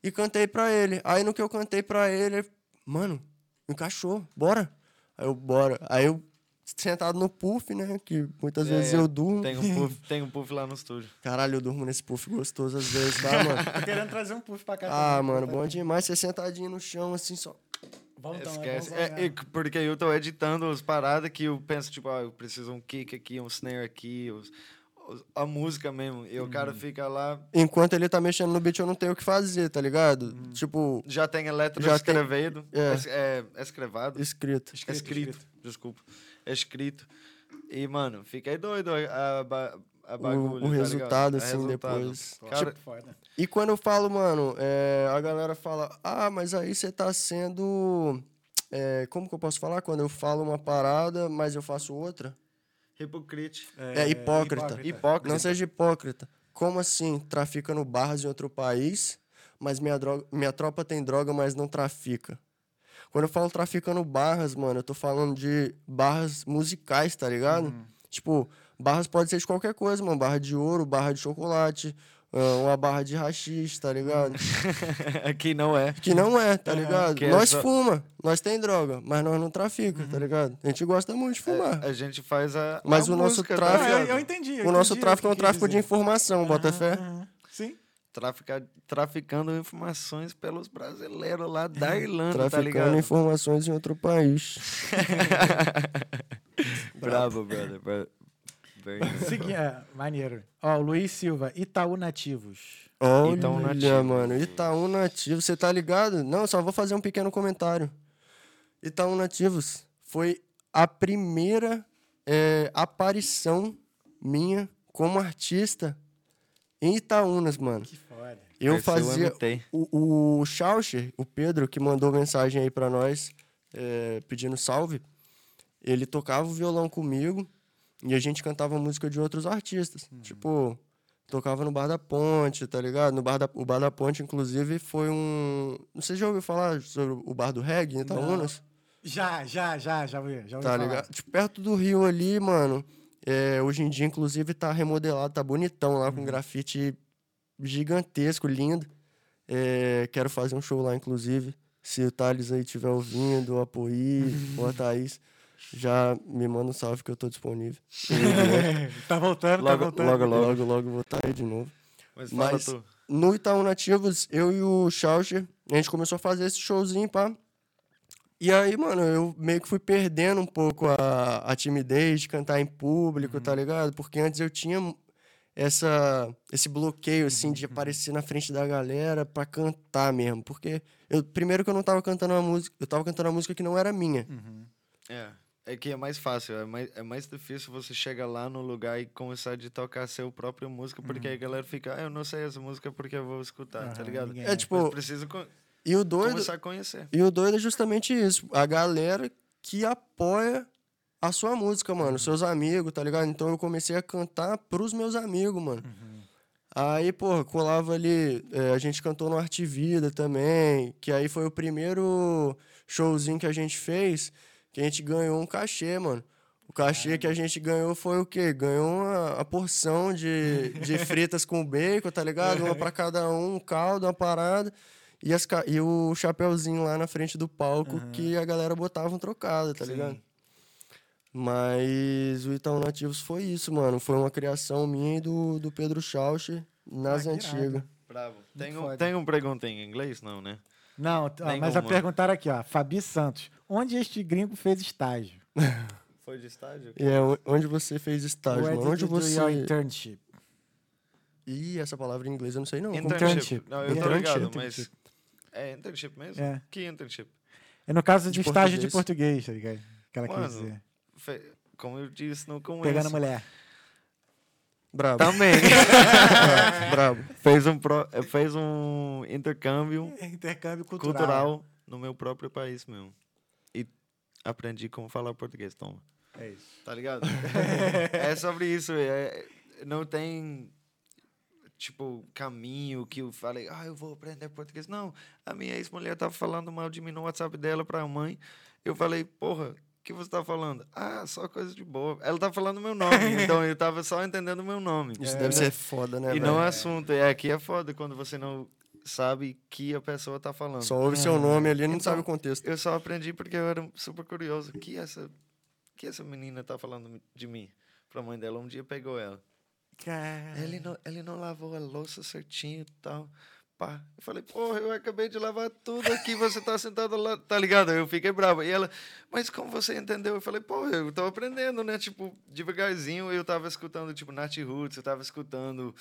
e cantei pra ele. Aí no que eu cantei pra ele, ele, mano, encaixou, bora. Aí eu, bora. Aí eu, sentado no puff, né, que muitas É, vezes é, eu durmo. Tem um, puff, tem um puff lá no estúdio. Caralho, eu durmo nesse puff gostoso às vezes, tá, mano? Tô querendo trazer um puff pra cá. ah, também, mano, bom demais. Você sentadinho no chão, assim, só... Bom, então, Esquece. É, É, e porque eu tô editando as paradas que eu penso, tipo, ah, eu preciso um kick aqui, um snare aqui, os- os- a música mesmo. E o cara Uhum. fica lá, Enquanto ele tá mexendo no beat, eu não tenho o que fazer, tá ligado? Uhum. Tipo, já tem a letra Já tem- escrevido. é. Es- É, é escrevado. escrito. É escrito, desculpa. É escrito. E, mano, fiquei doido a, a, a bagulho. o tá ligado? resultado, É assim, resultado. depois. Cara, Tipo, foda. E quando eu falo, mano, é, a galera fala, ah, mas aí você tá sendo. é, como que eu posso falar? Quando eu falo uma parada, mas eu faço outra? hipocrite. É, hipócrita. Hipócrita. Não seja hipócrita. Como assim? Traficando barras em outro país, mas minha, droga, minha tropa tem droga, mas não trafica. Quando eu falo traficando barras, mano, eu tô falando de barras musicais, tá ligado? Tipo, barras pode ser de qualquer coisa, mano. Barra de ouro, barra de chocolate, ah, uma barra de rachixe, tá ligado? Aqui não é. Que não é, tá ligado? que é nós só- fuma, nós tem droga, mas nós não trafica, tá ligado? A gente gosta muito de fumar. A gente faz a. Mas a o nosso música, tráfico- tá Ah, eu, entendi. eu o nosso entendi tráfico é um que tráfico de dizer. informação, bota fé. Sim. Trafica, traficando informações pelos brasileiros lá da Irlanda, tá Traficando ligado? informações em outro país. Bravo, brother. bro- Nice. Segui- é, maneiro. Ó, o Luiz Silva, Itaú Nativos. Olha, Itaú Nativo. mano. Itaú Nativos, você tá ligado? Não, só vou fazer um pequeno comentário. Itaú Nativos foi a primeira é, aparição minha como artista em Itaúnas, mano. Que foda. Eu Esse eu fazia. imitei. O, o Schaucher, o Pedro, que mandou mensagem aí pra nós, é, pedindo salve, ele tocava o violão comigo e a gente cantava música de outros artistas. Tipo, tocava no Bar da Ponte, tá ligado? No bar da, o Bar da Ponte, inclusive, foi um. Se já ouviu falar sobre o Bar do Reggae em Itaúnas? Já, já, já, já ouvi. Já ouvi Tá falar. ligado? Tipo, perto do rio ali, mano. é, hoje em dia, inclusive, tá remodelado, tá bonitão lá, com grafite gigantesco, lindo. É, quero fazer um show lá, inclusive. Se o Thales aí estiver ouvindo, o Apoí, a Thaís, já me manda um salve que eu tô disponível. tá voltando, tá logo, voltando. logo, logo, logo vou estar aí de novo. Mas Mas tu. no Itaú Nativos, eu e o Schaucher, a gente começou a fazer esse showzinho, pá. E aí, mano, eu meio que fui perdendo um pouco a, a timidez de cantar em público, tá ligado? Porque antes eu tinha essa, esse bloqueio, assim, de aparecer na frente da galera pra cantar mesmo. Porque, eu, primeiro que eu não tava cantando uma música, eu tava cantando uma música que não era minha. É. É que é mais fácil, é mais, é mais difícil você chegar lá no lugar e começar de tocar seu próprio música, porque aí a galera fica, ah, eu não sei essa música porque eu vou escutar, tá Aham, ligado? ninguém- É tipo, Mas precisa co- e o doido... começar a conhecer. E o doido é justamente isso. A galera que apoia a sua música, mano. Seus amigos, tá ligado? Então eu comecei a cantar pros meus amigos, mano. Aí, pô, colava ali. é, a gente cantou no Arte Vida também. Que aí foi o primeiro showzinho que a gente fez. Que a gente ganhou um cachê, mano. O cachê que a gente ganhou foi o quê? Ganhou uma, a porção de, de fritas com bacon, tá ligado? Uma pra cada um, um caldo, uma parada. E, as, e o chapeuzinho lá na frente do palco que a galera botava um trocado, tá ligado? Mas o Itaú Nativos foi isso, mano. Foi uma criação minha e do, do Pedro Schaucher nas Ah, antigas. Bravo. Tem, um, tem um pergunta em inglês? Não, né? Não, ó, mas a perguntar aqui, ó. Fabi Santos. Onde este gringo fez estágio? Foi de estádio? E é o- onde você fez estágio, Where mano? did Onde you do your você... internship? Ih, essa palavra em inglês eu não sei não. Internship. Internship. Não, eu tô ligado, mas... É internship mesmo? É. Que internship? É no caso de, De estágio de português. português, tá ligado? Que ela quis dizer. Fe- Como eu disse, não conheço. Pegando mulher. Brabo. Também. Brabo. fez, um pro... fez um intercâmbio Intercâmbio cultural. cultural no meu próprio país mesmo. Aprendi como falar português, toma. É isso. Tá ligado? é sobre isso. é- não tem, tipo, caminho que eu falei, ah, eu vou aprender português. Não, a minha ex-mulher tava falando mal de mim no WhatsApp dela pra mãe. Eu falei, porra, o que você tá falando? Ah, só coisa de boa. Ela tá falando meu nome, então eu tava só entendendo o meu nome. Isso deve ser foda, né, e velho? não é assunto. É, aqui é foda quando você não sabe que a pessoa tá falando. Só ouve seu nome ali e não Então, sabe o contexto. Eu só aprendi porque eu era super curioso. O que essa, que essa menina tá falando de mim? Pra mãe dela, um dia pegou ela. Cara. Ele não, ele não lavou a louça certinho e tal. Pá. Eu falei, porra, eu acabei de lavar tudo aqui, você tá sentado lá, tá ligado? Eu fiquei bravo. E ela, mas como você entendeu? Eu falei, porra, eu tô aprendendo, né? Tipo, devagarzinho eu tava escutando, tipo, Nat Roots, eu tava escutando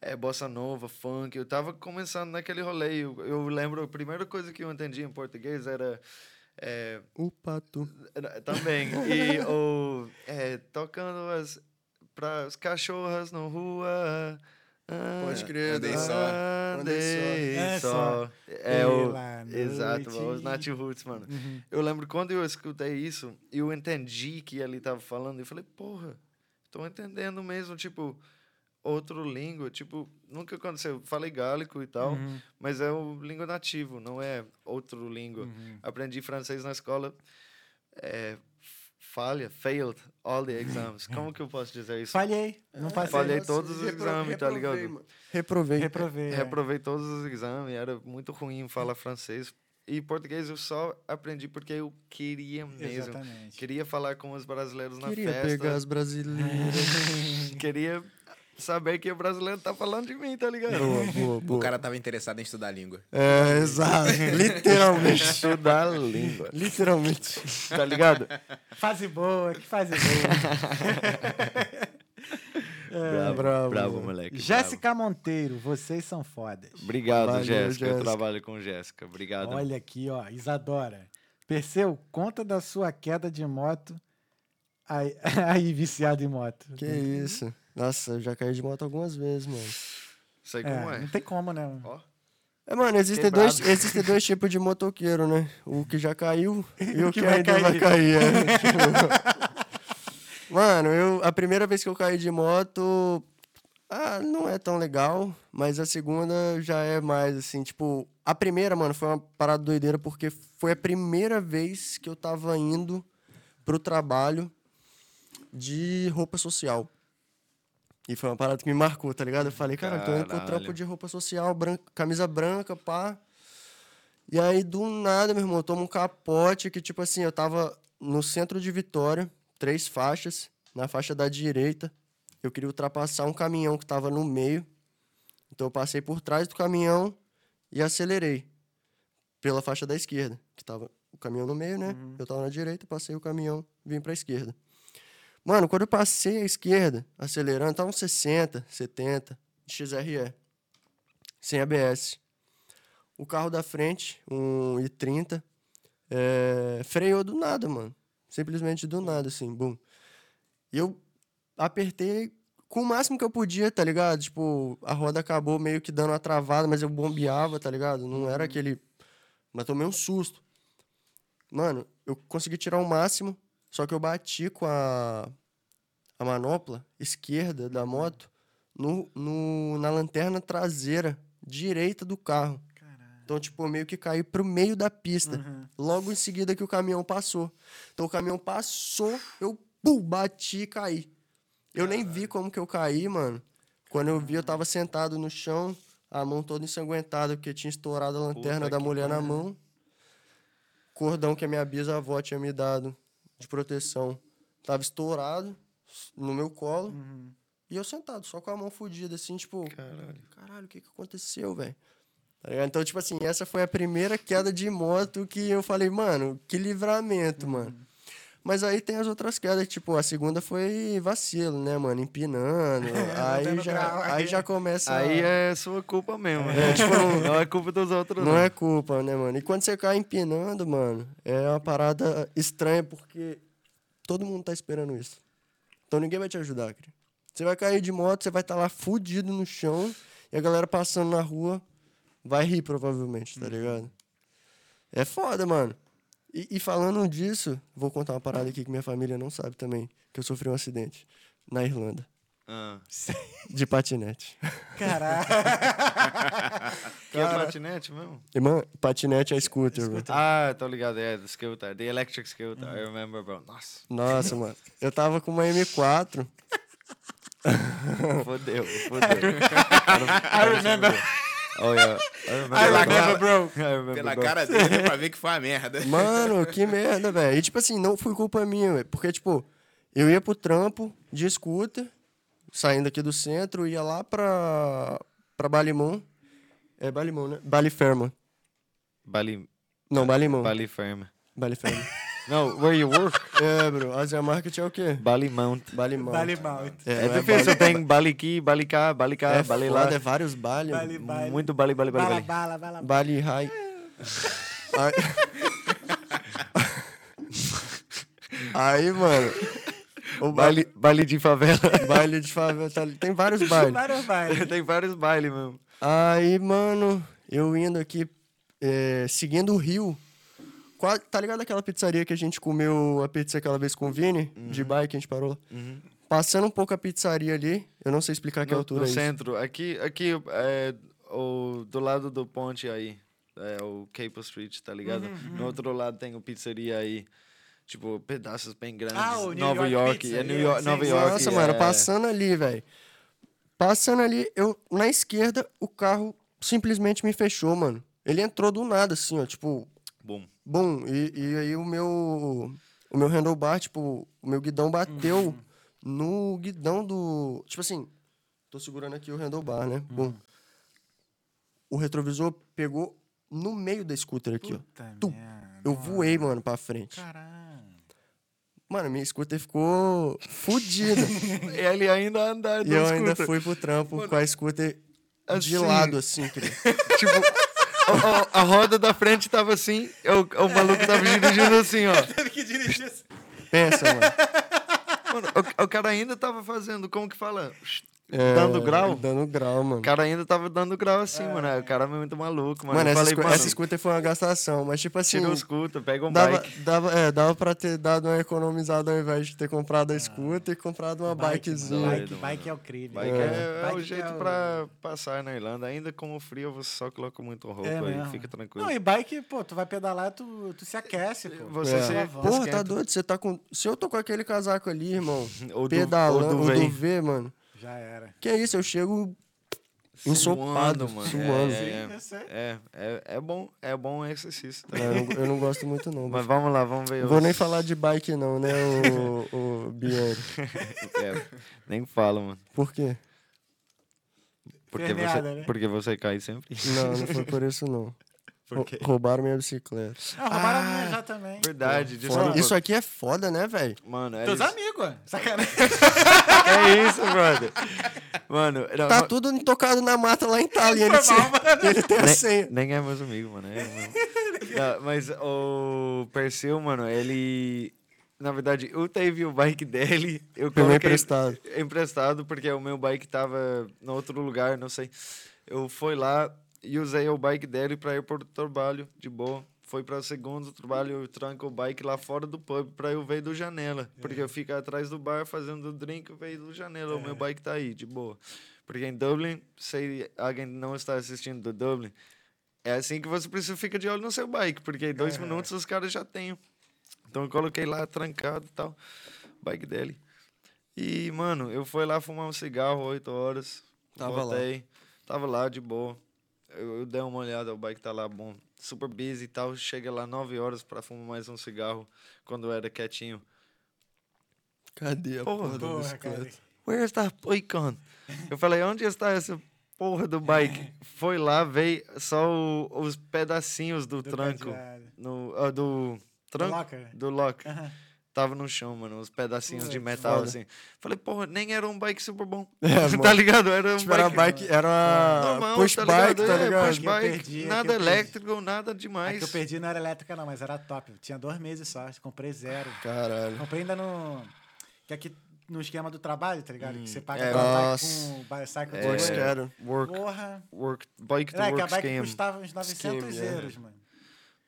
é, Bossa Nova, funk, eu tava começando naquele rolê. Eu, eu lembro, a primeira coisa que eu entendi em português era. É, O pato. também. E o, é, tocando as para as cachorras na rua. Ah, Pode crer, Andei só. Andei É só. só. É o. Pela Exato, noite. os Nat Roots, mano. Uhum. Eu lembro quando eu escutei isso, eu entendi que ele tava falando. Eu falei, porra, tô entendendo mesmo, tipo, outro língua. Tipo, nunca aconteceu. Eu Falei gálico e tal, Uhum. mas é o língua nativo, não é outro língua. Uhum. Aprendi francês na escola. É, falha, failed all the exams. Como que eu posso dizer isso? Falhei. Não passei. Falhei todos os exames, tá reprovei, ligado? Reprovei. Reprovei. é. Reprovei todos os exames, era muito ruim falar francês. E português eu só aprendi porque eu queria mesmo. Exatamente. Queria falar com os brasileiros na Queria festa. pegar as brasileiras. Queria saber que o brasileiro tá falando de mim, tá ligado? boa, boa, O boa. cara tava interessado em estudar a língua. É, exato. Literalmente. Estudar a língua. Literalmente. Tá ligado? Fase boa, que fase boa. bravo, bravo, bravo, mano. moleque. Jéssica Monteiro, vocês são fodas. bravo. Obrigado, Valeu, Jéssica. Eu Jéssica. trabalho com Jéssica. Obrigado. Olha aqui, ó, Isadora. Perseu, conta da sua queda de moto. Aí, aí viciado em moto. Que isso. Nossa, eu já caí de moto algumas vezes, mano. Sei É, como é. Não tem como, né? Ó. É, mano, existem Quebrado. dois, existem dois tipos de motoqueiro, né? O que já caiu e o que que, vai ainda vai cair. é. Tipo, mano, eu, a primeira vez que eu caí de moto, ah, não é tão legal, mas a segunda já é mais assim, tipo, a primeira, mano, foi uma parada doideira porque foi a primeira vez que eu tava indo pro trabalho de roupa social. E foi uma parada que me marcou, tá ligado? Eu falei, cara, eu tô indo Caralho. trampo de roupa social, branca, camisa branca, pá. E aí, do nada, meu irmão, eu tomo um capote que, tipo assim, eu tava no centro de Vitória, três faixas, na faixa da direita. Eu queria ultrapassar um caminhão que tava no meio. Então eu passei por trás do caminhão e acelerei pela faixa da esquerda, que tava o caminhão no meio, né? Eu tava na direita, passei o caminhão, vim pra esquerda. Mano, quando eu passei a esquerda, acelerando, tava uns 60, 70 de XRE, sem ABS. O carro da frente, um i30, é, freou do nada, mano. Simplesmente do nada, assim, bum. E eu apertei com o máximo que eu podia, tá ligado? Tipo, a roda acabou meio que dando uma travada, mas eu bombeava, tá ligado? Não era aquele. Mas tomei um susto. Mano, eu consegui tirar o máximo, só que eu bati com a, a manopla esquerda da moto no, no, na lanterna traseira direita do carro. Então, tipo, meio que caí pro meio da pista. Logo em seguida que o caminhão passou. Então, o caminhão passou, eu pum, bati e caí. Eu nem vi como que eu caí, mano. Quando eu vi, eu tava sentado no chão, a mão toda ensanguentada, porque tinha estourado a lanterna Puta da mulher na mão. Cordão que a minha bisavó tinha me dado de proteção. Tava estourado no meu colo. E eu sentado, só com a mão fodida, assim, tipo... Caralho. Caralho, o que que aconteceu, velho? Tá? Então, tipo assim, essa foi a primeira queda de moto que eu falei, mano, que livramento, mano. Mas aí tem as outras quedas, tipo, a segunda foi vacilo, né, mano? Empinando. aí, já, grau, aí aí- já começa. Aí a- é sua culpa mesmo. É, né? tipo, não- não é culpa dos outros, Não é culpa, né, mano? E quando você cai empinando, mano, é uma parada estranha porque todo mundo tá esperando isso. Então ninguém vai te ajudar, cara. Você vai cair de moto, você vai estar lá fudido no chão e a galera passando na rua vai rir provavelmente, tá ligado? É foda, mano. E, e falando disso, vou contar uma parada aqui que minha família não sabe também, que eu sofri um acidente na Irlanda Ah. de patinete. Caralho. Que é patinete mesmo? Irmã, patinete é scooter, bro. Ah, tô ligado. É, do scooter. The electric scooter. Uhum. I remember, bro. Nossa, Nossa, mano. Eu tava com uma M4. fodeu, fodeu. I remember. Oh, yeah. I I Pela bro. Cara dele, pra ver que foi uma merda. Mano, que merda, velho. E tipo assim, não foi culpa minha, velho. Porque, tipo, eu ia pro trampo de scooter, saindo aqui do centro, ia lá pra, pra Balimão. É Balimão, né? Baliferma. Bali, Não, Balimão. Bali Firm. Baliferma. No, where you work? é, bro. Asia Market é o quê? Bali Mount. Balimão. Vale mal. É, não difícil, Bali- tem Bali aqui, Bali cá, Bali cá, É Bali lá. é vários Bali. Vale, vale. Muito Bali, Bali, Bali, Bala, Bali. bala, bala. Bali High. Aí... Aí, mano. O Bali, baile, Bali de favela. baile de favela. tá ali- Tem vários bailes. Vários bailes. tem vários bailes mesmo. Aí, mano, eu indo aqui, é, seguindo o rio. Tá ligado aquela pizzaria que a gente comeu a pizza aquela vez com o Vini? De bike, a gente parou lá. Passando um pouco a pizzaria ali, eu não sei explicar que no, altura no é isso. centro. Aqui, aqui é, o, do lado do ponte aí. É o Capel Street, tá ligado? Uhum, No outro lado tem o pizzaria aí. Tipo, pedaços bem grandes. Ah, o New Nova York York. Pizza, é New York, sim, Nova sim. York. Nossa, mano, é- passando ali, velho. Passando ali, eu na esquerda, o carro simplesmente me fechou, mano. Ele entrou do nada, assim, ó, tipo, Bom. Bom. E, e aí o meu o meu handlebar, tipo, o meu guidão bateu Uhum. no guidão do, tipo assim, tô segurando aqui o handlebar, né? Uhum. Bom. O retrovisor pegou no meio da scooter aqui, ó. Puta Tum. merda. Eu voei, mano, pra frente. Caralho. Mano, minha scooter ficou fodida. Ele ainda anda E eu ainda fui pro trampo com a scooter de assim, lado, assim, querido. Tipo, a roda da frente tava assim, o, o maluco tava dirigindo assim, ó. Teve que dirigir assim. Pensa, mano. Mano, o, o cara ainda tava fazendo, como que fala? É, Dando grau? Dando grau, mano. O cara ainda tava dando grau assim, mano. O cara é muito maluco, mano. Mano, eu essa, falei, mano, essa scooter foi uma gastação, mas tipo assim. tira o scooter, pega um Dava, bike. dava, é, dava pra ter dado uma economizada ao invés de ter comprado a scooter e comprado uma bikezinha. Bike, Doido, bike é o crime. Bike é, é Bike o que jeito é o- pra passar na Irlanda. Ainda com o frio, você só coloca muito roupa É aí, mesmo. fica tranquilo. Não, e bike, pô, tu vai pedalar, tu, tu se aquece, pô. Você É. se Porra, tá doido? Você tá com. Se eu tô com aquele casaco ali, irmão, pedalando, ou o do V, mano. Já era. Que é isso? Eu chego ensopado, mano. suando. É, é, é, é, é bom, é bom exercício. Tá? É, eu, não, eu não gosto muito, não. Mas vamos lá, vamos ver. Não vou os- nem falar de bike, não, né, o, o Bianchi? É, nem falo, mano. Por quê? Porque você, né? porque você cai sempre. Não, não foi por isso, não. Por Rou- quê? Roubaram minha bicicleta. Ah, roubaram a Ah, minha já também. Verdade, Foda. desculpa. Isso aqui é foda, né, velho? Mano, é Teus amigos. Sacanagem. É isso, brother. Mano, não, Tá não- tudo tocado na mata lá em Itália. Ele, tem- ele tem a nem, senha. nem é meus amigos, mano. É, não. Não, mas o Perseu, mano, ele. Na verdade, eu teve o bike dele. Eu coloquei emprestado. emprestado, porque o meu bike tava no outro lugar, não sei. Eu fui lá e usei o bike dele pra ir pro trabalho, de boa. Foi para o segundo trabalho, eu tranco o bike lá fora do pub pra eu ver do janela. Porque eu fico atrás do bar fazendo drink, eu vejo do janela. O meu bike tá aí, de boa. Porque em Dublin, se alguém não está assistindo do Dublin, é assim que você precisa ficar de olho no seu bike, porque em dois minutos os caras já têm. Então eu coloquei lá trancado e tal, bike dele. E, mano, eu fui lá fumar um cigarro, 8 horas. Tava lá. voltei, Tava lá de boa. Eu, eu dei uma olhada, o bike tá lá bom. Super busy e tal. Chega lá 9 horas pra fumar mais um cigarro quando eu era quietinho. Cadê a Porra, porra, Porra, bicicleta? cara. Where is that boy gone? Eu falei, onde está essa porra do bike. Foi lá, veio só o- os pedacinhos do, Do tranco. No, ah, do tranco? locker? Do lock. Aham. Tava no chão, mano, os pedacinhos de metal, foda. assim. Falei, porra, nem era um bike super bom. É, tá ligado? Era um Tipo, era bike, bike, era normal, push tá bike, ligado? tá É, ligado? push Que eu bike, perdi, é nada eu elétrico, nada A demais. que eu perdi não era elétrica, não, mas era top. Tinha dois meses só, comprei zero. Caralho. Comprei ainda no. Que aqui no esquema do trabalho, tá ligado? que você paga é. bike com bicycle É. de. Work, Porra. work, bike to É, que a work bike scheme. custava uns 900 Scheme, é. euros, mano.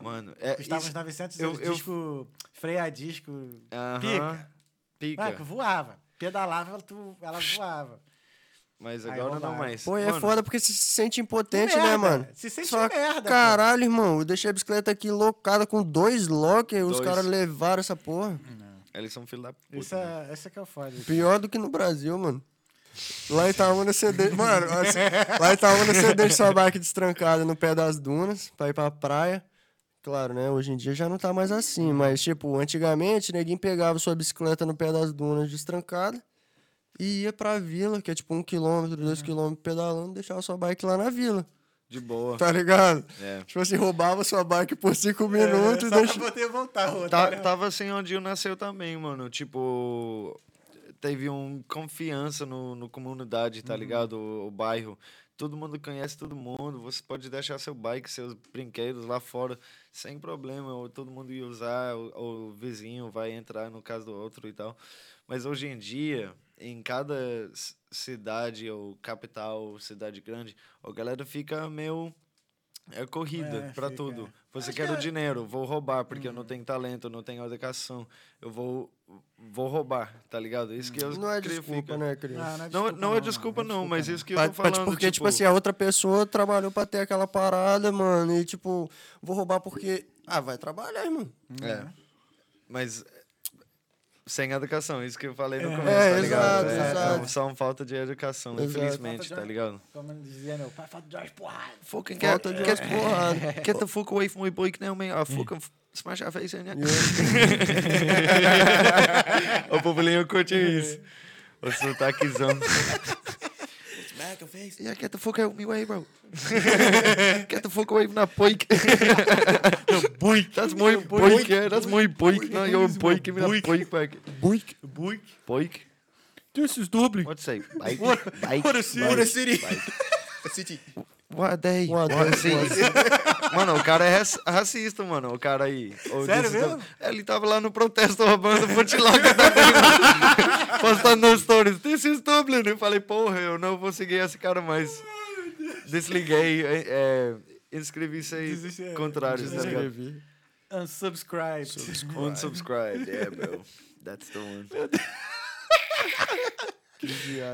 Mano, é Custava isso- uns 900 eu- eu- Disco, freio a disco, Aham, pica. Pica. Ah, que voava. Pedalava, tu, ela voava. Mas Aí agora não roubaram. mais. Pô, é Mano, foda porque você se sente impotente, Merda, né, mano? se sente Só, merda, pô. Caralho, irmão, eu deixei a bicicleta aqui locada com dois lockers, os caras levaram essa porra. Eles são filho da puta. Isso né? é, esse é que é o foda. Pior do que no Brasil, mano. Lá em Itaúna você deixa. Mano, assim, lá em Itaúna você deixa sua bike destrancada no pé das dunas pra ir pra praia. Claro, né? Hoje em dia já não tá mais assim, mas, tipo, antigamente, ninguém pegava sua bicicleta no pé das dunas destrancada e ia pra vila, que é tipo um quilômetro, dois quilômetros pedalando, deixava sua bike lá na vila. De boa. Tá ligado? É. Tipo assim, roubava sua bike por cinco minutos e só deixava. pra poder voltar. Tá, otário. tava assim onde eu nasceu também, mano. Tipo, teve um confiança no, no comunidade, tá ligado? O, o bairro. Todo mundo conhece todo mundo. Você pode deixar seu bike, seus brinquedos lá fora sem problema. Ou todo mundo ia usar, ou, o vizinho vai entrar no caso do outro e tal. Mas hoje em dia, em cada cidade ou capital, cidade grande, a galera fica meio é corrida É, pra fica. tudo. Você Acho quer que o é- dinheiro, vou roubar porque eu não tenho talento, eu não tenho educação. Eu vou vou roubar, tá ligado? Isso que eu Não é desculpa, fica. né, Cris? Não, não é Não, desculpa, não é desculpa não, mas não. isso que eu tô falando, porque, tipo, assim, a outra pessoa trabalhou pra ter aquela parada, mano, e, tipo, vou roubar porque. Ah, vai trabalhar, irmão. É. Mas é, sem educação, isso que eu falei no É, começo, é, tá ligado? exato, é, exato. é só uma falta de educação, Exato. infelizmente, Falta de- tá ligado? Como dizia meu pai, falta de umas porradas. Fucking Falta get, de get, porrada. get the fuck away from my bike now, man. I'll fucking smash your face in o povolinho curte isso. O sotaquezão. Smack your face. Yeah, get the fuck out of my way, bro. get the fuck away from that bike. Boink. That's my bike, yeah. That's my bike. No, your bike. Give me that bike back. Boink. Boink. Bike? This is Dublin. What's say? Bike. Bike. what a city. bike, What a city. bike. City. What a day. What a What a city. Mano, o cara é raci- racista, mano. O cara aí. O Sério desse- mesmo? É, Ele tava lá no protesto roubando também. mano. Postando nos stories. This is Dublin. Eu falei, porra, eu não vou seguir esse cara mais. Desliguei. É, é, inscrevi sem Desiste- é, contrários, tá ligado? Escrevi. Unsubscribe. Unsubscribe. Yeah, bro. That's the one.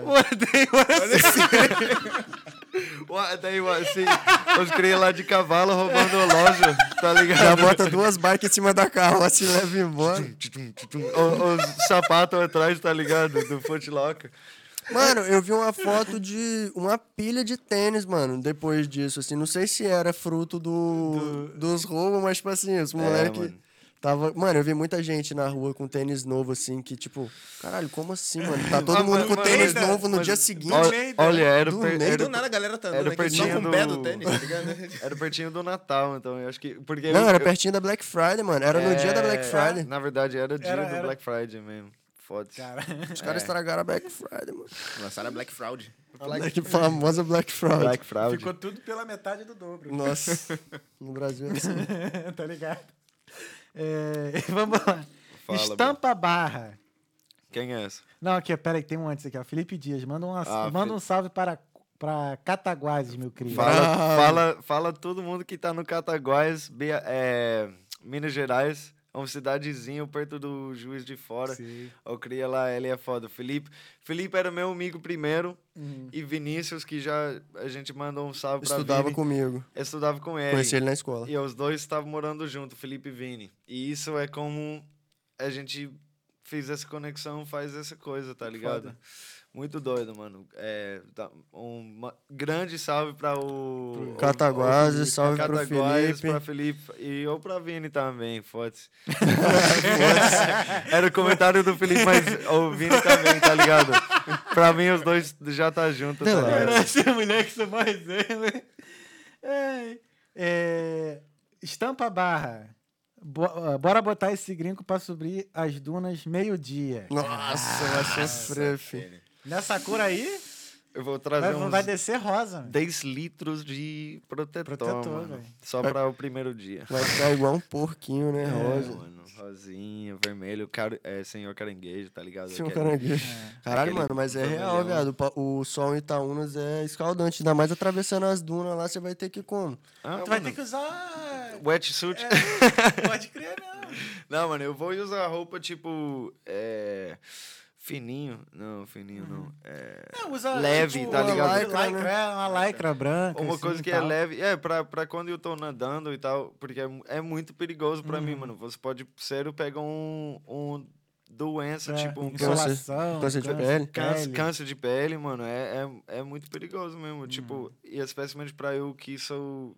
What day, what a city. What, daí, what, assim, os cria lá de cavalo roubando a loja, tá ligado? Já bota duas bikes em cima da carroça e leva embora. Os sapatos atrás, tá ligado? Do Footlocker. Mano, eu vi uma foto de uma pilha de tênis, mano, depois disso, assim. Não sei se era fruto do, dos roubos, mas, tipo assim, os moleques. mano. Tava... Mano, eu vi muita gente na rua com tênis novo, assim, que, tipo, caralho, como assim, mano? Tá todo mundo com tênis novo no dia seguinte. Olha, olha, era, Do per- era, do nada a galera tá era andando aqui só pertinho com o pé do do- tênis, tá ligado? era pertinho do Natal, então eu acho que. Porque Não, eu- era eu- pertinho da Black Friday, mano. Era no dia da Black É, Friday. Na verdade, era dia Era- do era- Black Friday mesmo. Foda-se. Cara, Os caras estragaram a Black Friday, mano. Lançaram a Black Fraud. A Black, famosa Black Friday. Black Friday. ficou tudo pela metade do dobro. Nossa, no Brasil é assim. tá ligado? É, vamos lá. Fala, Estampa barra. Quem é essa? Não, aqui, pera aí, tem um antes aqui, ó. Felipe Dias, manda, uma, Ah, manda Felipe. um salve para, para Cataguases, meu querido. Fala, fala, fala todo mundo que tá no Cataguás, Bia- é, Minas Gerais. Uma cidadezinha perto do Juiz de Fora. Sim. Eu cria lá, ele é foda. Felipe, Felipe era meu amigo primeiro. Uhum. E Vinícius, que já a gente mandou um salve pra Estudava Vini. comigo. Eu estudava com ele. Conheci ele na escola. E os dois estavam morando junto, Felipe e Vini. E isso é como a gente fiz essa conexão, faz essa coisa, tá ligado? Foda. Muito doido, mano. É, tá, um grande salve para o. Cataguases, o- o- salve pro Cataguases, Felipe. pra Felipe. E ou pra Vini também, foda-se. Era o comentário do Felipe, mas o Vini também, tá ligado? Pra mim, os dois já tá junto, tá Relaxa. ligado? Essa mulher que sou mais exemplo. É, é, estampa barra. Ah, bora botar esse gringo pra subir as dunas meio-dia. Nossa, vai sofrer, filho. Nessa cor aí, Eu vou vai, trazer uns vai descer rosa. 10 litros de protetor, Protetor, mano. Só para o primeiro dia. Vai ficar igual um porquinho, né, É, Rosa? mano, rosinha, vermelho, car... é, senhor caranguejo, tá ligado? Um Aquele- caranguejo. Caralho, Aquele mano, mas é vermelhão. real, viado. O O sol em Itaúnas é escaldante. Ainda mais atravessando as dunas lá, você vai ter que como? Ah, Tu vai mano, ter que usar. Wetsuit. É, pode crer, não. Não, mano, eu vou usar roupa tipo. É... Fininho. Não, fininho não. É... Não, usa, Leve, tipo, tá uma ligado? Lycra, lycra, é, uma lycra branca. Uma assim, coisa que é tal. leve, é, pra, pra quando eu tô nadando e tal, porque é, é muito perigoso pra Uhum. mim, mano. Você pode, sério, pegar um, um doença, É, tipo um insolação, câncer de câncer pele. câncer, câncer de pele, mano, é, é, é muito perigoso mesmo. Uhum. Tipo, e especialmente pra eu que sou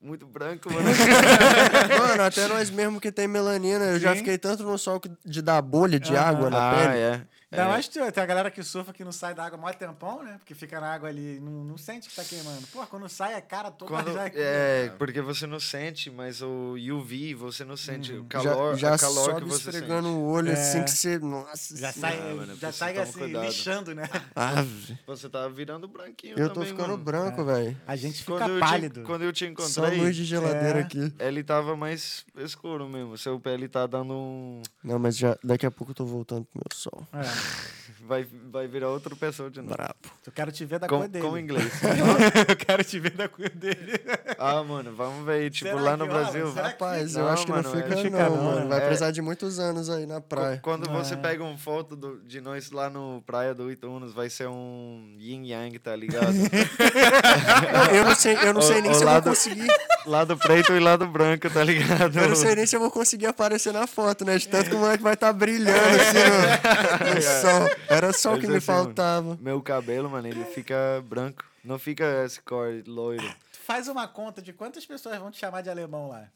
muito branco, mano. Mano, até nós mesmo que tem melanina, eu já Sim. fiquei tanto no sol que- de dar bolha de água na ah, pele. é. Ainda é. mais que tem a galera que surfa que não sai da água mó tempão, né? Porque fica na água ali, não, não sente que tá queimando. Pô, quando sai a cara toda Quando, já é, porque você não sente, mas o UV, você não sente o calor, já já calor sobe que você esfregando sente. o olho É. assim que você. Nossa Já Senhora. sai, Ah, mano, já sai assim, cuidado. lixando, né? Ave. Você tá virando branquinho Eu tô também, ficando mano. branco, velho. A gente fica Quando eu, pálido. te, quando eu te Só encontrei, luz de geladeira É. aqui. ele tava mais escuro mesmo. Seu pele tá dando um... Não, mas já, daqui a pouco eu tô voltando pro meu sol. É, Vai, vai virar outra pessoa de novo. Brabo. eu quero te ver da Com, cor dele. com inglês. eu quero te ver da cor dele. ah, mano, vamos ver aí. Tipo, Será lá no? Brasil... Rapaz, eu Não, acho que não mano, fica, é- não, fica não, mano. né? Vai É. precisar de muitos anos aí na praia. Quando você É. pega uma foto do- de nós lá no Praia do Itunos, vai ser um yin yang, tá ligado? Não, eu não sei, eu não O- sei nem se eu lado- vou conseguir. lado preto e lado branco, tá ligado? Eu não sei nem se eu vou conseguir aparecer na foto, né? De tanto que o moleque vai estar brilhando assim no, no sol. Era só o que me assim, mano, faltava. Meu cabelo, mano, ele fica branco. Não fica esse cor loiro. Tu faz uma conta de quantas pessoas vão te chamar de alemão lá.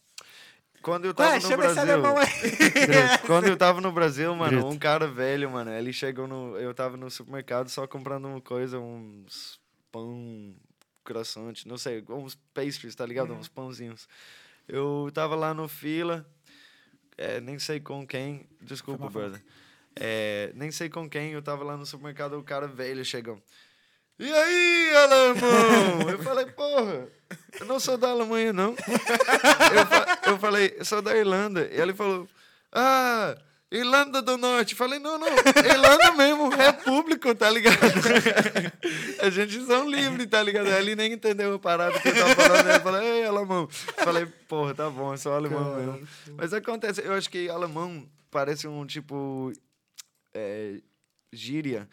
Quando eu tava Ué, no chama esse Brasil... alemão aí. Quando eu tava no Brasil, mano, Grito. um cara velho, mano, ele chegou no. Eu tava no supermercado só comprando uma coisa, uns pão, croissant, não sei, uns pastries, tá ligado? Uns pãozinhos. Eu tava lá no fila, é, nem sei com quem. Desculpa, brother. É, nem sei com quem, eu tava lá no supermercado, o cara velho chegou. E aí, alemão? Eu falei, porra, eu não sou da Alemanha, não. Eu, fa- eu falei, eu sou da Irlanda. E ele falou, ah, Irlanda do Norte. Falei, não, não, Irlanda mesmo, repúblico, tá ligado? A gente são livres, tá ligado? Ele nem entendeu a parada que eu tava falando. Ele falou, ei, alemão. Falei, porra, tá bom, eu sou alemão mesmo. Mas acontece, eu acho que alemão parece um tipo. É, gíria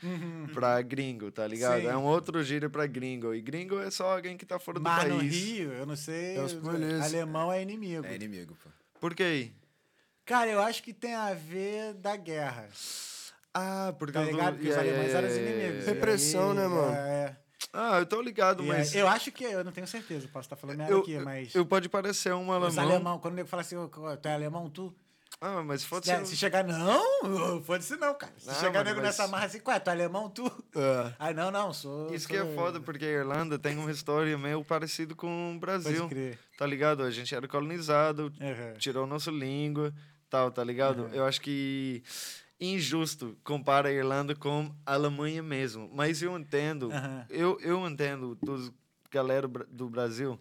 pra gringo, tá ligado? Uhum. Sim. É um outro gíria pra gringo. E gringo é só alguém que tá fora do Mas no país. Rio, eu não sei. É alemão é inimigo. É inimigo, pô. Por quê? Cara, eu acho que tem a ver da guerra. Ah, porque Tá ligado? Porque os alemães eram os inimigos. Repressão, né, mano? É, Ah, eu tô ligado, e mas. eu acho que, eu não tenho certeza, posso estar falando merda eu, aqui, mas. eu pode parecer um os alemão. alemão, quando o nego fala assim, "Ô, tu é alemão, tu? Ah, mas pode Se, ser. se chegar, não, foda-se não, cara. Se Não, chegar nego mas- nessa marra assim, ué, tu é alemão, tu? É. Aí, não, não, sou. Isso sou... que é foda, porque a Irlanda tem uma história meio parecida com o Brasil. Tá ligado? A gente era colonizado, Uhum. tirou nossa língua, tal, tá ligado? Eu acho que injusto compara a Irlanda com a Alemanha mesmo. Mas eu entendo, Aham. eu, eu entendo dos galera do Brasil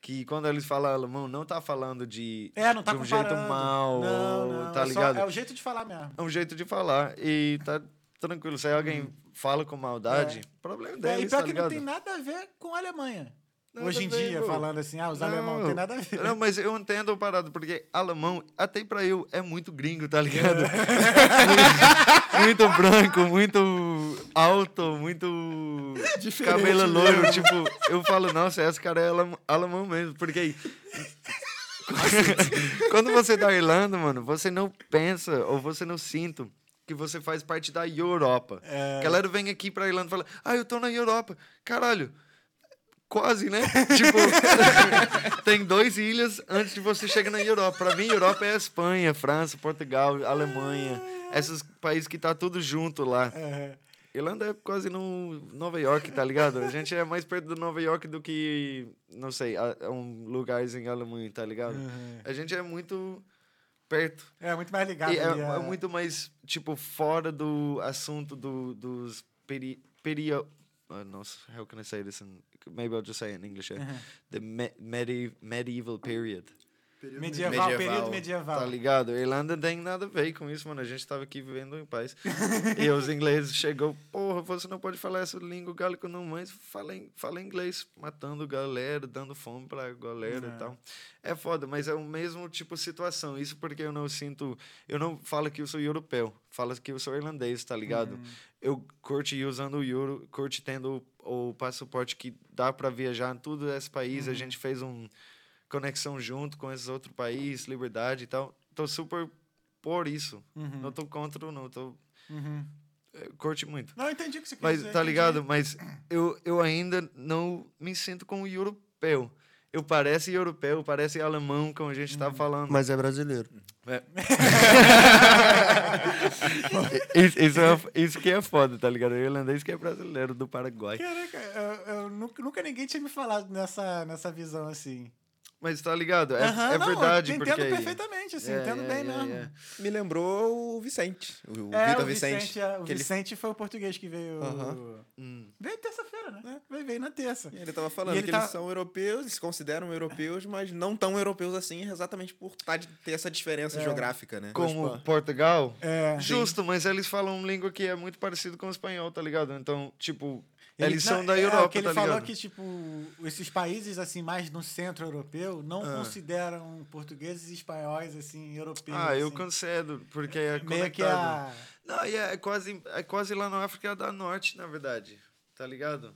que quando eles falam alemão, não tá falando de, É, não tá de um comparando. jeito mal, não, não, tá é só- ligado? é o jeito de falar mesmo. É um jeito de falar e tá tranquilo. Se alguém fala com maldade, É. problema É, e deles, pior tá que ligado? não tem nada a ver com a Alemanha. Nada Hoje em dia, falando assim, ah, os alemães não tem nada a ver. Não, mas eu entendo a parada, porque alemão, até pra eu, é muito gringo, tá ligado? muito branco, muito alto, muito cabelo loiro. Tipo, eu falo, nossa, esse cara é alemão, alemão mesmo. Porque Quando você tá na Irlanda, mano, você não pensa ou você não sinta que você faz parte da Europa. É. A galera vem aqui pra Irlanda e fala, ah, eu tô na Europa. Caralho, quase, né? tipo, tem dois ilhas antes de você chegar na Europa. Pra mim, Europa é a Espanha, França, Portugal, Alemanha. Esses países que tá tudo junto lá. É. Irlanda é quase no Nova York, tá ligado? A gente é mais perto do Nova York do que, não sei, a- a um lugares em Alemanha, tá ligado? A gente é muito perto. É muito mais ligado é, ali a- é muito mais, tipo, fora do assunto do, dos peri... peri uh, nossa, how can I say this in... Maybe I'll just say it in English. yeah. Uh-huh. The me, medi, medieval period. Medieval, Medieval. período medieval. Tá ligado? A Irlanda tem nada a ver com isso, mano. A gente tava aqui vivendo em paz. e os ingleses chegou, porra, você não pode falar essa língua gálica não, mas fala, fala inglês, matando galera, dando fome pra galera e tal. É foda, mas é o mesmo tipo de situação. Isso porque eu não sinto, eu não falo que eu sou europeu, falo que eu sou irlandês, tá ligado? Eu curti usando o euro, curti tendo o, o passaporte que dá pra viajar em todo esse país. A gente fez um conexão junto com esses outros países, liberdade e tal. Tô super por isso. Não tô contra, não tô. Uhum. eh, Curte muito. Não, entendi o que você quer Mas, dizer. tá entendi. ligado? Mas eu, eu ainda não me sinto como europeu. Eu parece europeu, parece alemão, como a gente tá falando. Mas é brasileiro. É. isso, isso, é, isso que é foda, tá ligado? O irlandês que é brasileiro do Paraguai. Caraca, eu, eu nunca, nunca ninguém tinha me falado nessa, nessa visão assim. Mas tá ligado? É, Aham, é não, verdade, eu porque... entendo perfeitamente, assim, É, entendo é, bem é, mesmo. é. Me lembrou o Vicente. O É, Vitor Vicente. Vicente, é, o que ele- Vicente foi o português que veio. Aham. Hum. Veio terça-feira, né? Veio, veio na terça. E ele tava falando ele que tá- eles são europeus, eles se consideram europeus, mas não tão europeus assim, exatamente por tá de- ter essa diferença geográfica, né? Como Tipo, Portugal, É. Justo, mas eles falam uma língua que é muito parecida com o espanhol, tá ligado? Então, tipo, Ele- eles não, são da é, Europa, o que ele tá falou que, tipo, esses países, assim, mais no centro europeu, não Ah. consideram portugueses e espanhóis, assim, europeus. Ah, eu assim. concedo, porque é Meio que conectado. a... Não, e é, é quase, é quase lá na África da Norte, na verdade, tá ligado?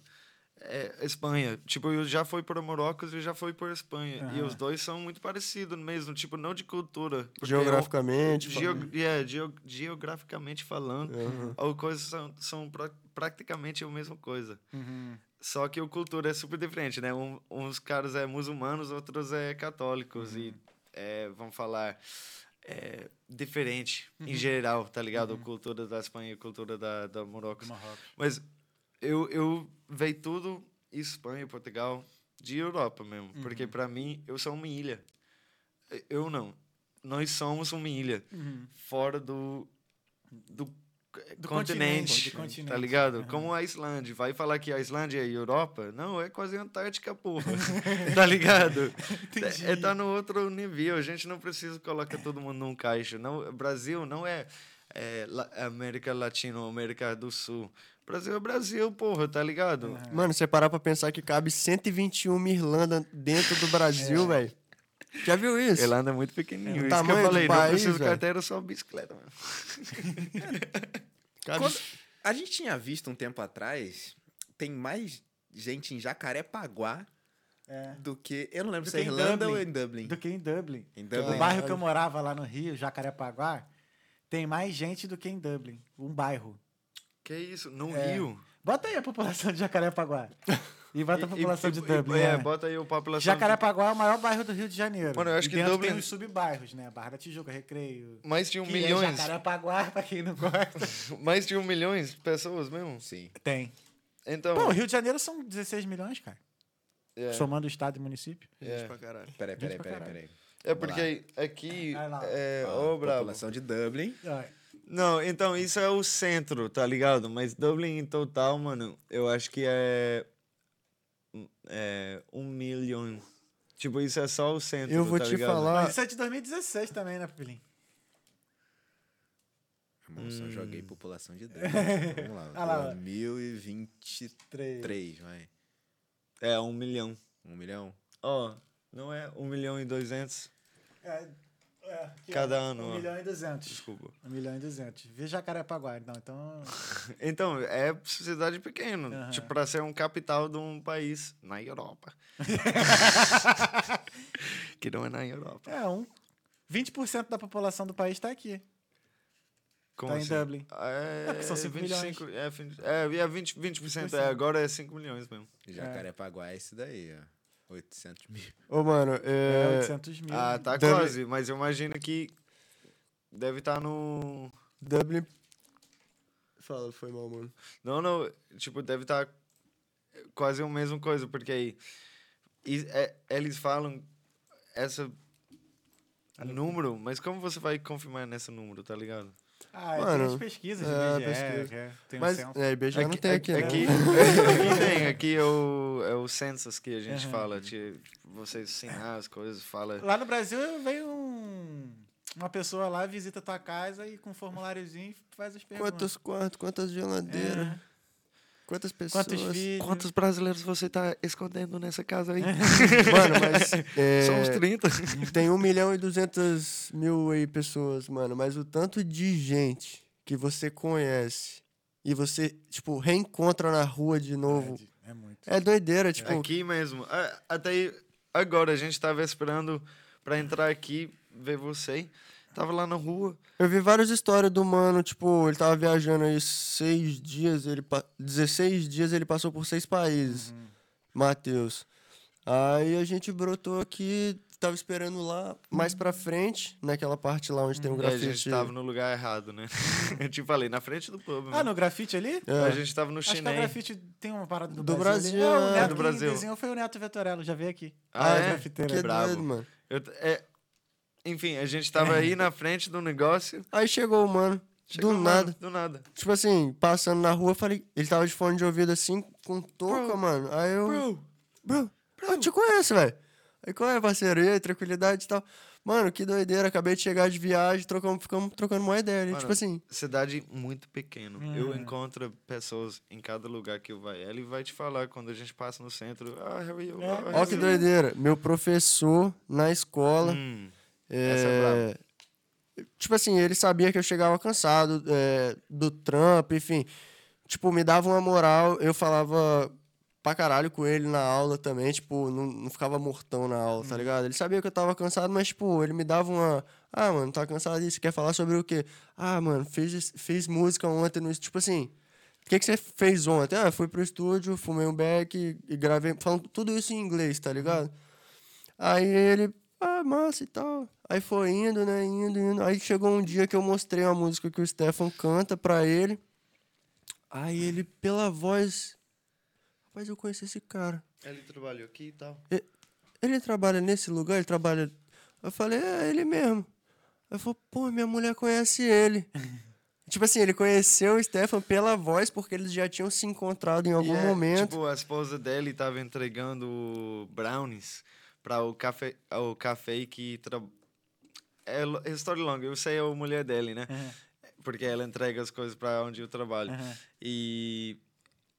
É, Espanha, tipo, eu já fui para Marrocos e já fui para Espanha. E Aham. os dois são muito parecidos mesmo, tipo, não de cultura. Geograficamente. Geo, yeah, geo- geograficamente falando, as coisas são, são pra, praticamente a mesma coisa. Uhum. Só que a cultura é super diferente, né? Um, uns caras é muçulmanos, outros é católicos. E, é, vamos falar, é diferente em geral, tá ligado? A cultura da Espanha e a cultura da, da Marrocos. Marrocos. Mas eu, eu vejo tudo, Espanha e Portugal, de Europa mesmo. Porque para mim, eu sou uma ilha. Eu não. Nós somos uma ilha. Fora do... Do, Do continente, continente, tá ligado? Aham. Como a Islândia. Vai falar que a Islândia é Europa? Não, é quase Antártica, porra. tá ligado? Entendi. É, tá no outro nível. A gente não precisa colocar todo mundo num caixa. Não, Brasil não é, é La- América Latina ou América do Sul. Brasil é Brasil, porra, tá ligado? Mano, você parar pra pensar que cabe 121 Irlanda dentro do Brasil, velho. Já viu isso? Irlanda é muito pequenininho. É, o Isso que tamanho eu do falei, não país, preciso velho. carteira, só bicicleta. Quando- a gente tinha visto um tempo atrás, tem mais gente em Jacarepaguá É. do que. Eu não lembro Do se é Irlanda Dublin. ou em Dublin. Do que em Dublin. Em O Dublin. bairro que eu morava lá no Rio, Jacarepaguá, tem mais gente do que em Dublin. Um bairro. Que isso? No É. Rio? Bota aí a população de Jacarepaguá. E bota a E- população e- de e- Dublin. É, é. bota aí a população. Jacarepaguá é o maior bairro do Rio de Janeiro. Mano, eu acho E que Dublin- tem os subbairros, né? Barra da Tijuca, Recreio. Mais de um milhões. É Jacarepaguá, pra quem não gosta. Mais de um milhões de pessoas mesmo? Sim. tem. Então. Pô, o Rio de Janeiro são 16 milhões, cara. é. Somando o estado e município. Gente É. pra caralho. Peraí, peraí, peraí, peraí. É porque aqui. É, Ó, ô, brabo. população de Dublin. Não, então isso é o centro, tá ligado? Mas Dublin em total, mano, eu acho que é. É. Um milhão. Tipo, isso é só o centro. Eu vou tá te ligado? falar. Mas isso é de 2016 também, né, Pupilim? Irmão, só joguei Hum. população de Dublin. Então, Vamos lá. Ah lá. 2023, vai. É, um milhão. Um milhão? Ó, não é um milhão e duzentos. É, É, Cada ó, ano, 1 ó. milhão e 200. Desculpa. 1 milhão e 200. Vê Jacarepaguá, não. Então. Então, é cidade pequena. Aham. Tipo, pra ser um capital de um país na Europa. que não é na Europa. É, um. 20% da população do país tá aqui. Como Tá em assim? Dublin. É, É, porque são cinco 25, É, 20, é, é 20%, 20% é, agora é 5 milhões mesmo. Jacarepaguá é esse daí, ó. 800 mil. Ô, mano, É, é, 800 mil. Ah, tá Dublin- quase, mas eu imagino que deve estar no... Dublin... Fala, foi mal, mano. Não, não, tipo, deve estar quase a mesma coisa, porque aí e- é- eles falam essa número, mas como você vai confirmar nesse número, tá ligado? Ah, Mano, tem as pesquisas de é, pesquisa. é- tem Mas, um censo. é, IBGE não tem aqui, né? aqui, aqui tem, aqui é o, é o census que a gente Aham. fala, tipo, você assinar as coisas, fala... Lá no Brasil veio um, uma pessoa lá, visita tua casa e com um formuláriozinho faz as perguntas. Quantos quartos, quantas geladeiras, É. quantas pessoas... Quantos? Quantos brasileiros você tá escondendo nessa casa aí? Mano, mas... É, São uns 30. Tem 1 milhão e 200 mil aí pessoas, mano. Mas o tanto de gente que você conhece e você, tipo, reencontra na rua de novo. É, é muito. É doideira, tipo... Aqui mesmo. A- Até aí, agora, a gente tava esperando pra entrar aqui, ver você. Tava lá na rua. Eu vi várias histórias do mano, tipo, ele tava viajando aí seis dias, ele pa- 16 dias ele passou por seis países. Uhum. Matheus. Aí a gente brotou aqui, tava esperando lá, mais pra frente, naquela parte lá onde tem um E a grafite. gente tava no lugar errado, né? Eu te falei, na frente do pub. Ah, no grafite ali? É. A gente tava no Acho que o chinês. grafite tem uma parada do, Do Brasil. Brasil, É, o é. Neto Do Brasil. desenhou foi o Neto Vetorello, já veio aqui. Ah, o é? grafiteiro. Que Bravo. doido, mano. Eu é, enfim, a gente tava aí na frente do negócio. Aí chegou o mano, chegou do um nada. mano, Do nada. Tipo assim, passando na rua, eu falei, ele tava de fone de ouvido assim, com touca, Bro. mano. Aí eu. Bro, Bro, eu te conheço, velho. Aí qual é, parceiro? E aí, tranquilidade e tal. Mano, que doideira, acabei de chegar de viagem, trocamos, ficamos trocando uma ideia. ali. Mano, tipo assim, cidade muito pequena. Eu Uhum. encontro pessoas em cada lugar que eu vai. Ele vai te falar quando a gente passa no centro. Ah, how are you? É, Ah, how ó que you?" doideira. Meu professor na escola. Hum, é, é Tipo assim, ele sabia que eu chegava cansado é, do trampo, enfim. Tipo, me dava uma moral, eu falava pra caralho com ele na aula também, tipo, não, não ficava mortão na aula, tá ligado? Ele sabia que eu tava cansado, mas, tipo, ele me dava uma. Ah, mano, tá cansado disso, quer falar sobre o quê? Ah, mano, fez, fez música ontem no. Tipo assim, o que, que você fez ontem? Ah, fui pro estúdio, fumei um beck e gravei, falando tudo isso em inglês, tá ligado? Aí ele, ah, massa e tal. Aí foi indo, né, indo, indo. Aí chegou um dia que eu mostrei uma música que o Stefan canta pra ele. Aí ele, pela voz, rapaz, eu conheci esse cara. Ele trabalhou aqui e tal. Ele trabalha nesse lugar, ele trabalha. Eu falei, é ele mesmo. Eu falei, pô, minha mulher conhece ele. tipo assim, ele conheceu o Stefan pela voz, porque eles já tinham se encontrado em algum é, momento. Tipo, a esposa dele tava entregando brownies para o café, o café que tra... é é história longa. Eu sei a mulher dele, né? Uhum. Porque ela entrega as coisas para onde eu trabalho. Uhum. E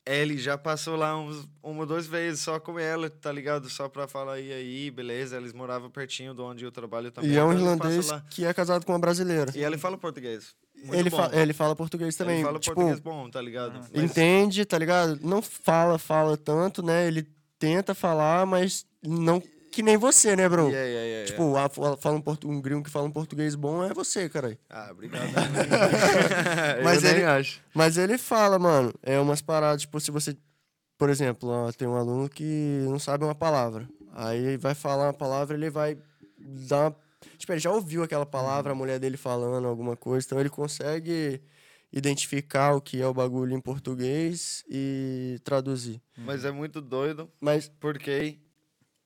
ele já passou lá uns, uma ou duas vezes só com ela, tá ligado? Só pra falar, e aí, beleza? Eles moravam pertinho de onde eu trabalho também. e é um então irlandês lá. que é casado com uma brasileira. E ele fala português. Muito Ele, bom. fa- ele fala português também. Ele fala tipo, português bom, tá ligado? Mas- entende, tá ligado? Não fala, fala tanto, né? Ele tenta falar, mas não que nem você, né, bro? Yeah, yeah, yeah, yeah. Tipo, a- fala fala um, portu- um gringo que fala um português bom é você, caralho. Ah, obrigado. Mas eu ele- nem acho. Mas ele fala, mano, é umas paradas, tipo, se você. Por exemplo, ó, tem um aluno que não sabe uma palavra. Aí vai falar uma palavra, ele vai dar. uma- Tipo, ele já ouviu aquela palavra, a mulher dele falando alguma coisa, então ele consegue identificar o que é o bagulho em português e traduzir. Mas é muito doido, Mas porque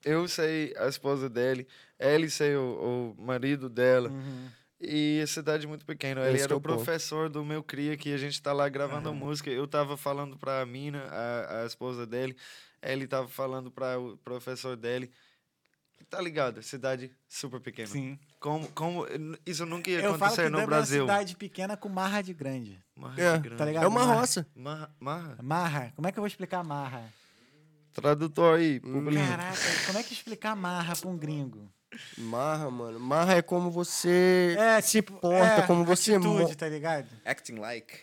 eu sei a esposa dele, ele sei o, o marido dela. Uhum. E a cidade é muito pequena. Ele Esse era é o professor do meu cria que a gente tá lá gravando a música. Eu tava falando pra mina, a, a esposa dele. Ele tava falando para o professor dele. Tá ligado? Cidade super pequena. Sim. Como, como isso nunca ia Eu falo que acontecer no Brasil. é uma cidade pequena com marra de grande. Marra É, grande. Tá ligado? é uma Marra. roça. Marra, marra. Marra. Como é que eu vou explicar marra? Tradutor aí, Hum. publica. Caraca, como é que explicar marra pra um gringo? Marra, mano. Marra é como você É, se tipo, porta, é, como você atitude, tá ligado? Acting like.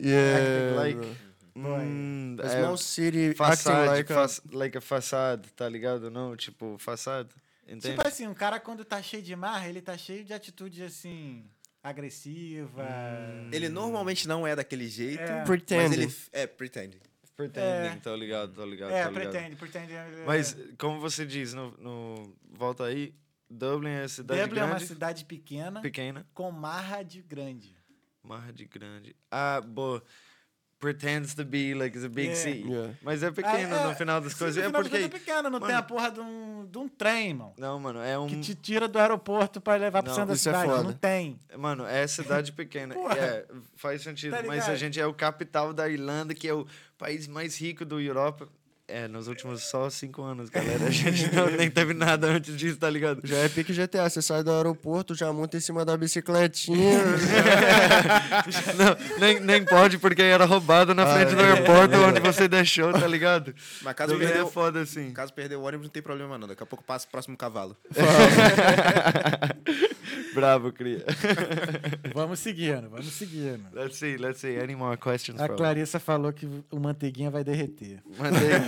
Yeah, like- bro. Hum, A é, small city acting façade, like a... like a façade, tá ligado? Não, tipo, façade. Entende? Tipo assim, um cara quando tá cheio de marra, ele tá cheio de atitude assim, agressiva. Ele normalmente não é daquele jeito. É. Mas Pretending. ele é, pretende. Pretending, É. tô ligado, tô ligado. É, tô ligado. pretende, pretende. é- Mas, como você diz, no, no- volta aí, Dublin é cidade Dublin é uma grande, cidade pequena pequena, com marra de grande. marra de grande. Ah, boa. Pretends to be like a big Yeah. city. Yeah. Mas é pequeno Ah, é, no final das sim, coisas. no É final porque. é pequeno, não tem Mano. a porra de um, de um trem, irmão. Não, mano, é um. Que te tira do aeroporto pra levar pro Não, centro da isso é cidade. foda. não tem. Mano, é cidade pequena. Porra. É, faz sentido. Tá mas a gente é o capital da Irlanda, que é o país mais rico do Europa. É, nos últimos só cinco anos, galera. A gente não, nem teve nada antes disso, tá ligado? Já é pique GTA, você sai do aeroporto, já monta em cima da bicicletinha. Não, nem, nem pode, porque era roubado na frente do aeroporto onde você deixou, tá ligado? Mas caso Dublin perdeu, é foda assim. caso perder o ônibus, não tem problema não. Daqui a pouco passa o próximo cavalo. Bravo, cria. Vamos seguindo, vamos seguindo. Let's see, let's see. Any more questions, A bro? Clarissa falou que o manteiguinha vai derreter. Mandei aqui.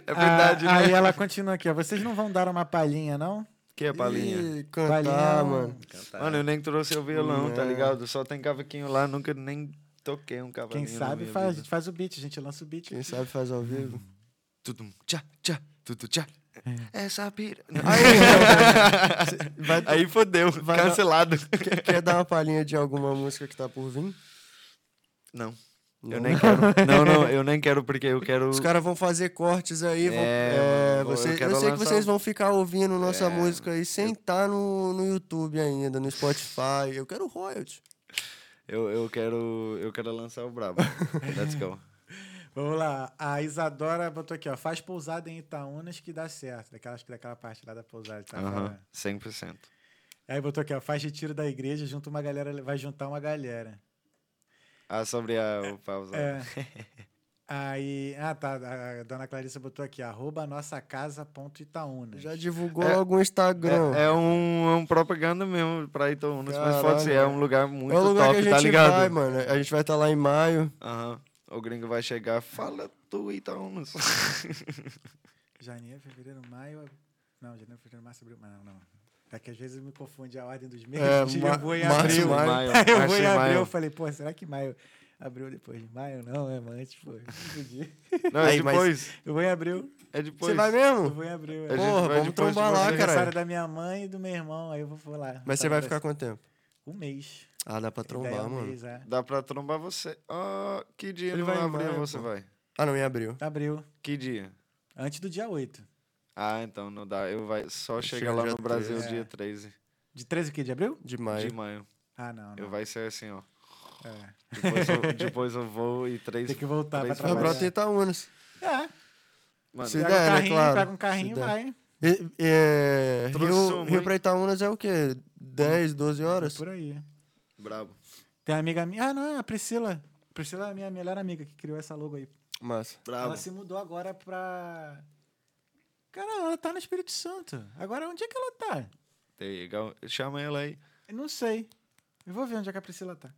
é verdade, Ah, né? Aí ela continua aqui, ó. Vocês não vão dar uma palhinha, não? Que é palinha? Ih, cantar, Palhinha mano. Cantar. Mano, eu nem trouxe o violão, tá ligado? Só tem cavaquinho lá, nunca nem toquei um cavalinho Quem sabe faz, a gente faz o beat, a gente lança o beat. Quem sabe faz ao vivo. Tudum, tchá, tchá, tudo tchá. Essa pira... Vai, Aí fodeu, Vai dar- cancelado. quer, quer dar uma palhinha de alguma música que tá por vir? Não, Não. eu nem quero. Não, não, eu nem quero porque eu quero... Os caras vão fazer cortes aí. Vão, É, é, você- eu eu, sei que lançar vocês um- vão ficar ouvindo nossa É, música aí sem estar no, no YouTube ainda, no Spotify. Eu quero royalty. Eu, eu quero... Eu quero lançar o brabo. Let's go. Vamos lá. A Isadora botou aqui, ó. Faz pousada em Itaúnas que dá certo. Daquela, acho que daquela parte lá da pousada. Tá Aham, falando. 100%. Aí botou aqui, ó. Faz retiro da igreja, junta uma galera, vai juntar uma galera. Ah, sobre a, o pausa. É. Aí. Ah, tá. A dona Clarissa botou aqui, arroba nossa casa ponto Itaúnas. Já divulgou É- o Instagram. É, é um, é um propaganda mesmo pra Itaúnas, mas Caralho. pode ser, é um lugar muito É o lugar top, que a tá gente ligado? vai, mano. A gente vai estar lá em maio. Aham. O gringo vai chegar, fala tu Itaúnas. Janeiro, fevereiro, maio. Não, janeiro, fevereiro, março, abril. Não, não. É que às vezes me confunde a ordem dos meses. É, eu ma- vou em março, abril. maio. Aí eu março vou em e abril. maio. Eu falei, pô, será que maio. Abril depois de maio? Não, é antes, pô. Não, é Aí, mas- depois. Eu vou em abril. É depois. Você vai Eu mesmo? vou em abril. É. Porra, vamos trombar lá, você. Aniversário da minha mãe e do meu irmão. Aí eu vou, vou lá. Mas você vai ficar quanto tempo? Um mês. Ah, dá pra é trombar, um mano. mês, é. Dá pra trombar você. Ah, que dia Ele no vai em abril maio, você pô. vai? Ah, não, em abril. Abril. Que dia? Antes do dia 8. Ah, então não dá. Eu vai só Chega chegar lá dia no Brasil 13. dia É. 13 De 13 o quê? De abril? De maio. de maio. Ah, não. não. Eu vai ser assim, ó. É. Depois eu, depois eu vou e três. Tem que voltar pra três Vai trabalhar. pra Itaúnas. É. Mano, Se Pega der, um né, carrinho, claro. pega um carrinho e vai. É, Rio, Rio pra Itaúnas é o quê? 10, 12 horas? Por aí. Brabo. Tem uma amiga minha. Ah, não, é a Priscila. Priscila é a minha melhor amiga que criou essa logo aí. Massa. Brabo. Ela se mudou agora pra. Cara, ela tá no Espírito Santo. Agora, onde é que ela tá? Legal. Chama ela aí. Eu não sei. Eu vou ver onde é que a Priscila tá.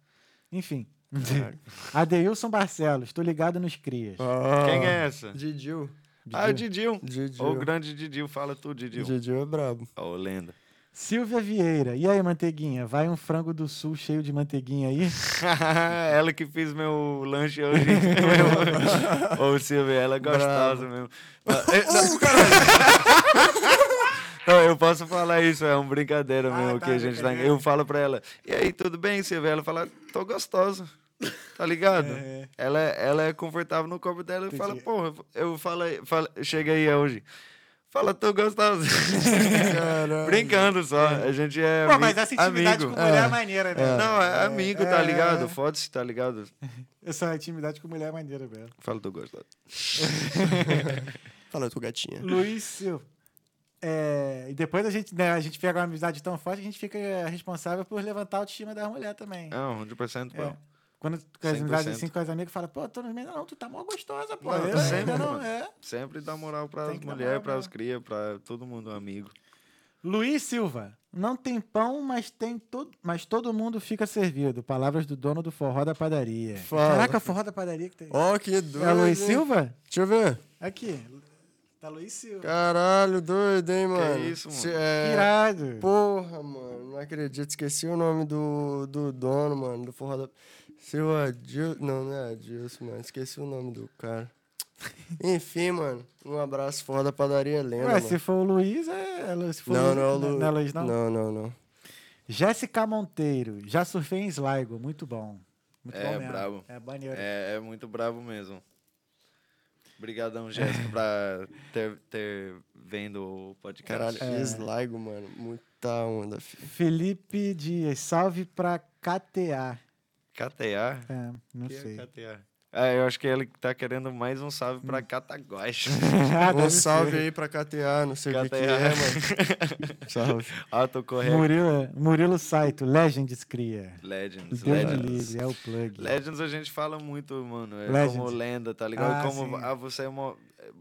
Enfim. Adeilson Barcelos, tô ligado nos crias. Quem é essa? Didil. Ah, o Didil. Didil. O grande Didil. Fala tu, Didil. Didil é brabo. Ó, lenda. Silvia Vieira. E aí, manteiguinha? Vai um frango do sul cheio de manteiguinha aí? ela que fez meu lanche hoje. Ô, Silvia, ela é gostosa mesmo. Não, eu posso falar isso, é uma brincadeira Ah, mesmo tá, que a gente tá. Eu falo pra ela, e aí, tudo bem, Silvia? Ela fala, tô gostosa. Tá ligado? É. Ela, é- ela é confortável no corpo dela. Falo, Entendi. porra, eu falo, falo chega aí hoje. Fala, tô gostosa. Caralho. Brincando só. A gente é. Pô, mas essa intimidade amigo. com mulher é maneira, né? Não, é amigo, tá É. ligado? Foda-se, tá ligado? Essa intimidade com mulher é maneira mesmo. Fala, tô gostoso. Fala tu, gatinha. Luiz Sil. É, e depois a gente, né, a gente pega uma amizade tão forte que a gente fica responsável por levantar a autoestima da mulher também. Não, 100% É. Quando com as amizades 100%. assim com as amigas, fala, pô, tô no meio, não, tu tá mó gostosa, pô. Não, eu, sempre, ainda não, é. Sempre dá moral que dar mulheres, pras mesmo. crias, pra todo mundo amigo. Luiz Silva, não tem pão, mas tem todo, mas todo mundo fica servido. Palavras do dono do forró da padaria. Fala. Caraca, forró da padaria que tem. Ó, que doido. é Luiz? Silva? Deixa eu ver. Aqui. Tá Luiz Silva. Caralho, doido, hein, mano? isso, mano? Se- é, Irado. Porra, mano, não acredito. Esqueci o nome do, do dono, mano, do forró da... Seu Adil... Não, não é Adilson, mano. Esqueci o nome do cara. Enfim, mano. Um abraço, forró da padaria lenda, Ué, mano. se for o Luiz, é. Se for Não, não é o Luiz, Lu... Não é Luiz, não? Não, não, não. Jéssica Monteiro. Já surfei em Sligo. Muito bom. Muito É, bom mesmo. brabo. É maneiro. É, é muito bravo mesmo. Obrigadão, Jéssica, pra ter, ter vendo o podcast. Caralho, É. Sligo, mano. Muita onda, filho. Felipe Dias. Salve pra KTA. KTA? É, não Que é sei. KTA? Ah, eu acho que ele tá querendo mais um salve pra Cataguache. Ah, deve Um salve ser. aí pra KTA, não sei o que, que KTA. é, mano. Salve. Autocorreto. Murilo, Murilo Saito. Legends cria. Legends. Deus Legends. livre, é o plug. Legends a gente fala muito, mano. É Legend. como lenda, tá ligado? Ah, como sim. ah, você é mó,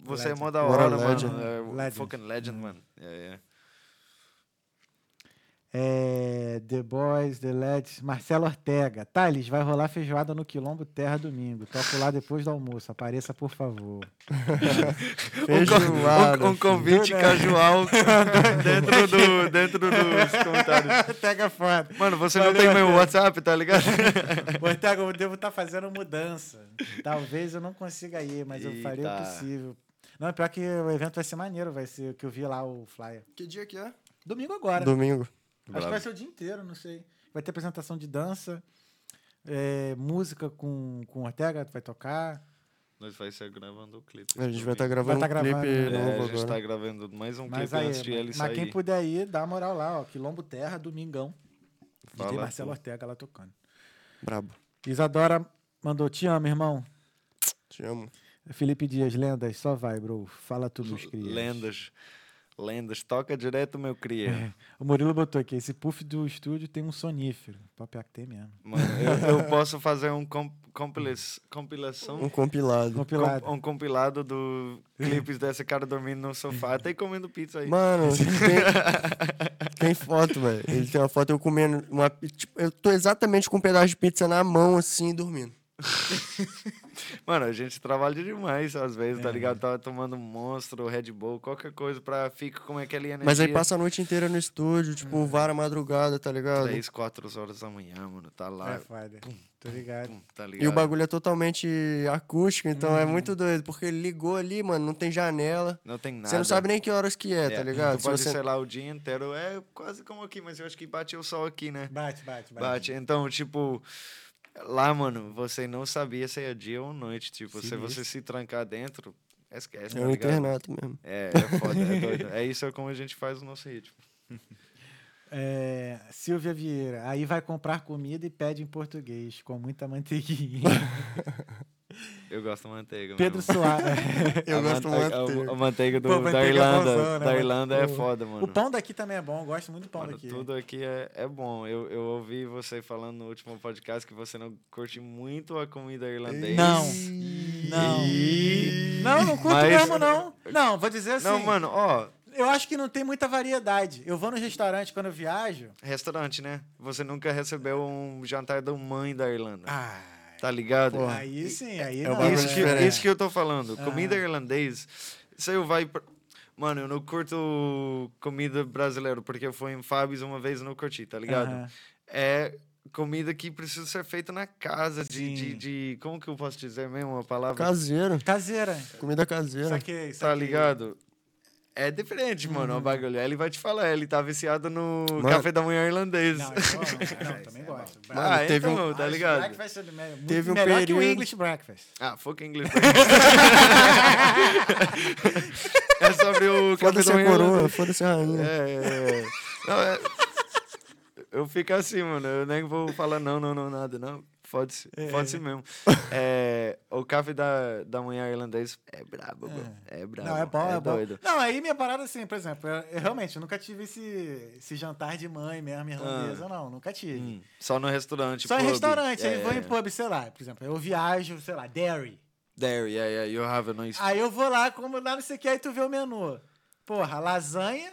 você Legend. é mó da hora, legend. mano. É, Legend. Fucking legend, mano. É, é. É, The Boys, The Lads, Marcelo Ortega. Thales, vai rolar feijoada no Quilombo Terra domingo. Toco lá depois do almoço. Apareça, por favor. Feijoada. Um, um convite filho. casual dentro, do, dentro dos comentários. Ortega foda. Mano, você Valeu, não tem meu Ortega. WhatsApp, tá ligado? Ortega, eu devo estar fazendo mudança. Talvez eu não consiga ir, mas eu farei o Eita. possível. Não, pior que o evento vai ser maneiro, vai ser o que eu vi lá o flyer. Que dia que é? Domingo agora. Domingo. Acho que vai ser o dia inteiro, não sei. Vai ter apresentação de dança, é, música com, com Ortega, vai tocar. Nós vai ser gravando o clipe. A gente vai estar Vai gravando tá um clipe gravando, né? É, a novo gente agora. tá gravando mais um Mas clipe aí, antes de ele mas sair. quem puder ir, dá uma moral lá, ó. Quilombo Terra, domingão. DJ Fala Marcelo tu. Ortega lá tocando. Brabo. Isadora mandou, te amo, irmão. Te amo. Felipe Dias, lendas, só vai, bro. Fala tudo, meus crias. Lendas. Lendas. Toca direto, meu cria. O Murilo botou aqui, esse puff do estúdio tem um sonífero. Papo é que tem mesmo. Mano, eu, eu posso fazer um com, compila- compilação. Um compilado. Compilado. Com- um compilado do clipes dessa cara dormindo no sofá, até comendo pizza aí. Mano, tem, tem foto, velho. Ele tem uma foto eu comendo uma tipo, Eu tô exatamente com um pedaço de pizza na mão, assim, dormindo. Mano, a gente trabalha demais às vezes, É. tá ligado? Tava tomando monstro, Red Bull, qualquer coisa pra ficar com aquela energia. Mas aí passa a noite inteira no estúdio, tipo, vara madrugada, tá ligado? 3, 4 horas da manhã, mano. Tá lá. É foda. Tô ligado. pum, tá ligado? E o bagulho é totalmente acústico, então Uhum. é muito doido, porque ele ligou ali, mano, não tem janela. Não tem nada. Você não sabe nem que horas que é, tá ligado? Tu Se pode você- ser lá o dia inteiro. É quase como aqui, mas eu acho que bate o sol aqui, né? Bate, bate, bate. Bate. Então, tipo, lá, mano, você não sabia se é dia ou noite. Tipo, se Sinistro. você se trancar dentro, esquece, É tá um ligado? internato mesmo. É, é foda, é doido. É isso como a gente faz o nosso ritmo. É, Silvia Vieira, aí vai comprar comida e pede em português, com muita manteiguinha. Eu gosto da manteiga. Pedro mano. Soares. Eu A gosto mante- a- muito. A, manteiga, do, Pô, da manteiga é Irlanda. bonzão, né, da mano? Irlanda é Pô, foda, mano. o pão daqui também é bom, eu gosto muito do pão Mano, daqui. tudo aqui é, é bom. Eu, eu ouvi você falando no último podcast que você não curte muito a comida irlandesa. Não. Não. Não, não curto Mas- mesmo, não. Não, vou dizer assim. Não, mano, ó, Eu acho que não tem muita variedade. Eu vou no restaurante quando eu viajo. restaurante, né? Você nunca recebeu um jantar da mãe da Irlanda. Ah, Tá ligado? Porra. aí sim, aí É não. isso, que, isso que eu tô falando. Ah. Comida irlandesa. Se eu vai. pra- Mano, eu não curto comida brasileira, porque eu fui em Fábio's uma vez e não curti, tá ligado? Aham. É comida que precisa ser feita na casa, de, de, de- Como que eu posso dizer mesmo a palavra? Caseiro. Caseira. Comida caseira. Saquei, Tá saquei. ligado? É diferente, mano, o bagulho. Ele vai te falar, ele tá viciado no Mano. café da manhã irlandês. Não, eu gosto. não, também gosto. Mano, ah, teve então, um- tá ligado? Breakfast é muito Teve um melhor que o período- English breakfast. Ah, fuck English. é sobre o café Foda-se da a manhã coroa, irlandês. foda-se a rainha. É, é, é. Não, é- eu fico assim, mano. Eu nem vou falar não, não, não, nada, não. Pode-se, pode-se mesmo. É, o café da, da manhã irlandês é brabo, bro. É, brabo. Não, é bom, é, bom. doido. Não, aí minha parada assim, por exemplo, eu, eu realmente nunca tive esse, esse jantar de mãe mesmo, irlandesa, não, nunca tive. Hum, só no restaurante. Só em pub. restaurante, aí É, vou em pub, sei lá, por exemplo, eu viajo, sei lá, Derry. There, yeah, yeah, you have a nice... Aí eu vou lá, como lá não sei o que, aí tu vê o menu. Porra, lasanha,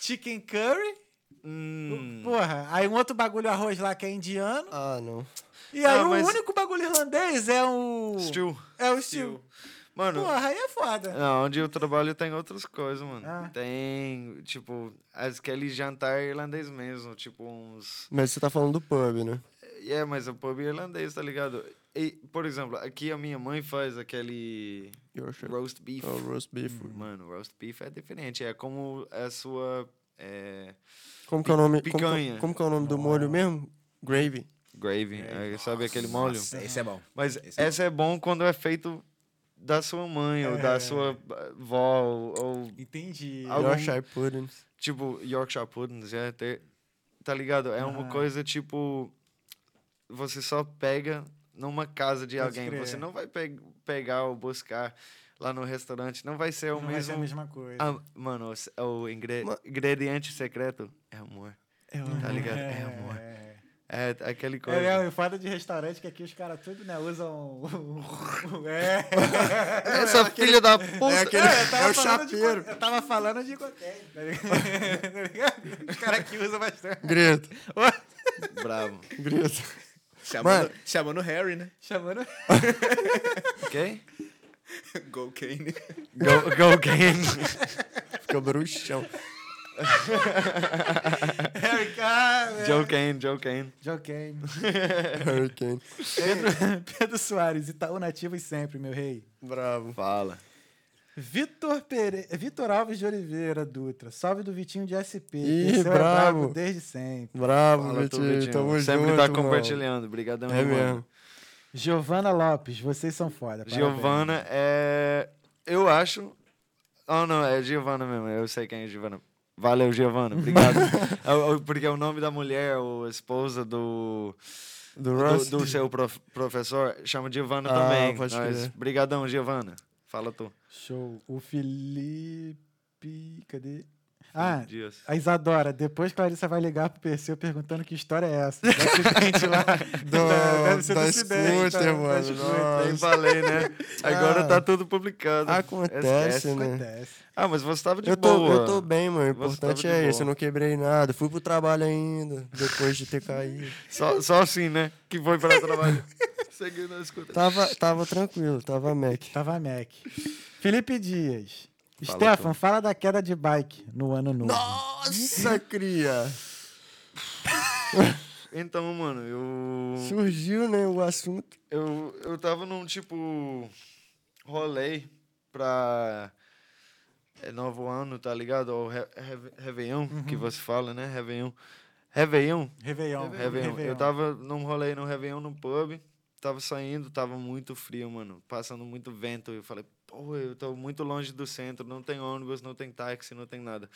chicken curry, Hum, porra, aí um outro bagulho arroz lá que é indiano. Ah, não. E aí Ah, o mas- único bagulho irlandês é o. stew. É o stew. Mano, Porra, aí é foda. não, onde eu trabalho tem outras coisas, mano. Ah. Tem, tipo, aquele jantar irlandês mesmo, tipo uns... Mas você tá falando do pub, né? É, mas o pub irlandês, tá ligado? E, por exemplo, aqui a minha mãe faz aquele Yorkshire. roast beef. Oh, roast beef. Mano, roast beef é diferente. É como a sua é, Como que é o nome? Como, Picanha. que- como que é o nome do molho mesmo? Gravy. Gravy. é, sabe aquele molho? Nossa, esse é bom. Mas Esse é essa é bom quando é feito da sua mãe ou É. da sua vó ou, ou, Entendi. Algum- Yorkshire puddings. tipo Yorkshire puddings, é, ter, tá ligado? É uma Aham. coisa tipo você só pega numa casa de Pode alguém, crer. você não vai pe- pegar ou buscar lá no restaurante, não vai ser o Não vai ser mesmo a mesma coisa. Ah, mano, o, o ingre- Ma- ingrediente secreto é amor. Tá ligado? É amor. É. É aquele coisa. É, é, o foda de restaurante que aqui os caras tudo, né, usam. é. Essa filha da puta! É aquele- eu tava é o falando de chapeiro. co- eu tava falando de cocaína, tá ligado? Os caras aqui usam bastante. Grito. Bravo. Grito. Chamando, Mano. chamando Harry, né? Chamando. Ok? Go Kane. Go, go game. Fica bruxão. Harry Carter. Joe Kane, Joe Kane. Joe Kane. Hurricane. Pedro, Pedro Soares, Itaú Nativos sempre, meu rei. Bravo. Fala. Vitor Pere... Vitor Alves de Oliveira Dutra. Salve do Vitinho de SP. Ih, é o brabo. brabo desde sempre. Bravo, Fala Vitinho. Vitinho. Tamo Sempre junto, tá compartilhando. Obrigadão, É irmão. mesmo. Giovana Lopes, vocês são foda. Giovana é. Eu acho. Oh, não, é Giovana mesmo. Eu sei quem é Giovana. Valeu, Giovana. Obrigado. É o- Porque é o nome da mulher, ou esposa do. Do Do, do seu prof- professor, chama Giovana Ah, também. pode crer. Brigadão, Giovana. Fala tu. Show. O Felipe. Cadê? Ah, Dias. a Isadora. Depois Clarissa vai ligar pro PC perguntando que história é essa. Acidente lá. Do- Deve ser da do scooter, tá? mano. Da scooter. Nossa. Nem falei, né? Agora Ah. tá tudo publicado. Acontece, Esquece. né? Acontece. Ah, mas você tava de Eu tô, boa. eu tô bem, mano. O importante é isso. boa. Eu não quebrei nada. Fui pro trabalho ainda, depois de ter caído. Só, só assim, né? Que foi para trabalho. Seguindo a escuta. Tava, tava tranquilo, tava Mac. Tava Mac. Felipe Dias. Stefan, fala da queda de bike no ano novo. Nossa, cria! Então, mano, eu. Surgiu, né, o assunto. Eu, eu tava num tipo. rolê pra. É novo ano, tá ligado? Ou Re, Re- Réveillon, que você fala, né? Réveillon. Réveillon? Réveillon. Réveillon. Eu tava num rolê no Réveillon no pub, tava saindo, tava muito frio, mano, passando muito vento. Eu falei, pô, eu tô muito longe do centro, não tem ônibus, não tem táxi, não tem nada.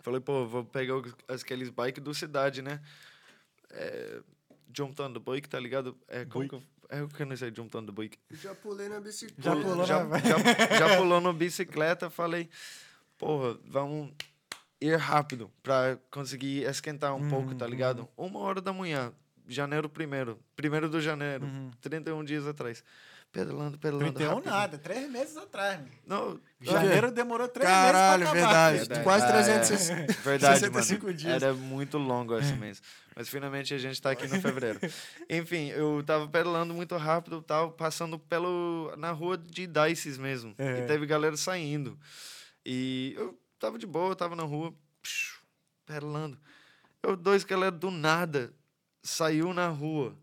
Falei, pô, vou pegar aqueles bikes do cidade, né? É, jump on the bike, tá ligado? É, como que eu, é o que eu não sei, on the bike. Já pulei na bicicleta. Já pulou já, na- já, já pulou no bicicleta, falei, porra, vamos ir rápido pra conseguir esquentar um pouco, tá ligado? Uma hora da manhã, janeiro primeiro, primeiro de janeiro, 31 dias atrás. Pedalando, pedalando. 31 rápido. nada, três meses atrás. Não, Janeiro demorou três Caralho, meses acabar. verdade. Verdade. Quase Ah, é. 360. Verdade, 65 mano. dias. Era muito longo esse mês. Mas finalmente a gente tá aqui no fevereiro. Enfim, eu tava pedalando muito rápido, tal, passando pelo na rua de Dices mesmo. É. E teve galera saindo. E eu tava de boa, tava na rua, psiu, pedalando. Eu dois galera do nada saiu na rua.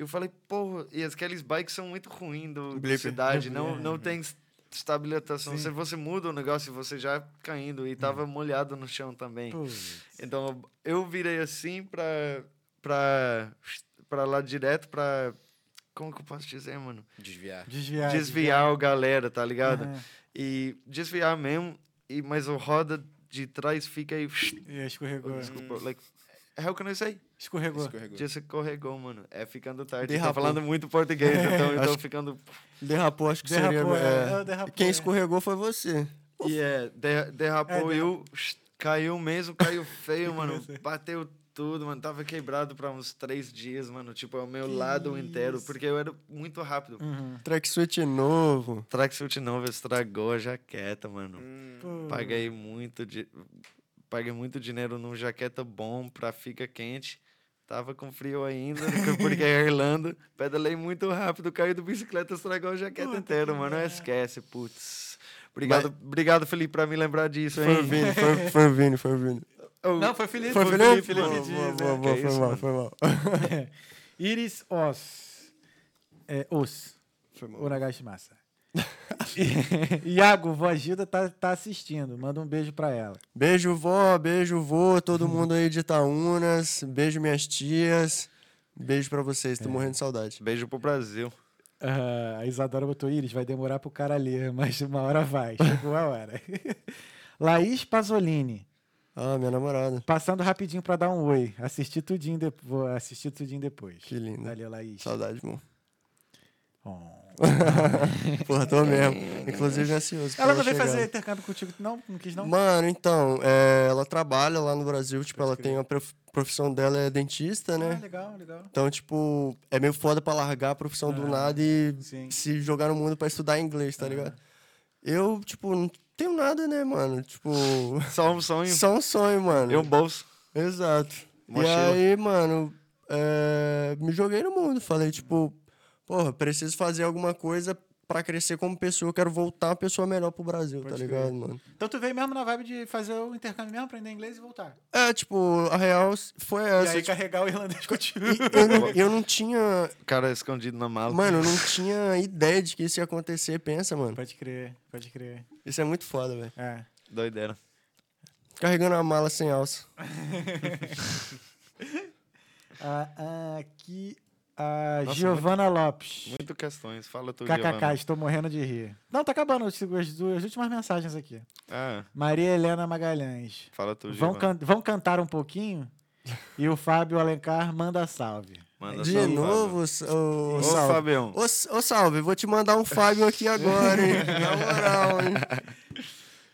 Eu falei, porra, e aqueles bikes são muito ruins do, da Blip. cidade, não, não tem estabilização. Se você muda o negócio, você já caindo e tava molhado no chão também. Pô, Então eu virei assim pra, pra, pra lá direto pra. Como que eu posso dizer, mano? Desviar. desviar. Desviar o galera, tá ligado? Aham. E desviar mesmo, e, mas o roda de trás fica aí. E escorregou. Desculpa, like, How can I say? Escorregou. Escorregou. Just escorregou, mano. É ficando tarde. Derrapou. Tô falando muito português, então eu tô ficando... Derrapou, acho que Derrapou, seria. é, é. derrapou, Quem é. escorregou foi você. E é, de- derrapou É, e eu... Caiu mesmo, caiu feio, mano. Bateu tudo, mano. Tava quebrado pra uns três dias, mano. Tipo, é o meu lado inteiro. Porque eu era muito rápido. Uhum. Tracksuit novo. Tracksuit novo estragou a jaqueta, mano. Pô. Paguei muito, di... Paguei muito dinheiro num jaqueta bom pra fica quente. Tava com frio ainda, porque é Irlanda. Pedalei muito rápido, caí do bicicleta, estragou a jaqueta Puta inteira, mano. merda. Esquece, putz. Obrigado, obrigado, Felipe, pra me lembrar disso, Foi o hein? Vini, foi, foi o Vini, foi o Vini. Oh, Não, foi Felipe. Foi o Felipe, Felipe? Felipe Boa, diz, boa, é. boa, boa, foi isso, mal, mano. foi mal. Iris Os. É, os. Foi mal. O Nagashi Massa. Iago, vó Gilda tá, tá assistindo. Manda um beijo pra ela. Beijo, vó, beijo, vô, todo mundo aí de Itaúnas. Beijo, minhas tias. Beijo pra vocês, tô morrendo de saudade. Beijo pro Brasil. Ah, a Isadora botou Iris, vai demorar pro cara ler, mas uma hora vai. Chegou a hora. Laís Pasolini. Ah, minha namorada. Passando rapidinho pra dar um oi. Assisti tudinho, de... Vou assistir tudinho depois. Que lindo. Valeu, Laís. Saudade, irmão. Oh. Porra, tô mesmo. Inclusive ansioso. Ela não veio fazer intercâmbio contigo, não? Não quis, não? Mano, então, é, ela trabalha lá no Brasil, tipo, ela tem a prof- profissão dela é dentista, Ah, né? legal, legal. Então, tipo, é meio foda pra largar a profissão do Ah, nada e sim. se jogar no mundo pra estudar inglês, tá ligado? Eu, tipo, não tenho nada, né, mano? Tipo, Só um sonho só um sonho, mano. e um bolso. Exato. Mochila. E aí, mano, é, me joguei no mundo. Falei, tipo, porra, preciso fazer alguma coisa pra crescer como pessoa. Eu quero voltar uma pessoa melhor pro Brasil, Pode tá ligado, mano? Então tu veio mesmo na vibe de fazer o intercâmbio mesmo, aprender inglês e voltar. É, tipo, a real foi e essa. aí tipo, carregar o irlandês contigo. e eu, não, eu não tinha. Cara escondido na mala. Mano, eu não tinha ideia de que isso ia acontecer. Pensa, mano. Pode crer, pode crer. Isso é muito foda, velho. É. Doideira. Carregando a mala sem alça. Ah, ah, aqui a Nossa, Giovana Lopes. Muito questões. Fala tu, KKK, Giovana. estou morrendo de rir. Não, tá acabando as, as duas as últimas mensagens aqui. Ah, Maria Helena Magalhães. fala tu, Vão, Giovana. can- vão cantar um pouquinho? E o Fábio Alencar manda salve. Manda De salve, novo, ô, Ô, Salve. Fabião. Ô, ô, Salve, vou te mandar um Fábio aqui agora, hein? Na moral, hein?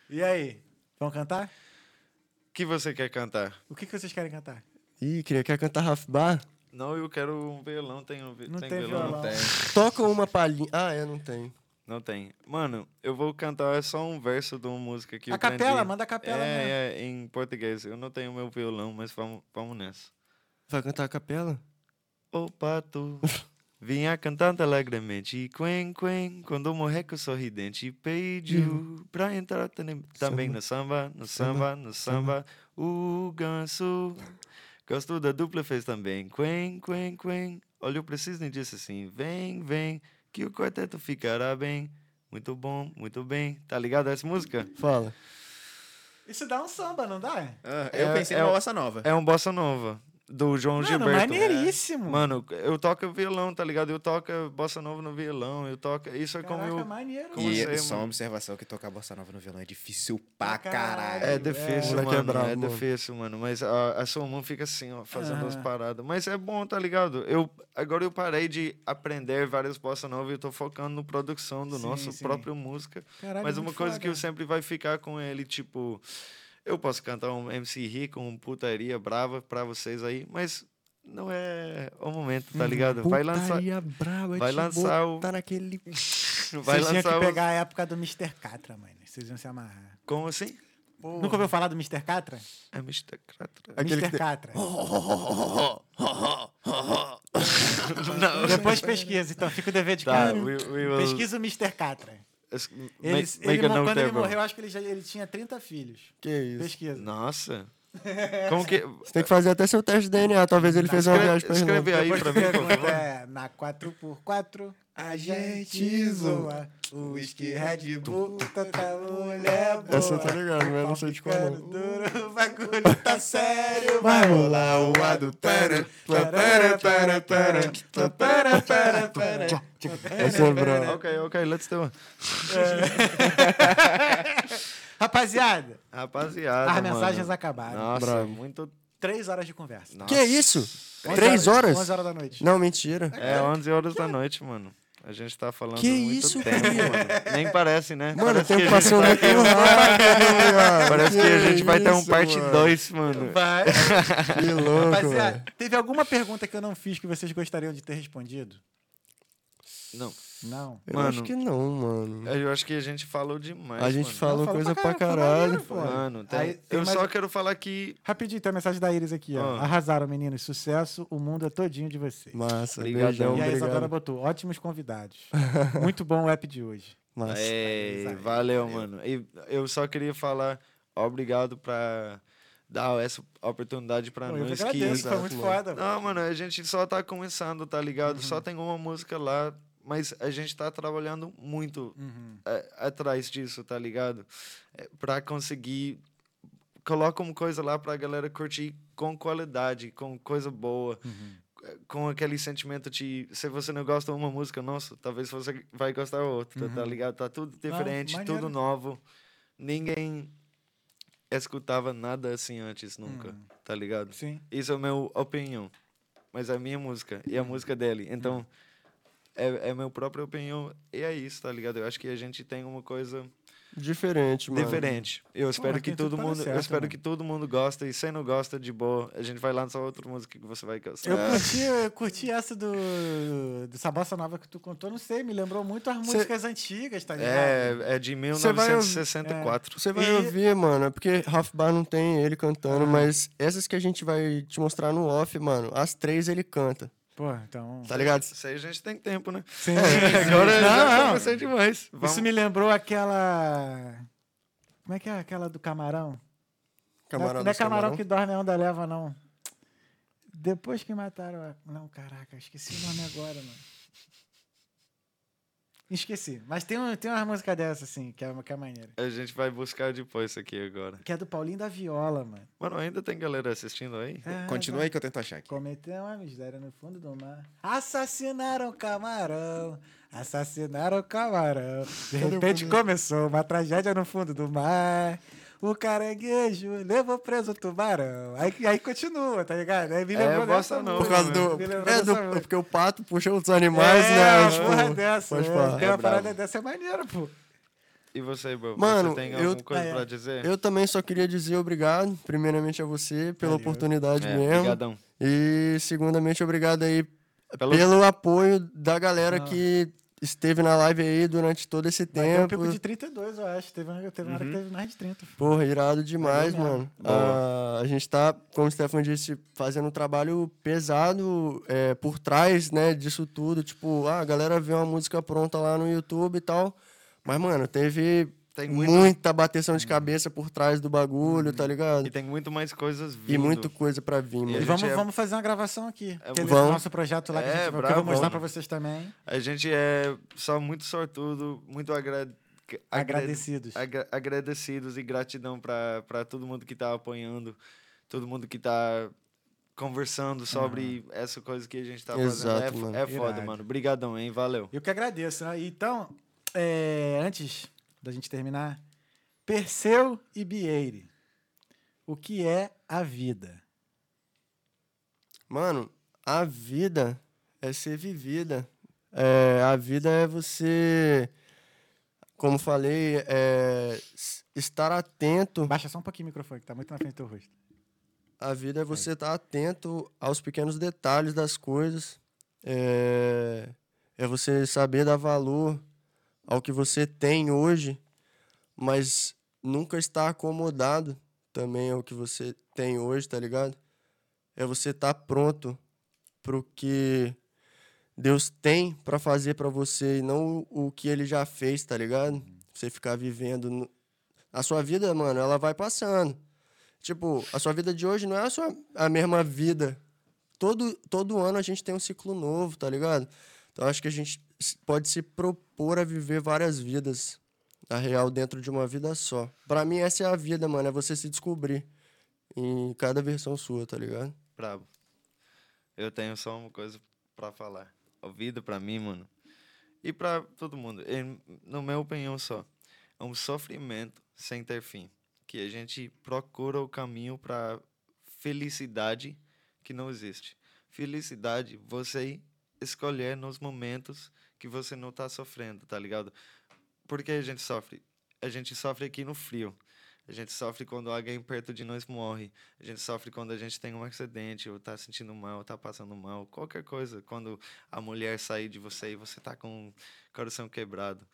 E aí? Vão cantar? O que você quer cantar? O que, que vocês querem cantar? Ih, queria quer cantar Raf Bar? Não, eu quero um violão. Tem, um vi- Não tem, tem violão? violão. Não tem. Toca uma palhinha. Ah, é, não tem. Não tem. Mano, eu vou cantar só um verso de uma música que A eu capela, aprendi. manda a capela mesmo. É, é, em português. Eu não tenho meu violão, mas vamos, vamos nessa. Vai cantar a capela? Ô pato, vinha cantando alegremente, quen, quen, quando o morreco sorridente pediu pra entrar também no samba, no samba, no samba, o ganso. Gosto da dupla fez também, quen, quen, quen. Olhou pra Cisne e disse assim, vem, vem, que o quarteto ficará bem. Muito bom, muito bem. Tá ligado a essa música? Fala. Isso dá um samba, não dá? Ah, eu É- pensei é numa bossa nova. É um bossa nova, do João Mano, Gilberto. maneiríssimo. Mano, eu toco violão, tá ligado? Eu toco bossa nova no violão, eu toco... Isso é como Caraca, eu... maneiro. como E você, só uma mano? observação que tocar bossa nova no violão é difícil pra caralho. É É, difícil, é mano. É, brabo, mano. difícil, mano. Mas a, a sua mão fica assim, ó, fazendo as Aham. paradas. Mas é bom, tá ligado? Eu, agora eu parei de aprender várias bossa novas e eu tô focando no produção do Sim, nosso sim. próprio música. Caralho, Mas uma coisa foda. que eu sempre vai ficar com ele, tipo... Eu posso cantar um MC rico, um putaria brava pra vocês aí, mas não é o momento, tá ligado? Vai lançar... Putaria braba, vai lançar o- botar naquele... Vai Vocês tinham lançar que o- pegar a época do Mr. Catra, mano. Vocês iam se amarrar. Como assim? Nunca ouviu falar do Mr. Catra? É Mr. Cratra. Aquele Mr. que Catra. Depois pesquisa, então. Fica o dever de Tá, casa. we, we will... Pesquisa o Mr. Catra. Ele, make, ele make quando there, ele morreu, eu acho que ele, já, ele tinha 30 filhos. Que isso. Pesquisa. Nossa. Como que... Você tem que fazer até seu teste de DNA. Talvez ele fez uma viagem pra escreve aí pra mim, por favor. é, na 4x4, a gente zoa. O whisky Red Bull, tanta mulher boa. Essa eu tô ligado, mas eu não sei de qual não. duro, o bagulho tá sério. Vai rolar o adultério. Essa é brava. Ok, ok, let's do it. Rapaziada, Rapaziada, as mano. mensagens acabaram. Nossa, Bravo. muito Três horas de conversa. Nossa. Que é isso? Onze Três horas? 11 horas da noite. Não, mentira. É 11 horas da noite, mano. A gente tá falando Que muito isso, tempo, Cria? mano. Nem parece, né? Mano, o parece tempo que a gente passou muito um- rápido. Parece que a gente vai ter um isso, parte mano? 2, mano. Vai. Que louco, Rapaziada, velho. teve alguma pergunta que eu não fiz que vocês gostariam de ter respondido? Não. Não. Eu Mano, acho que não, mano. Eu acho que a gente falou demais. A gente mano. falou Não, coisa pra pra caralho, caralho. maneiro, pô. Mano, tem- Aí tem eu mais- só quero falar que. Rapidinho, tem a mensagem da Iris aqui, ó. Ah. Arrasaram, meninos. Sucesso, o mundo é todinho de vocês. Massa, Obrigadão. beijão, e aí, Isadora obrigado. botou, ótimos convidados. Muito bom o app de hoje. Massa. Isso aí, valeu, mano. E eu só queria falar obrigado pra dar essa oportunidade pra Pô, eu nós. que- foi muito foda. mano. Não, mano, a gente só tá começando, tá ligado? Uhum. Só tem uma música lá, mas a gente tá trabalhando muito Uhum. é, atrás disso, tá ligado? É, pra conseguir. Coloca uma coisa lá pra galera curtir com qualidade, com coisa boa. Uhum. é, Com aquele sentimento de se você não gosta de uma música, nossa, talvez você vai gostar outra, tá ligado? Tá tudo diferente, Uhum. maneiro. tudo novo. Ninguém escutava nada assim antes, nunca, Hum. tá ligado? Sim. Isso é a minha opinião. Mas é a minha música e a Hum. música dele. Então, é, é a minha própria opinião e é isso, tá ligado? Eu acho que a gente tem uma coisa Diferente, mano. diferente. Eu espero mas que todo mundo, eu certo, espero mano. que todo mundo gosta e se não gosta de boa, a gente vai lançar outra música que você vai gostar. Eu curti, eu curti essa do, dessa bossa nova que tu contou, não sei, me lembrou muito as Cê- músicas antigas, tá ligado? É, é de Você vai ouvir- 1964. Você vai E- ouvir, mano, é porque Ralph Bar não tem ele cantando, Ah. mas essas que a gente vai te mostrar no off, mano, as três ele canta, Pô, então. tá ligado? Isso aí a gente tem tempo, né? Sim, Agora não, já não. demais. Vamos. Isso me lembrou aquela. Como é que é aquela do camarão? Camarada não, é- não é camarão, camarão. que dorme a onda leva, não. Depois que mataram a. Não, caraca, esqueci o nome agora, mano. Esqueci. Mas tem, um, tem uma música dessa, assim, que é, que é maneira. A gente vai buscar depois isso aqui agora. Que é do Paulinho da Viola, mano. Mano, ainda tem galera assistindo aí? É, Continua aí que eu tento achar aqui. Cometeu uma miséria no fundo do mar. Assassinaram o camarão. Assassinaram o camarão. De repente começou uma tragédia no fundo do mar. O caranguejo levou preso o tubarão. Aí, aí continua, tá ligado? Aí me É, lembrou bossa dessa nova, Por causa do. É, do, porque o pato puxa os animais, é, né? uma tipo, porra dessa. é. falar. Tem uma É parada dessa é maneira, pô. E você? Mano, você tem eu- alguma coisa Ah, é. pra dizer? Eu também só queria dizer obrigado, primeiramente a você, pela Valeu. oportunidade É, mesmo. Obrigadão. E segundamente, obrigado aí Pelo- pelo apoio da galera Ah. que esteve na live aí durante todo esse Vai ter um tempo. pico de 32, eu acho. Teve uma, teve uma hora que teve mais de 30. Porra, irado demais, mesmo. mano. Ah, a gente tá, como o Stefan disse, fazendo um trabalho pesado é, por trás, né, disso tudo. Tipo, ah, a galera vê uma música pronta lá no YouTube e tal. Mas, mano, teve Tem muito- muita bateção de cabeça por trás do bagulho, tá ligado? E tem muito mais coisas vindo. E muita coisa pra vir, E mano. E gente vamos, é- vamos fazer uma gravação aqui. É, Aquele vamos. nosso projeto lá que, a É, gente, que eu vou bravo, mostrar vamos. pra vocês também. A gente é só muito sortudo, muito agra... agra- Agradecidos. agra- agradecidos e gratidão pra pra todo mundo que tá apoiando, todo mundo que tá conversando sobre essa coisa que a gente tá fazendo. Exato, é, mano. é foda, Irado. mano. Obrigadão, hein? Valeu. Eu que agradeço. Né? Então, é, antes da gente terminar, Perseu e Bieire. O que é a vida? Mano, a vida é ser vivida. É, a vida é você, como falei, é, estar atento. Baixa só um pouquinho o microfone, que tá muito na frente do teu rosto. A vida é você estar atento aos pequenos detalhes das coisas. É, é você saber dar valor ao que você tem hoje, mas nunca estar acomodado também ao que você tem hoje, tá ligado? É você estar pronto pro que Deus tem pra fazer pra você e não o que ele já fez, tá ligado? Você ficar vivendo no- a sua vida, mano, ela vai passando. Tipo, a sua vida de hoje não é a, sua, a mesma vida. Todo, todo ano a gente tem um ciclo novo, tá ligado? Então acho que a gente pode se propor a viver várias vidas, na real, dentro de uma vida só. Pra mim, essa é a vida, mano, é você se descobrir em cada versão sua, tá ligado? Brabo. Eu tenho só uma coisa pra falar. A vida pra mim, mano, e pra todo mundo, em- no meu opinião só, é um sofrimento sem ter fim. Que a gente procura o caminho pra felicidade que não existe. Felicidade, você escolher nos momentos que você não tá sofrendo, tá ligado? Por que a gente sofre? A gente sofre aqui no frio. A gente sofre quando alguém perto de nós morre. A gente sofre quando a gente tem um acidente, ou tá sentindo mal, ou tá passando mal. Qualquer coisa. Quando a mulher sair de você e você tá com o coração quebrado.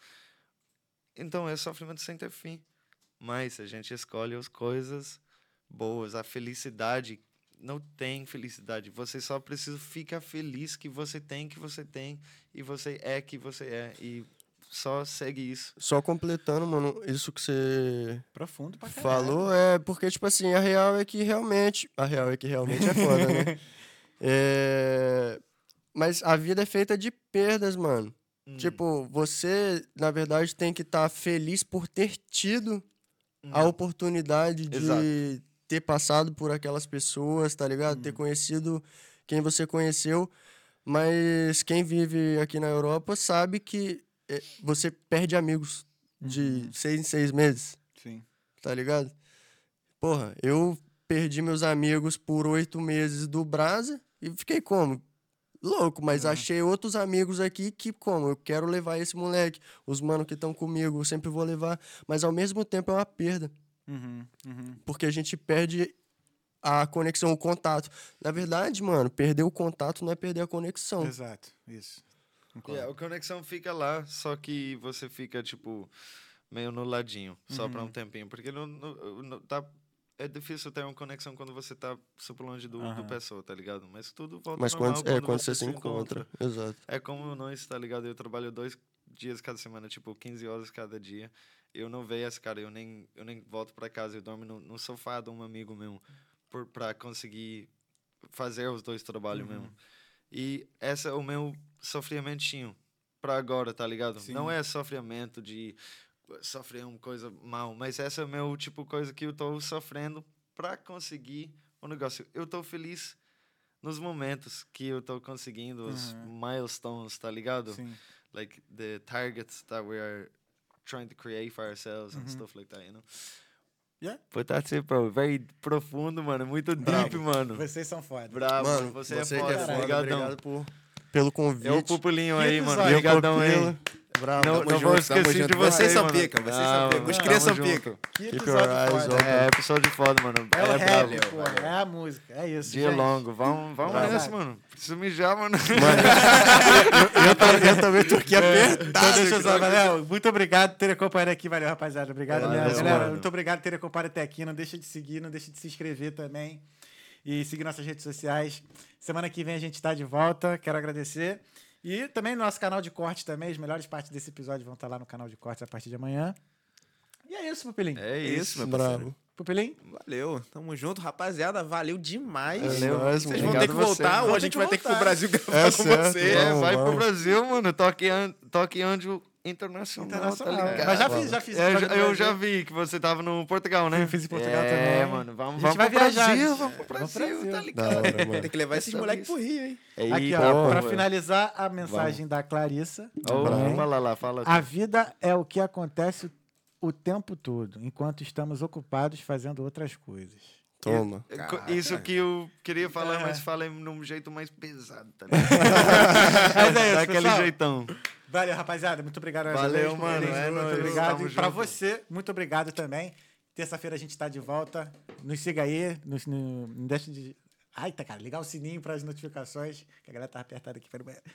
Então é sofrimento sem ter fim. Mas a gente escolhe as coisas boas. A felicidade não tem felicidade. Você só precisa ficar feliz que você tem, que você tem, e você é que você é. E só segue isso. Só completando, mano, isso que você Profundo pra caralho. falou é porque, tipo assim, a real é que realmente. A real é que realmente é foda, né? É, Mas a vida é feita de perdas, mano. Hum. Tipo, você, na verdade, tem que estar feliz por ter tido a oportunidade de Exato. Ter passado por aquelas pessoas, tá ligado? Ter conhecido quem você conheceu. Mas quem vive aqui na Europa sabe que eh, você perde amigos de seis em seis meses, Sim. tá ligado? Porra, eu perdi meus amigos por oito meses do Brasa e fiquei como? Louco, mas achei outros amigos aqui que, como, eu quero levar esse moleque. Os mano que estão comigo, eu sempre vou levar. Mas ao mesmo tempo é uma perda. Uhum, uhum. Porque a gente perde a conexão, o contato. Na verdade, mano, perder o contato não é perder a conexão. Exato, isso. Yeah, a conexão fica lá, só que você fica, tipo, meio no ladinho, só pra um tempinho. Porque não, não- não- tá, é difícil ter uma conexão quando você tá super longe do, do Aham. pessoa, tá ligado? Mas tudo volta Mas normal quando, é, quando você se encontra. Exato. É como nós, tá ligado? Eu trabalho dois dias cada semana, tipo, 15 horas cada dia. Eu não vejo esse cara, eu nem, eu nem volto pra casa, eu dormo no, no sofá de um amigo meu, por, pra conseguir fazer os dois trabalhos mesmo. E esse é o meu sofrimentinho pra agora, tá ligado? Sim. Não é sofrimento de sofrer uma coisa mal, mas essa é o meu tipo coisa que eu tô sofrendo pra conseguir o negócio. Eu tô feliz nos momentos que eu tô conseguindo os milestones, tá ligado? Sim. Like the targets that we are trying to create for ourselves and stuff like that, you know? Yeah. Put that's it, bro. Very profundo, mano. Muito deep, mano. Vocês são foda. Bravo, Mano, você, você, é foda, é foda. Obrigado por, pelo convite. É o pupulinho aí, mano. Obrigadão aí. Bravo. Não, não vou esquecer de vocês, Vocês são mano. pica, vocês são pica. Os crias são pica. Que Keep episódio your eyes foda. open. É, episódio foda, mano. É É rap, pô, é a música, é isso. Dia gente. longo. Vamos, vamos nessa, mano. Preciso mijar, mano. Eu, também, eu também tô aqui apertado. Então deixa eu só, Valeu, muito obrigado por ter acompanhado aqui. Valeu, rapaziada. Obrigado. Galera, mano. muito obrigado por ter acompanhado até aqui. Não deixa de seguir, não deixa de se inscrever também. E seguir nossas redes sociais. Semana que vem a gente está de volta. Quero agradecer. E também no nosso canal de corte também. As melhores partes desse episódio vão estar lá no canal de cortes a partir de amanhã. E é isso, Pupilim. É isso, meu Bravo. Pupilim, Valeu, tamo junto, rapaziada. Valeu demais. Valeu. Vocês vão Obrigado ter que você, voltar mano. ou a gente vai ter que ir pro voltar. Brasil gravar É com certo, você. É, Vamos, vai pro vamos. Brasil, mano. Toque, an toque Anjo Internacional, internacional. tá ligado? Mas já fiz, já fiz. É, eu, eu Brasil. já vi que você tava no Portugal, né? Eu fiz em Portugal é, também. mano. Vamos, A gente vamos vai pro viajar. Brasil, vamos pro Vamos pro Brasil, Brasil. tá ligado? hora, mano. Tem que levar esses moleques pro Rio, hein? Aqui, Eita, ó, porra. pra finalizar, a mensagem da Clarissa. Também. fala lá, fala. A vida é o que acontece o tempo todo, enquanto estamos ocupados fazendo outras coisas. Toma. Co- Caraca. Isso que eu queria falar, É. mas falei num jeito mais pesado, tá ligado? Mas é isso, Daquele pessoal. jeitão. Valeu, rapaziada. Muito obrigado. Valeu, mano. Muito É nóis. obrigado. Tamo E pra junto. você, muito obrigado também. Terça-feira a gente tá de volta. Nos siga aí. Nos, no, não deixe de. Ai, tá, cara. Ligar o sininho para as notificações. Que a galera tá apertada aqui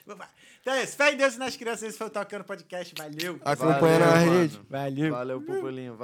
lá. Então é isso. Fé em Deus e nas crianças. Esse foi o Tocando Podcast. Valeu. Acompanha na Valeu, rede. Valeu. Valeu, Pupulinho. Valeu.